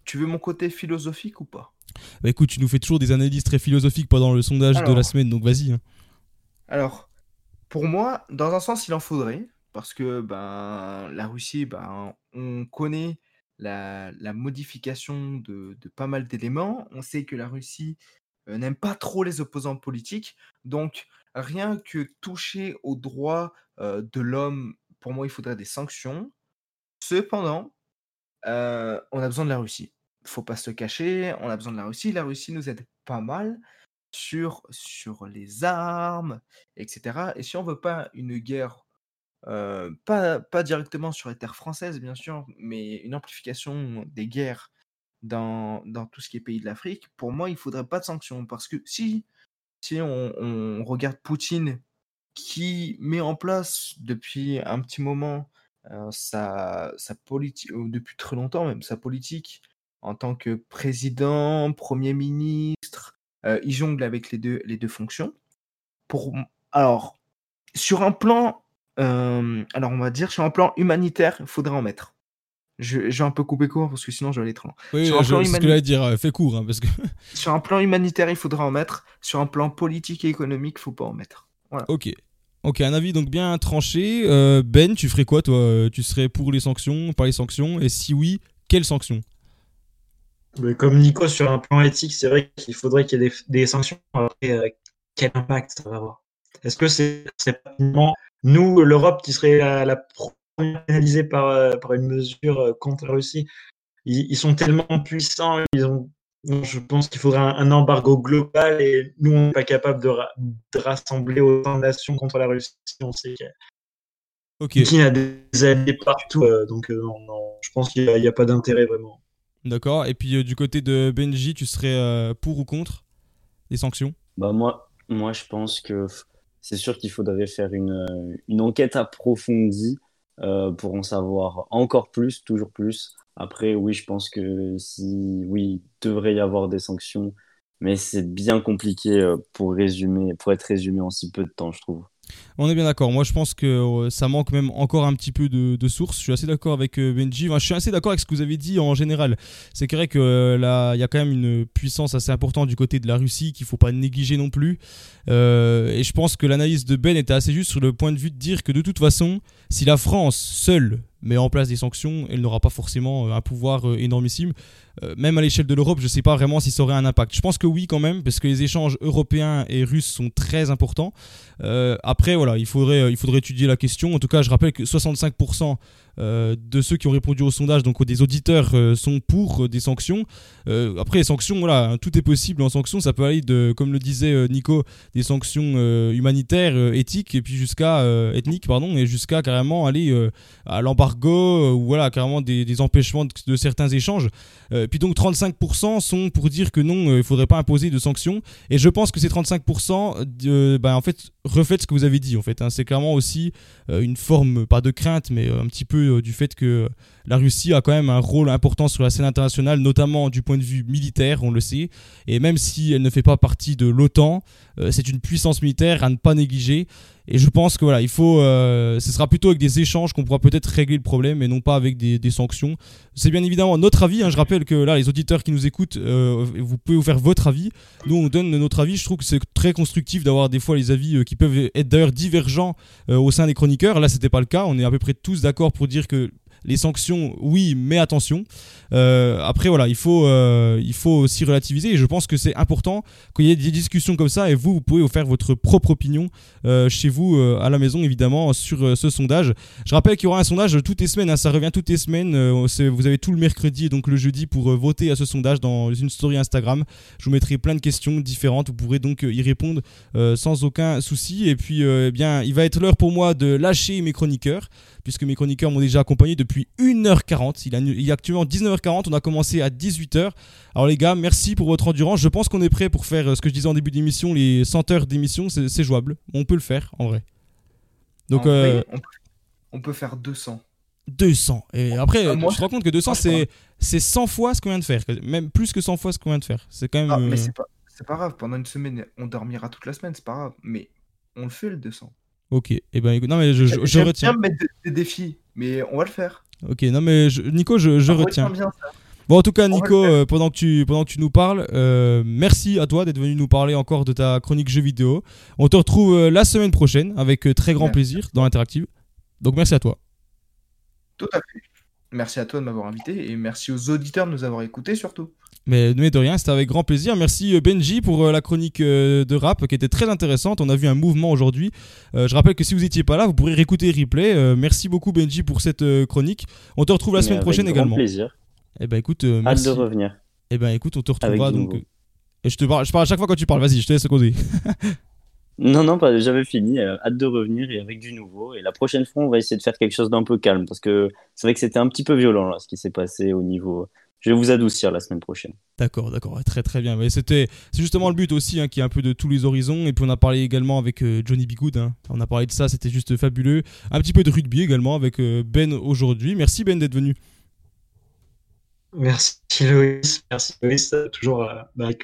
tu veux mon côté philosophique ou pas? Bah écoute, tu nous fais toujours des analyses très philosophiques pendant le sondage de la semaine, donc vas-y. hein. Alors, pour moi, dans un sens, il en faudrait, parce que ben, la Russie, ben, on connaît la, la modification de, de pas mal d'éléments. On sait que la Russie n'aime pas trop les opposants politiques. Donc, rien que toucher aux droits euh, de l'homme, pour moi, il faudrait des sanctions. Cependant, euh, on a besoin de la Russie. Faut pas se cacher, on a besoin de la Russie. La Russie nous aide pas mal sur, sur les armes, etc. Et si on veut pas une guerre, euh, pas, pas directement sur les terres françaises, bien sûr, mais une amplification des guerres dans, tout ce qui est pays de l'Afrique, pour moi, il faudrait pas de sanctions. Parce que si, si on, regarde Poutine qui met en place depuis un petit moment euh, sa, sa politique, depuis très longtemps même, sa politique en tant que président, premier ministre, euh, il jongle avec les deux, les deux fonctions. Pour, alors, sur un plan, euh, alors on va dire, sur un plan humanitaire, il faudrait en mettre. Je, je vais un peu couper court parce que sinon je vais aller trop loin. Oui, sur, un je, plan c'est ce que humani- j'allais dire, euh, fais court, hein, parce que. <laughs> sur un plan humanitaire, il faudra en mettre. Sur un plan politique et économique, il faut pas en mettre. Voilà. Ok. Ok, un avis donc bien tranché. Euh, ben, tu ferais quoi toi? Euh, Tu serais pour les sanctions, pas les sanctions? Et si oui, quelles sanctions? Mais comme Nico, sur un plan éthique, c'est vrai qu'il faudrait qu'il y ait des, des sanctions. Après, euh, quel impact ça va avoir? Est-ce que c'est c'est pas finalement nous, l'Europe, qui serait la, la pénalisée par, euh, par une mesure euh, contre la Russie ils, ils sont tellement puissants, ils ont, je pense qu'il faudrait un, un embargo global et nous, on n'est pas capable de, ra- de rassembler autant de nations contre la Russie. On sait Ok. Poutine a des alliés partout, euh, donc euh, non, non, je pense qu'il n'y a, y pas d'intérêt vraiment. D'accord. Et puis euh, du côté de Benji, tu serais euh, pour ou contre les sanctions? Bah moi, moi je pense que c'est sûr qu'il faudrait faire une, une enquête approfondie pour en savoir encore plus, toujours plus. Après, oui, je pense que si, oui, il devrait y avoir des sanctions, mais c'est bien compliqué euh, pour résumer, pour être résumé en si peu de temps, je trouve. On est bien d'accord. Moi, je pense que euh, ça manque même encore un petit peu de, sources. Je suis assez d'accord avec euh, Benji. Je suis assez d'accord avec ce que vous avez dit en général. C'est vrai que euh, là, il y a quand même une puissance assez importante du côté de la Russie qu'il faut pas négliger non plus. Et je pense que l'analyse de Ben était assez juste sur le point de vue de dire que de toute façon, si la France seule met en place des sanctions, elle n'aura pas forcément euh, un pouvoir euh, énormissime. Euh, même à l'échelle de l'Europe, je ne sais pas vraiment si ça aurait un impact. Je pense que oui quand même, parce que les échanges européens et russes sont très importants. Après, voilà, il faudrait, il faudrait étudier la question. En tout cas, je rappelle que 65% euh, de ceux qui ont répondu au sondage, donc des auditeurs, euh, sont pour euh, des sanctions. Euh, après, les sanctions, voilà, hein, tout est possible en sanctions. Ça peut aller de, comme le disait euh, Nico, des sanctions euh, humanitaires, euh, éthiques, et puis jusqu'à euh, ethniques, pardon, et jusqu'à carrément aller euh, à l'embargo euh, ou voilà, carrément des, des empêchements de certains échanges. Euh, puis donc 35% sont pour dire que non, euh, il faudrait pas imposer de sanctions. Et je pense que ces 35%, de, bah, en fait, reflètent ce que vous avez dit. En fait, hein. c'est clairement aussi euh, une forme, pas de crainte, mais euh, un petit peu euh, du fait que la Russie a quand même un rôle important sur la scène internationale, notamment du point de vue militaire, on le sait. Et même si elle ne fait pas partie de l'OTAN, euh, c'est une puissance militaire à ne pas négliger. Et je pense que voilà, il faut, euh, ce sera plutôt avec des échanges qu'on pourra peut-être régler le problème et non pas avec des, des sanctions. C'est bien évidemment notre avis. hein. Je rappelle que là, les auditeurs qui nous écoutent, euh, vous pouvez vous faire votre avis. Nous, on donne notre avis. Je trouve que c'est très constructif d'avoir des fois les avis euh, qui peuvent être d'ailleurs divergents euh, au sein des chroniqueurs. Là, c'était pas le cas. On est à peu près tous d'accord pour dire que les sanctions, oui, mais attention. Euh, après, voilà, il faut, euh, il faut relativiser. Et je pense que c'est important qu'il y ait des discussions comme ça. Et vous, vous pouvez vous faire votre propre opinion euh, chez vous, euh, à la maison, évidemment, sur ce sondage. Je rappelle qu'il y aura un sondage toutes les semaines. hein, ça revient toutes les semaines. Vous avez tout le mercredi et donc le jeudi pour voter à ce sondage dans une story Instagram. Je vous mettrai plein de questions différentes. Vous pourrez donc y répondre sans aucun souci. Et puis, eh bien, il va être l'heure pour moi de lâcher mes chroniqueurs puisque mes chroniqueurs m'ont déjà accompagné depuis 1h40. Il, a- il est actuellement 19h40, on a commencé à 18h. Alors les gars, merci pour votre endurance. Je pense qu'on est prêt pour faire euh, ce que je disais en début d'émission, les 100 heures d'émission, c'est jouable. On peut le faire, en vrai. Donc, En vrai, euh, on, peut, on peut faire 200. 200. Et après, Ah, moi, tu te rends compte que 200, franchement. c'est c'est 100 fois ce qu'on vient de faire. Même plus que 100 fois ce qu'on vient de faire. C'est quand même... Ah, euh, mais c'est pas, c'est pas grave, pendant une semaine, on dormira toute la semaine, c'est pas grave. Mais on le fait le 200. Ok, et ben écoute, non mais je, je, je retiens. bien me mettre des, des défis, mais on va le faire. Ok, non mais je- Nico, je, je retiens. bien. Bon, en tout cas, On Nico, euh, pendant, que tu, pendant que tu nous parles, euh, merci à toi d'être venu nous parler encore de ta chronique jeux vidéo. On te retrouve euh, la semaine prochaine avec très grand Merci. plaisir dans l'Interactive. Donc merci à toi. Tout à fait. Merci à toi de m'avoir invité et merci aux auditeurs de nous avoir écoutés surtout. Mais, mais de rien, c'était avec grand plaisir. Merci euh, Benji pour euh, la chronique euh, de rap qui était très intéressante. On a vu un mouvement aujourd'hui. Je rappelle que si vous n'étiez pas là, vous pourrez réécouter replay. Merci beaucoup Benji pour cette chronique. On te retrouve la Mais semaine avec prochaine grand également. plaisir. Eh ben écoute, Hâte merci. de revenir. Eh ben écoute, on te retrouvera donc. Et je te parle, je parle à chaque fois quand tu parles. Vas-y, je te laisse causer. <laughs> Non, non, pas, j'avais fini. euh, hâte de revenir et avec du nouveau. Et la prochaine fois, on va essayer de faire quelque chose d'un peu calme parce que c'est vrai que c'était un petit peu violent là, ce qui s'est passé au niveau. Je vais vous adoucir la semaine prochaine. D'accord, d'accord, très très bien. Mais c'était, c'est justement le but aussi, hein, qui est un peu de tous les horizons. Et puis on a parlé également avec euh, Johnny Bigood. hein. On a parlé de ça, c'était juste fabuleux. Un petit peu de rugby également avec euh, Ben aujourd'hui. Merci Ben d'être venu. Merci Loïs, merci Loïs, toujours euh, bah, avec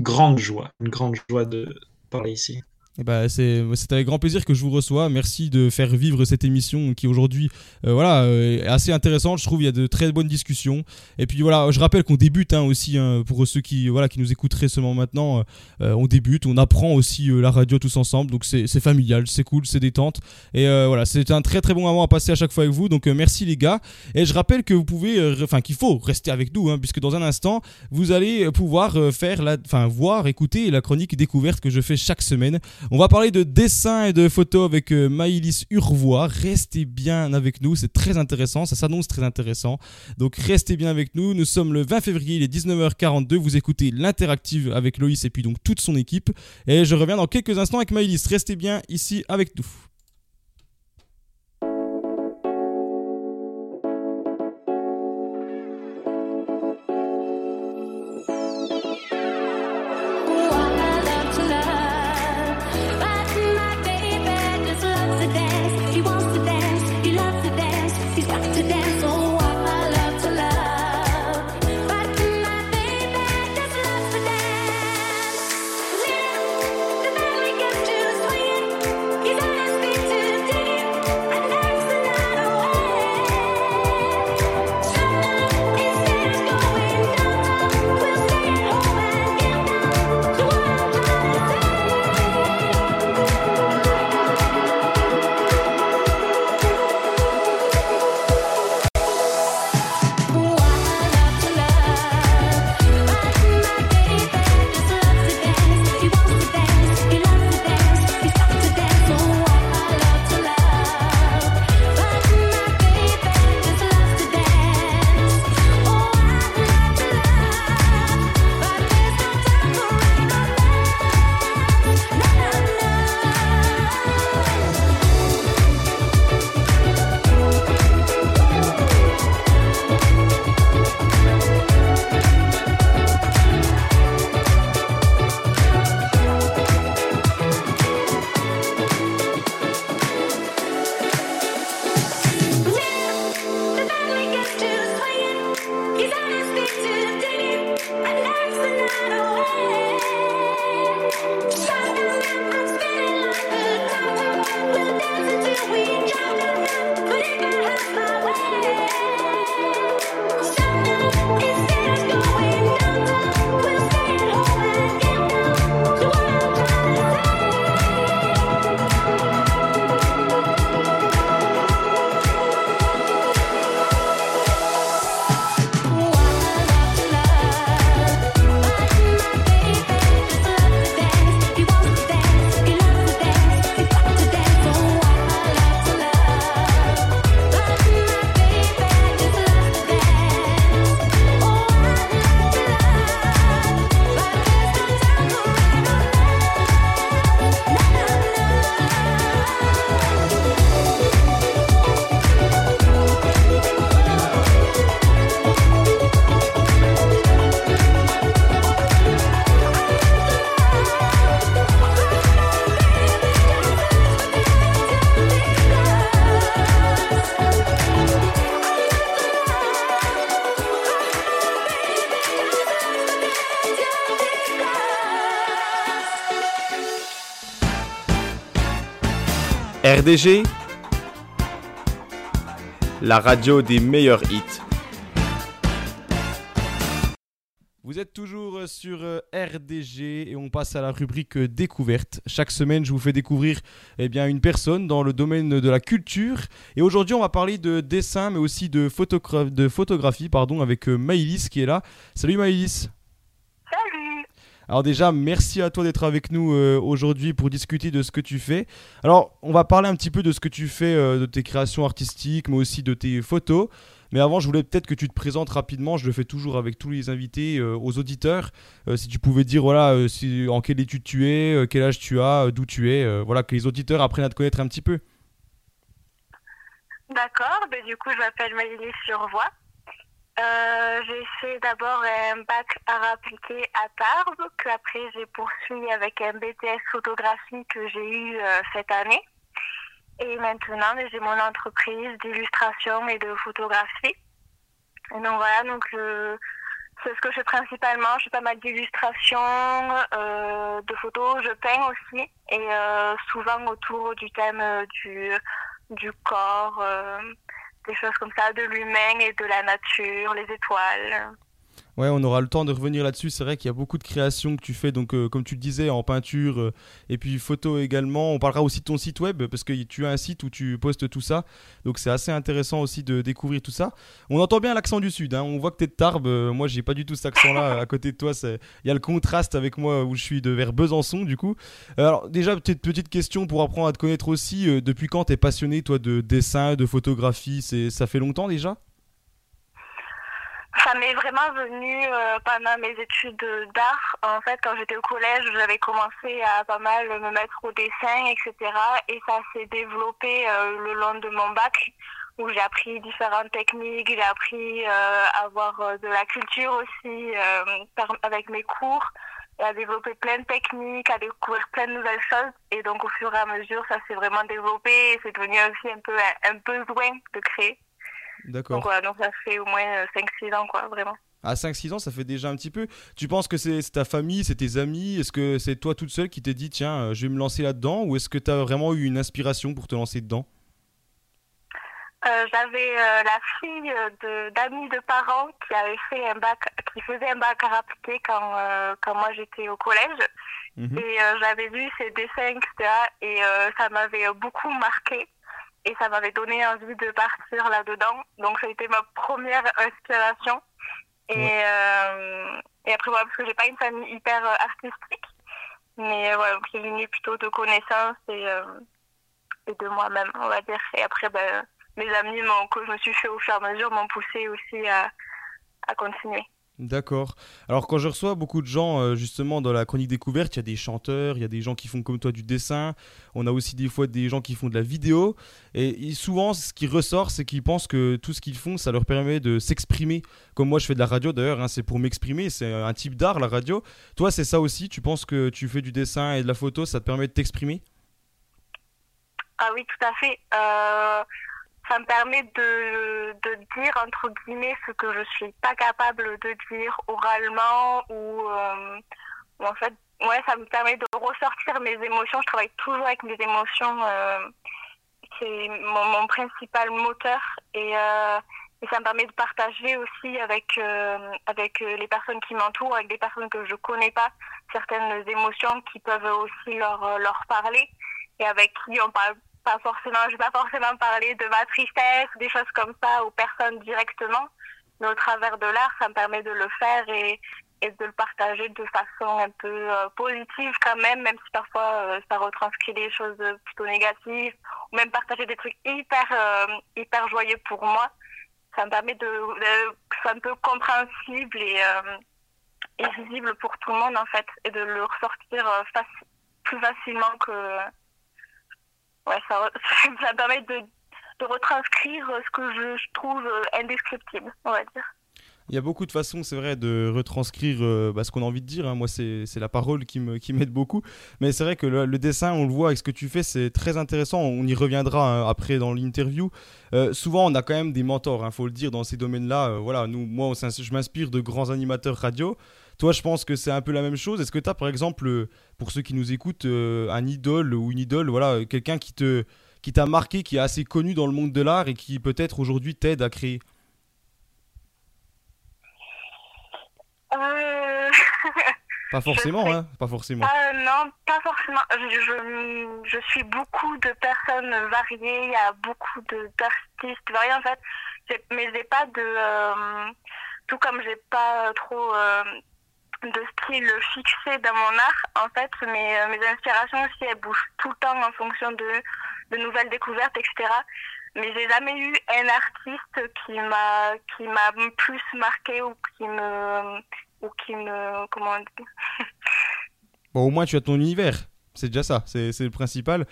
grande joie, une grande joie de parler ici. Eh ben, c'est avec grand plaisir que je vous reçois. Merci de faire vivre cette émission qui aujourd'hui euh, voilà, euh, est assez intéressante. Je trouve il y a de très bonnes discussions. Et puis voilà, je rappelle qu'on débute hein, aussi hein, pour ceux qui, voilà, qui nous écouteraient seulement maintenant. euh, on débute, on apprend aussi la radio tous ensemble. Donc c'est familial, c'est cool, c'est détente. Et voilà, c'est un très très bon moment à passer à chaque fois avec vous. Donc merci les gars. Et je rappelle que vous pouvez, enfin qu'il faut rester avec nous, hein, puisque dans un instant, vous allez pouvoir faire enfin voir, écouter la chronique découverte que je fais chaque semaine. On va parler de dessin et de photos avec euh, Maïlis Urvois. Restez bien avec nous, c'est très intéressant, ça s'annonce très intéressant. Donc restez bien avec nous. Nous sommes le 20 février, il est 19h42. Vous écoutez l'interactive avec Loïs et puis donc toute son équipe. Et je reviens dans quelques instants avec Maïlis. Restez bien ici avec nous. RDG, la radio des meilleurs hits. Vous êtes toujours sur euh, RDG et on passe à la rubrique euh, découverte. Chaque semaine, je vous fais découvrir eh bien, une personne dans le domaine de la culture. Et aujourd'hui, on va parler de dessin, mais aussi de, de photographie pardon, avec euh, Maïlis qui est là. Salut Maïlis. Alors déjà, merci à toi d'être avec nous euh, aujourd'hui pour discuter de ce que tu fais. Alors, on va parler un petit peu de ce que tu fais, euh, de tes créations artistiques, mais aussi de tes photos. Mais avant, je voulais peut-être que tu te présentes rapidement. Je le fais toujours avec tous les invités, euh, aux auditeurs. Si tu pouvais dire, voilà, en quelle étude tu es, quel âge tu as, d'où tu es. voilà, que les auditeurs apprennent à te connaître un petit peu. D'accord, ben, du coup je m'appelle Maïlis Survoix. Euh, j'ai fait d'abord un bac art appliqué à Tarbes, que après j'ai poursuivi avec un BTS photographie que j'ai eu euh, cette année. Et maintenant j'ai mon entreprise d'illustration et de photographie. Et donc voilà, donc c'est ce que je fais principalement. Je fais pas mal d'illustrations, euh, de photos, je peins aussi, et euh, souvent autour du thème euh, du du corps, des choses comme ça, de l'humain et de la nature, les étoiles. Ouais, on aura le temps de revenir là-dessus. C'est vrai qu'il y a beaucoup de créations que tu fais, donc euh, comme tu le disais, en peinture euh, et puis photo également. On parlera aussi de ton site web parce que tu as un site où tu postes tout ça. Donc c'est assez intéressant aussi de découvrir tout ça. On entend bien l'accent du sud. hein. On voit que tu es de Tarbes. Euh, moi, j'ai pas du tout cet accent-là <laughs> à côté de toi. Il y a le contraste avec moi où je suis de vers Besançon du coup. Alors déjà petite petite question pour apprendre à te connaître aussi. Depuis quand t'es passionné toi de dessin, de photographie? C'est ça fait longtemps déjà? Ça m'est vraiment venu euh, pendant mes études d'art. En fait, quand j'étais au collège, j'avais commencé à pas mal me mettre au dessin, etc. Et ça s'est développé euh, le long de mon bac, où j'ai appris différentes techniques, j'ai appris euh, à avoir euh, de la culture aussi euh, avec mes cours, et à développer plein de techniques, à découvrir plein de nouvelles choses. Et donc, au fur et à mesure, ça s'est vraiment développé et c'est devenu aussi un peu un, un besoin de créer. D'accord. Donc voilà, donc ça fait au moins euh, 5-6 ans, quoi, vraiment. À 5-6 ans, ça fait déjà un petit peu. Tu penses que c'est ta famille, c'est tes amis? Est-ce que c'est toi toute seule qui t'es dit, tiens, euh, je vais me lancer là-dedans? Ou est-ce que tu as vraiment eu une inspiration pour te lancer dedans? Euh, J'avais euh, la fille euh, de- d'amis de, parents qui avait fait un bac, qui faisait un bac à appliqué quand, euh, quand moi j'étais au collège. Mhm. Et euh, j'avais vu ses dessins, etc. Et euh, ça m'avait euh, beaucoup marqué. Et ça m'avait donné envie de partir là-dedans. Donc ça a été ma première inspiration. Et, euh, et après, voilà, parce que j'ai pas une famille hyper euh, artistique. Mais euh, voilà, donc c'est venu plutôt de connaissances et, euh, et de moi-même, on va dire. Et après, ben, mes amis m'ont- que je me suis fait au fur et à mesure m'ont poussé aussi à, à continuer. D'accord. Alors quand je reçois beaucoup de gens euh, justement dans la chronique découverte, il y a des chanteurs, il y a des gens qui font comme toi du dessin, on a aussi des fois des gens qui font de la vidéo, et, souvent ce qui ressort c'est qu'ils pensent que tout ce qu'ils font ça leur permet de s'exprimer. Comme moi je fais de la radio d'ailleurs, hein, c'est pour m'exprimer, c'est un type d'art la radio. Toi c'est ça aussi, tu penses que tu fais du dessin et de la photo, ça te permet de t'exprimer? Ah oui, tout à fait. Euh, ça me permet de, de dire, entre guillemets, ce que je suis pas capable de dire oralement ou, euh, en fait, ouais, ça me permet de ressortir mes émotions. Je travaille toujours avec mes émotions. euh, c'est mon, mon principal moteur et, euh, et ça me permet de partager aussi avec, euh, avec euh, les personnes qui m'entourent, avec des personnes que je connais pas, certaines émotions qui peuvent aussi leur, leur parler et avec qui on parle pas forcément, je vais pas forcément parler de ma tristesse, des choses comme ça aux personnes directement, mais au travers de l'art, ça me permet de le faire et, et de le partager de façon un peu euh, positive quand même, même si parfois euh, ça retranscrit des choses plutôt négatives, ou même partager des trucs hyper, euh, hyper joyeux pour moi. Ça me permet de, de que ce soit un peu compréhensible et, visible pour tout le monde en fait, et de le ressortir plus facilement que ouais, ça, me <laughs> permet de, retranscrire ce que je, trouve euh, indescriptible, on va dire. Il y a beaucoup de façons, c'est vrai, de retranscrire euh, bah, ce qu'on a envie de dire. hein. Moi, c'est la parole qui m'aide beaucoup. Mais c'est vrai que le, dessin, on le voit avec ce que tu fais, c'est très intéressant. On y reviendra hein, après dans l'interview. Euh, souvent, on a quand même des mentors, il faut le dire, dans ces domaines-là. Voilà, moi, je m'inspire de grands animateurs radio. Toi, je pense que c'est un peu la même chose. Est-ce que tu as, par exemple, euh, pour ceux qui nous écoutent, euh, un idole ou une idole, voilà, euh, quelqu'un qui te qui t'a marqué, qui est assez connu dans le monde de l'art et qui peut-être aujourd'hui t'aide à créer? Euh, <laughs> Pas forcément, hein Pas forcément. Euh, non, pas forcément. Je, je, je suis beaucoup de personnes variées. Il y a beaucoup d'artistes variés en fait. Mais j'ai pas de. euh, tout comme j'ai pas trop de style fixé dans mon art, en fait, mes, euh, mes inspirations aussi elles bougent tout le temps en fonction de, de nouvelles découvertes, etc. Mais j'ai jamais eu un artiste qui m'a plus marqué ou qui me ou qui me comment on <laughs> au moins tu as ton univers. C'est déjà ça, c'est le principal.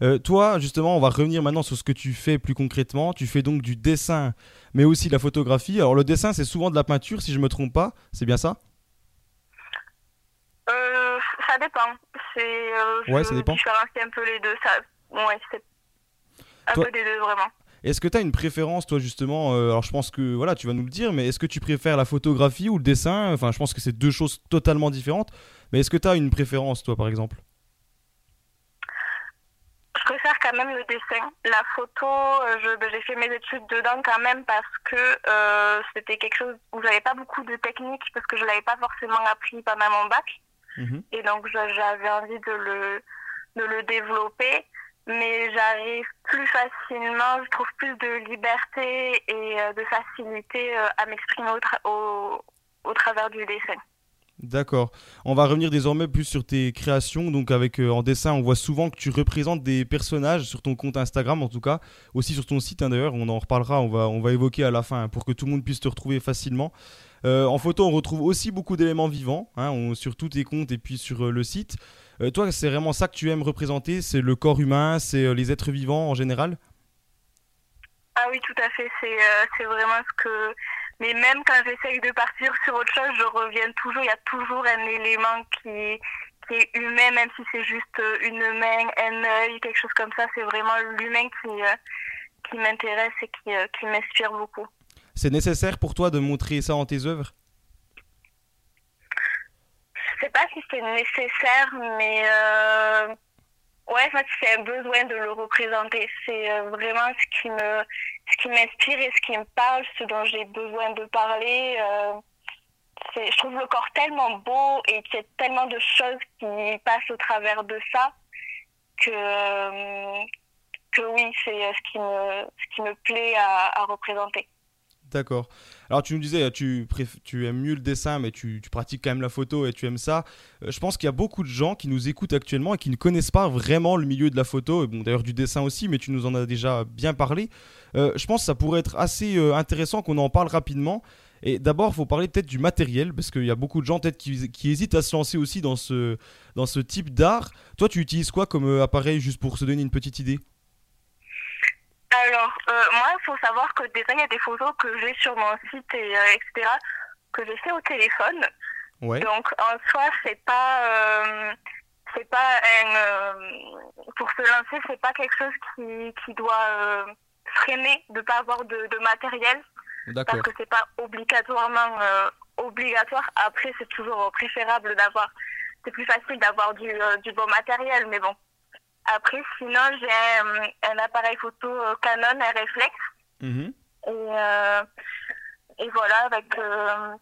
Euh, toi, justement, on va revenir maintenant sur ce que tu fais plus concrètement. Tu fais donc du dessin, mais aussi de la photographie. Alors le dessin, c'est souvent de la peinture, si je me trompe pas. C'est bien ça? Ça dépend. C'est. Euh, Ouais, je ça dépend. différencie un peu les deux. Ça, ouais, c'est un Toi- peu des deux vraiment. Est-ce que tu as une préférence, toi, justement euh, Alors je pense que voilà, tu vas nous le dire, mais est-ce que tu préfères la photographie ou le dessin? Enfin, je pense que c'est deux choses totalement différentes. Mais est-ce que tu as une préférence, toi, par exemple? Je préfère quand même le dessin. La photo, euh, je- ben, j'ai fait mes études dedans quand même parce que euh, c'était quelque chose où j'avais pas beaucoup de technique parce que je l'avais pas forcément appris pendant mon bac. Et donc j'avais envie de le, de le développer. Mais j'arrive plus facilement, je trouve plus de liberté et euh, de facilité euh, à m'exprimer au, tra- au, au travers du dessin. D'accord. On va revenir désormais plus sur tes créations. Donc avec euh, en dessin, on voit souvent que tu représentes des personnages sur ton compte Instagram, en tout cas, aussi sur ton site. hein, D'ailleurs, on en reparlera. On va on va évoquer à la fin hein, pour que tout le monde puisse te retrouver facilement. Euh, en photo, on retrouve aussi beaucoup d'éléments vivants hein, sur tous tes comptes et puis sur euh, le site. Euh, toi, c'est vraiment ça que tu aimes représenter C'est le corps humain, c'est les êtres vivants en général? Ah oui, tout à fait. C'est vraiment ce que. Mais même quand j'essaye de partir sur autre chose, je reviens toujours. Il y a toujours un élément qui, est humain, même si c'est juste une main, un œil, quelque chose comme ça. C'est vraiment l'humain qui, m'intéresse et qui m'inspire beaucoup. C'est nécessaire pour toi de montrer ça en tes œuvres? Je sais pas si c'est nécessaire, mais euh, ouais, en c'est un besoin de le représenter. C'est euh, vraiment ce qui me, ce qui m'inspire et ce qui me parle, ce dont j'ai besoin de parler. euh, je trouve le corps tellement beau et qu'il y a tellement de choses qui passent au travers de ça que, que oui, c'est ce qui me, ce qui me plaît à représenter. D'accord. Alors tu nous disais, tu, aimes mieux le dessin, mais tu, pratiques quand même la photo et tu aimes ça. Euh, je pense qu'il y a beaucoup de gens qui nous écoutent actuellement et qui ne connaissent pas vraiment le milieu de la photo, et bon d'ailleurs du dessin aussi, mais tu nous en as déjà bien parlé. Euh, je pense que ça pourrait être assez euh, intéressant qu'on en parle rapidement. Et d'abord, il faut parler peut-être du matériel, parce qu'il y a beaucoup de gens peut-être qui, qui hésitent à se lancer aussi dans ce, dans ce type d'art. Toi, tu utilises quoi comme appareil, juste pour se donner une petite idée? Alors, euh, moi, il faut savoir que déjà, il y a des photos que j'ai sur mon site, et, euh, etc., que j'ai fait au téléphone. Ouais. Donc, en soi, c'est pas, euh, c'est pas un, pour se lancer, c'est pas quelque chose qui, qui doit freiner de pas avoir de, de matériel. D'accord. Parce que c'est pas obligatoirement obligatoire. Après, c'est toujours préférable d'avoir, c'est plus facile d'avoir du, du bon matériel, mais bon. Après, sinon, j'ai un, un appareil photo euh, Canon, un réflexe. Mhm. Et, euh, et voilà, avec. euh,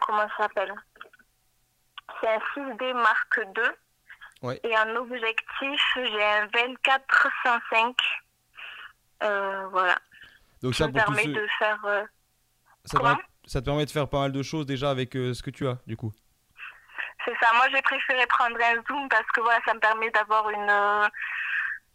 comment ça s'appelle? C'est un 6D Mark II. Ouais. Et en objectif, j'ai un 24-105. Euh, voilà. Donc ça ça, pour permet ceux- de faire. Ça te, permet, ça te permet de faire pas mal de choses déjà avec ce que tu as, du coup. C'est ça. Moi, j'ai préféré prendre un zoom parce que voilà, ça me permet d'avoir une euh,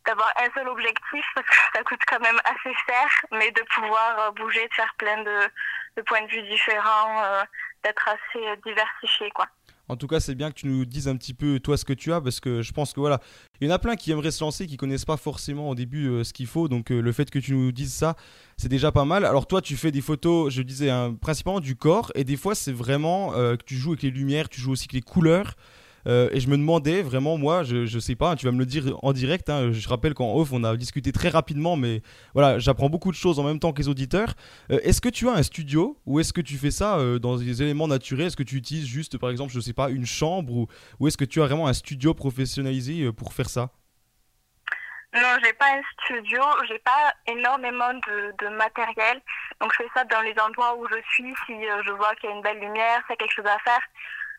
d'avoir un seul objectif parce que ça coûte quand même assez cher, mais de pouvoir euh, bouger, de faire plein de, de points de vue différents, euh, d'être assez euh, diversifié, quoi. En tout cas, c'est bien que tu nous dises un petit peu toi ce que tu as parce que je pense que voilà, il y en a plein qui aimeraient se lancer, qui connaissent pas forcément au début euh, ce qu'il faut. Donc euh, le fait que tu nous dises ça, c'est déjà pas mal. Alors toi, tu fais des photos, je disais hein, principalement du corps et des fois c'est vraiment euh, que tu joues avec les lumières, tu joues aussi avec les couleurs. Euh, et je me demandais vraiment, moi, je, je sais pas, tu vas me le dire en direct. hein, je rappelle qu'en off, on a discuté très rapidement, mais voilà, j'apprends beaucoup de choses en même temps que les auditeurs. Euh, est-ce que tu as un studio ou est-ce que tu fais ça euh, dans des éléments naturels? Est-ce que tu utilises juste, par exemple, je sais pas, une chambre ou, est-ce que tu as vraiment un studio professionnalisé pour faire ça? Non, j'ai pas un studio, j'ai pas énormément de, matériel. Donc je fais ça dans les endroits où je suis, si je vois qu'il y a une belle lumière, s'il y a quelque chose à faire.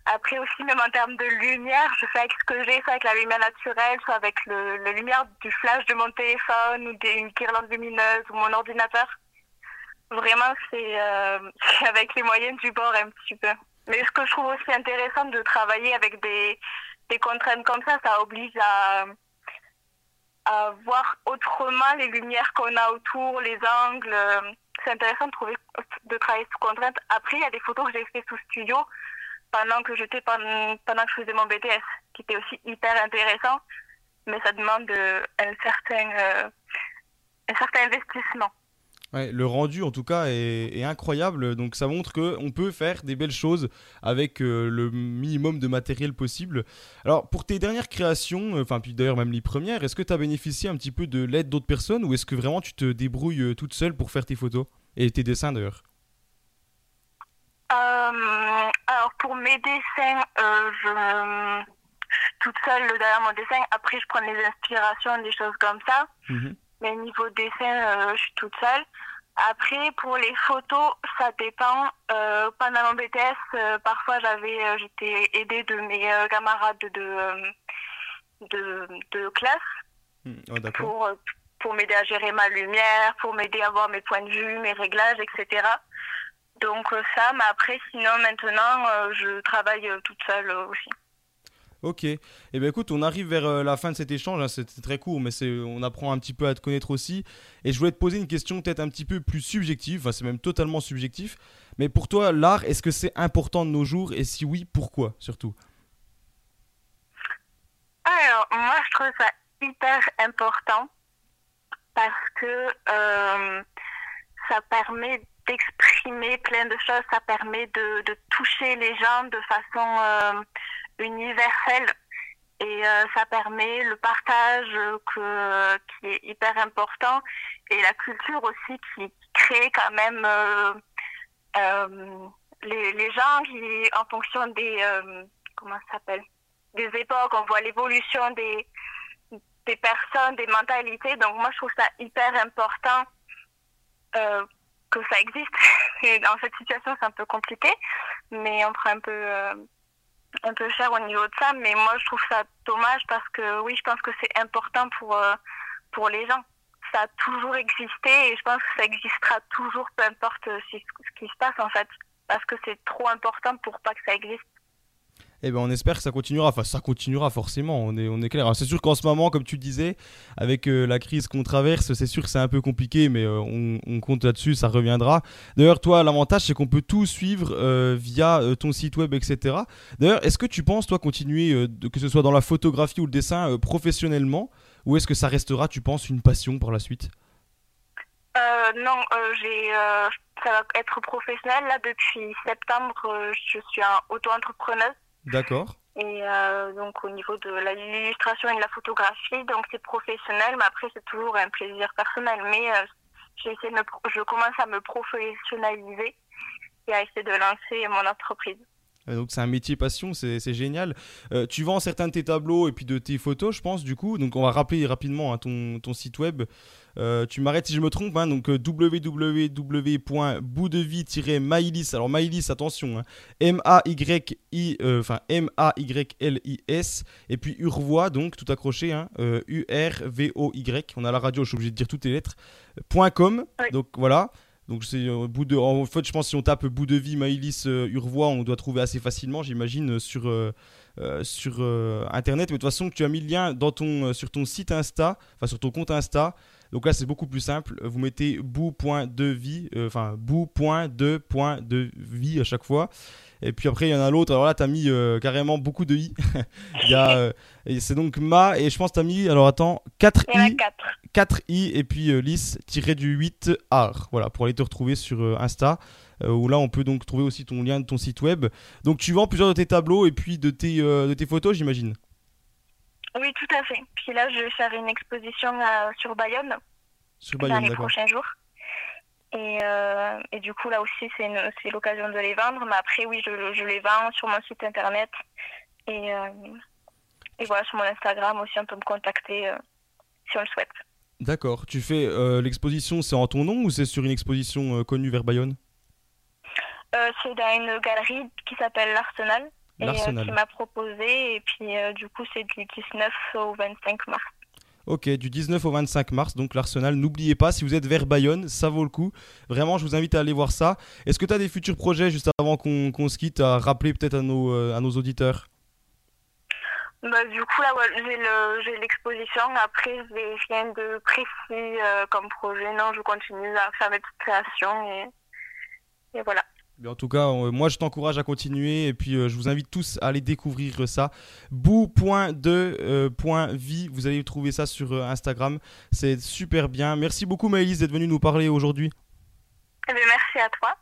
Après aussi, même en termes de lumière, je fais avec ce que j'ai, soit avec la lumière naturelle, soit avec le, la lumière du flash de mon téléphone ou des- une guirlande lumineuse ou mon ordinateur. Vraiment, c'est euh, <laughs> avec les moyens du bord un petit peu. Mais ce que je trouve aussi intéressant de travailler avec des, des contraintes comme ça, ça oblige à, à voir autrement les lumières qu'on a autour, les angles. C'est intéressant de, trouver, de travailler sous contrainte. Après, il y a des photos que j'ai fait sous studio pendant que je faisais mon BTS, qui était aussi hyper intéressant, mais ça demande euh, un certain euh, un certain investissement. Le rendu en tout cas est, incroyable, donc ça montre que on peut faire des belles choses avec euh, le minimum de matériel possible. Alors pour tes dernières créations, enfin puis d'ailleurs même les premières, est-ce que tu as bénéficié un petit peu de l'aide d'autres personnes ou est-ce que vraiment tu te débrouilles toute seule pour faire tes photos et tes dessins d'ailleurs? Alors pour mes dessins, euh, je, suis toute seule derrière mon dessin. Après, je prends les inspirations, des choses comme ça. Mais niveau dessin, euh, je suis toute seule. Après, pour les photos, ça dépend. Euh, pendant mon BTS, euh, parfois j'avais, euh, j'étais aidée de mes euh, camarades de, euh, de, de classe Oh, d'accord. pour, euh, pour m'aider à gérer ma lumière, pour m'aider à voir mes points de vue, mes réglages, etc. Donc euh, ça, mais après, sinon, maintenant, euh, je travaille euh, toute seule aussi. Ok. Eh ben écoute, on arrive vers la fin de cet échange. hein, C'était très court, mais on apprend un petit peu à te connaître aussi. Et je voulais te poser une question peut-être un petit peu plus subjective. Enfin, c'est même totalement subjectif. Mais pour toi, l'art, est-ce que c'est important de nos jours? Et si oui, pourquoi surtout? Alors, moi, je trouve ça hyper important parce que euh, ça permet d'exprimer plein de choses, ça permet de, toucher les gens de façon euh, universelle et euh, ça permet le partage euh, qui est hyper important et la culture aussi qui crée quand même les, gens qui, en fonction des, comment des époques, on voit l'évolution des, des personnes, des mentalités. Donc moi, je trouve ça hyper important que ça existe. <laughs> Et dans cette situation, c'est un peu compliqué, mais on prend un peu, euh, un peu cher au niveau de ça. Mais moi, je trouve ça dommage parce que oui, je pense que c'est important pour, euh, pour les gens. Ça a toujours existé et je pense que ça existera toujours, peu importe euh, ce qui se passe en fait, parce que c'est trop important pour pas que ça existe. Eh ben, on espère que ça continuera. Enfin, ça continuera forcément. On est, on est clair. Alors, c'est sûr qu'en ce moment, comme tu disais, avec euh, la crise qu'on traverse, c'est sûr que c'est un peu compliqué, mais euh, on, compte là-dessus. Ça reviendra. D'ailleurs, toi, l'avantage, c'est qu'on peut tout suivre euh, via ton site web, etc. D'ailleurs, est-ce que tu penses, toi, continuer, que ce soit dans la photographie ou le dessin, professionnellement, ou est-ce que ça restera, tu penses, une passion par la suite? Non, j'ai, ça va être professionnel. Là, depuis septembre, je suis un auto-entrepreneuse. D'accord. Et euh, donc, au niveau de l'illustration et de la photographie, donc c'est professionnel, mais après, c'est toujours un plaisir personnel. Mais euh, pro- je commence à me professionnaliser et à essayer de lancer mon entreprise. Euh, Donc c'est un métier passion, c'est génial. Euh, tu vends certains de tes tableaux et puis de tes photos, je pense, du coup. Donc on va rappeler rapidement hein, ton, ton site web. Euh, tu m'arrêtes si je me trompe, hein, donc www.boudevie-maïlis. Alors Maïlis, attention, hein, M-A-Y-I, euh, M-A-Y-L-I-S. Et puis Urvois, donc tout accroché, hein, U-R-V-O-Y. On a la radio, je suis obligé de dire toutes les lettres. .com, donc voilà. Donc c'est euh, bout de, en fait, je pense que si on tape bout de vie Maïlis euh, Urvois, on doit trouver assez facilement, j'imagine, euh, sur sur internet. Mais de toute façon, tu as mis le lien dans ton sur ton site Insta, enfin sur ton compte Insta. Donc là, c'est beaucoup plus simple. Vous mettez bout.devie, euh, enfin bout.de.devie à chaque fois. Et puis après, il y en a l'autre. Alors là, tu as mis euh, carrément beaucoup de i. <laughs> il y a, euh, et c'est donc ma, et je pense que tu as mis, alors attends, 4 Il y en a i. quatre. 4 i et puis euh, lys tiré du 8 art. Voilà, pour aller te retrouver sur euh, Insta. où là, on peut donc trouver aussi ton lien de ton site web. Donc tu vends plusieurs de tes tableaux et puis de tes, de tes photos, j'imagine. Oui, tout à fait. Puis là, je vais faire une exposition sur Bayonne Sur dans Bayonne, les d'accord. prochains jours. Et, euh, et du coup, là aussi, c'est l'occasion de les vendre. Mais après, oui, je, je les vends sur mon site internet. Et, euh, et voilà, sur mon Instagram aussi, on peut me contacter euh, si on le souhaite. D'accord. Tu fais l'exposition, c'est en ton nom ou c'est sur une exposition connue vers Bayonne? C'est dans une galerie qui s'appelle l'Arsenal et qui m'a proposé et puis du coup c'est du 19 au 25 mars. Ok, du 19 au 25 mars, donc l'Arsenal. N'oubliez pas, si vous êtes vers Bayonne, ça vaut le coup. Vraiment, je vous invite à aller voir ça. Est-ce que tu as des futurs projets, juste avant qu'on se quitte, à rappeler peut-être à nos, euh, à nos auditeurs? Bah, du coup là j'ai le j'ai l'exposition après j'ai rien de précis euh, comme projet non je continue à faire mes petites créations et, et voilà. Mais en tout cas, euh, moi je t'encourage à continuer et puis euh, je vous invite tous à aller découvrir ça. Boo.de.vie, vous allez trouver ça sur euh, Instagram. C'est super bien. Merci beaucoup Maëlys d'être venue nous parler aujourd'hui. Eh bien, merci à toi.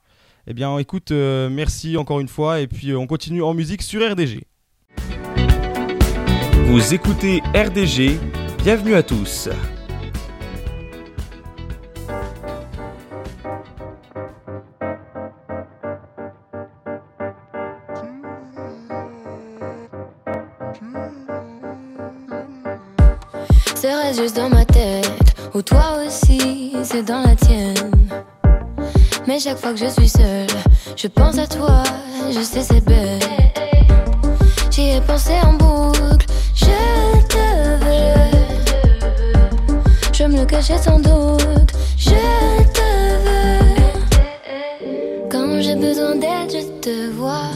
Eh bien écoute, euh, merci encore une fois et puis euh, on continue en musique sur RDG. Vous écoutez RDG, bienvenue à tous. Dans ma tête, ou toi aussi, c'est dans la tienne. Mais chaque fois que je suis seule, je pense à toi, je sais c'est bête. J'y ai pensé en boucle, je te veux. Je me le cachais sans doute, je te veux. Quand j'ai besoin d'aide, je te vois.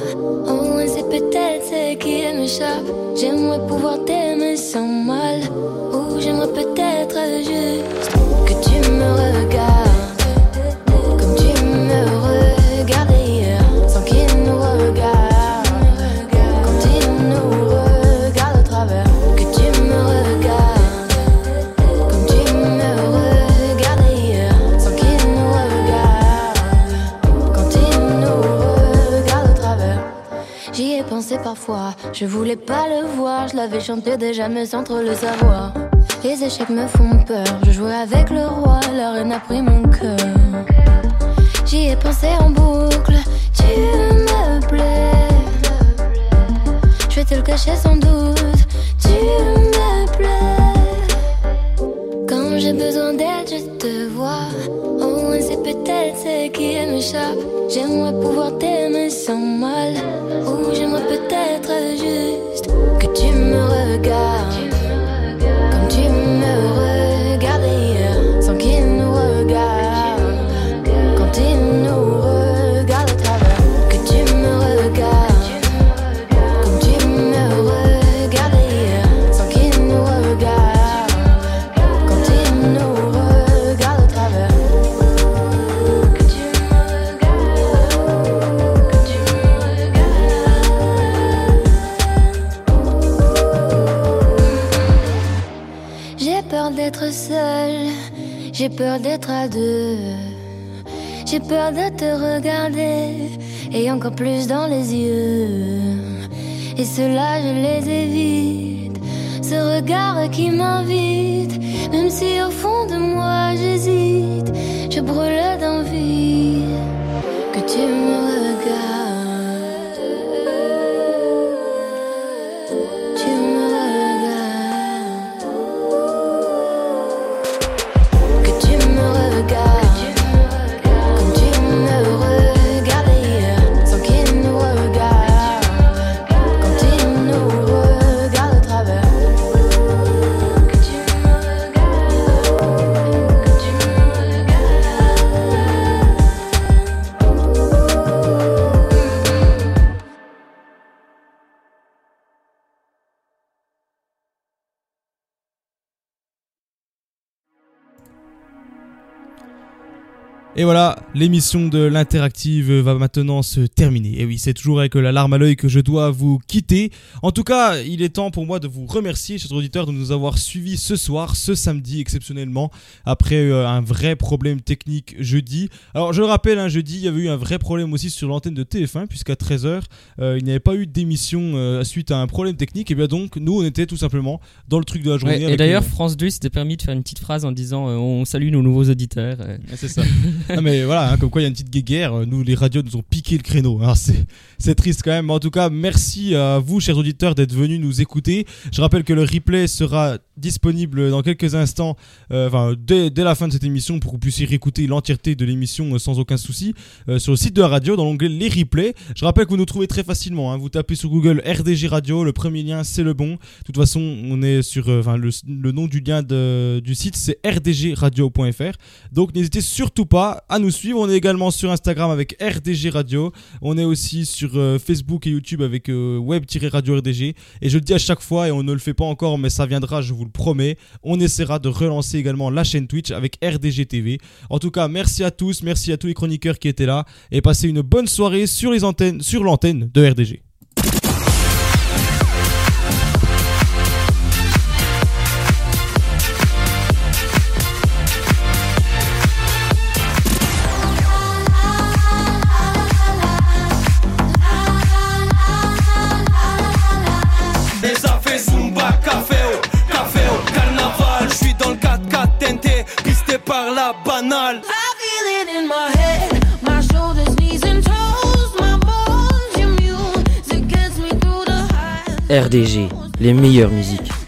J'aimerais pouvoir t'aimer sans mal. Ou j'aimerais peut-être juste que tu me regardes. Je voulais pas le voir, je l'avais chanté déjà mais sans trop le savoir. Les échecs me font peur, je jouais avec le roi, la reine a pris mon cœur. J'y ai pensé en boucle, tu me plais. Je vais te le cacher sans doute, tu me plais. Quand j'ai besoin d'aide, je te vois. Moins c'est peut-être ce qui m'échappe. J'aimerais pouvoir t'aimer sans mal. Me regardes. Comme tu me regardais j'ai peur d'être à deux. J'ai peur de te regarder et encore plus dans les yeux. Et cela, je les évite. Ce regard qui m'invite, même si au fond de moi j'hésite, je brûle d'envie que tu me Et voilà, l'émission de l'interactive va maintenant se terminer. Et oui, c'est toujours avec la larme à l'œil que je dois vous quitter. En tout cas, il est temps pour moi de vous remercier, chers auditeurs, de nous avoir suivis ce soir, ce samedi exceptionnellement, après euh, un vrai problème technique jeudi. Alors, je le rappelle, un jeudi, il y avait eu un vrai problème aussi sur l'antenne de TF1, puisqu'à 13h, euh, il n'y avait pas eu d'émission euh, suite à un problème technique. Et bien donc, nous, on était tout simplement dans le truc de la journée. Ouais, et d'ailleurs, France 2 s'était permis de faire une petite phrase en disant euh, On salue nos nouveaux auditeurs. Ouais, c'est ça. <laughs> Mais voilà, hein, comme quoi il y a une petite guéguerre. Nous, les radios nous ont piqué le créneau. Alors, c'est, triste quand même. En tout cas, merci à vous, chers auditeurs, d'être venus nous écouter. Je rappelle que le replay sera disponible dans quelques instants, euh, enfin dès, la fin de cette émission pour que vous puissiez réécouter l'entièreté de l'émission euh, sans aucun souci euh, sur le site de la radio dans l'onglet les replays. Je rappelle que vous nous trouvez très facilement. hein. Vous tapez sur Google RDG Radio, le premier lien c'est le bon. De toute façon, on est sur, enfin le, nom du lien du site c'est rdgradio.fr. Donc n'hésitez surtout pas à nous suivre. On est également sur Instagram avec RDG Radio. On est aussi sur Facebook et YouTube avec euh, web-radio RDG. Et je le dis à chaque fois et on ne le fait pas encore, mais ça viendra, je vous le promets. On essaiera de relancer également la chaîne Twitch avec RDG TV. En tout cas, merci à tous, merci à tous les chroniqueurs qui étaient là et passez une bonne soirée sur les antennes, sur l'antenne de RDG. Par la banale. I feel it in my head, my shoulders, knees and toes, my bones, your music gets me through the high. RDG, les meilleures musiques.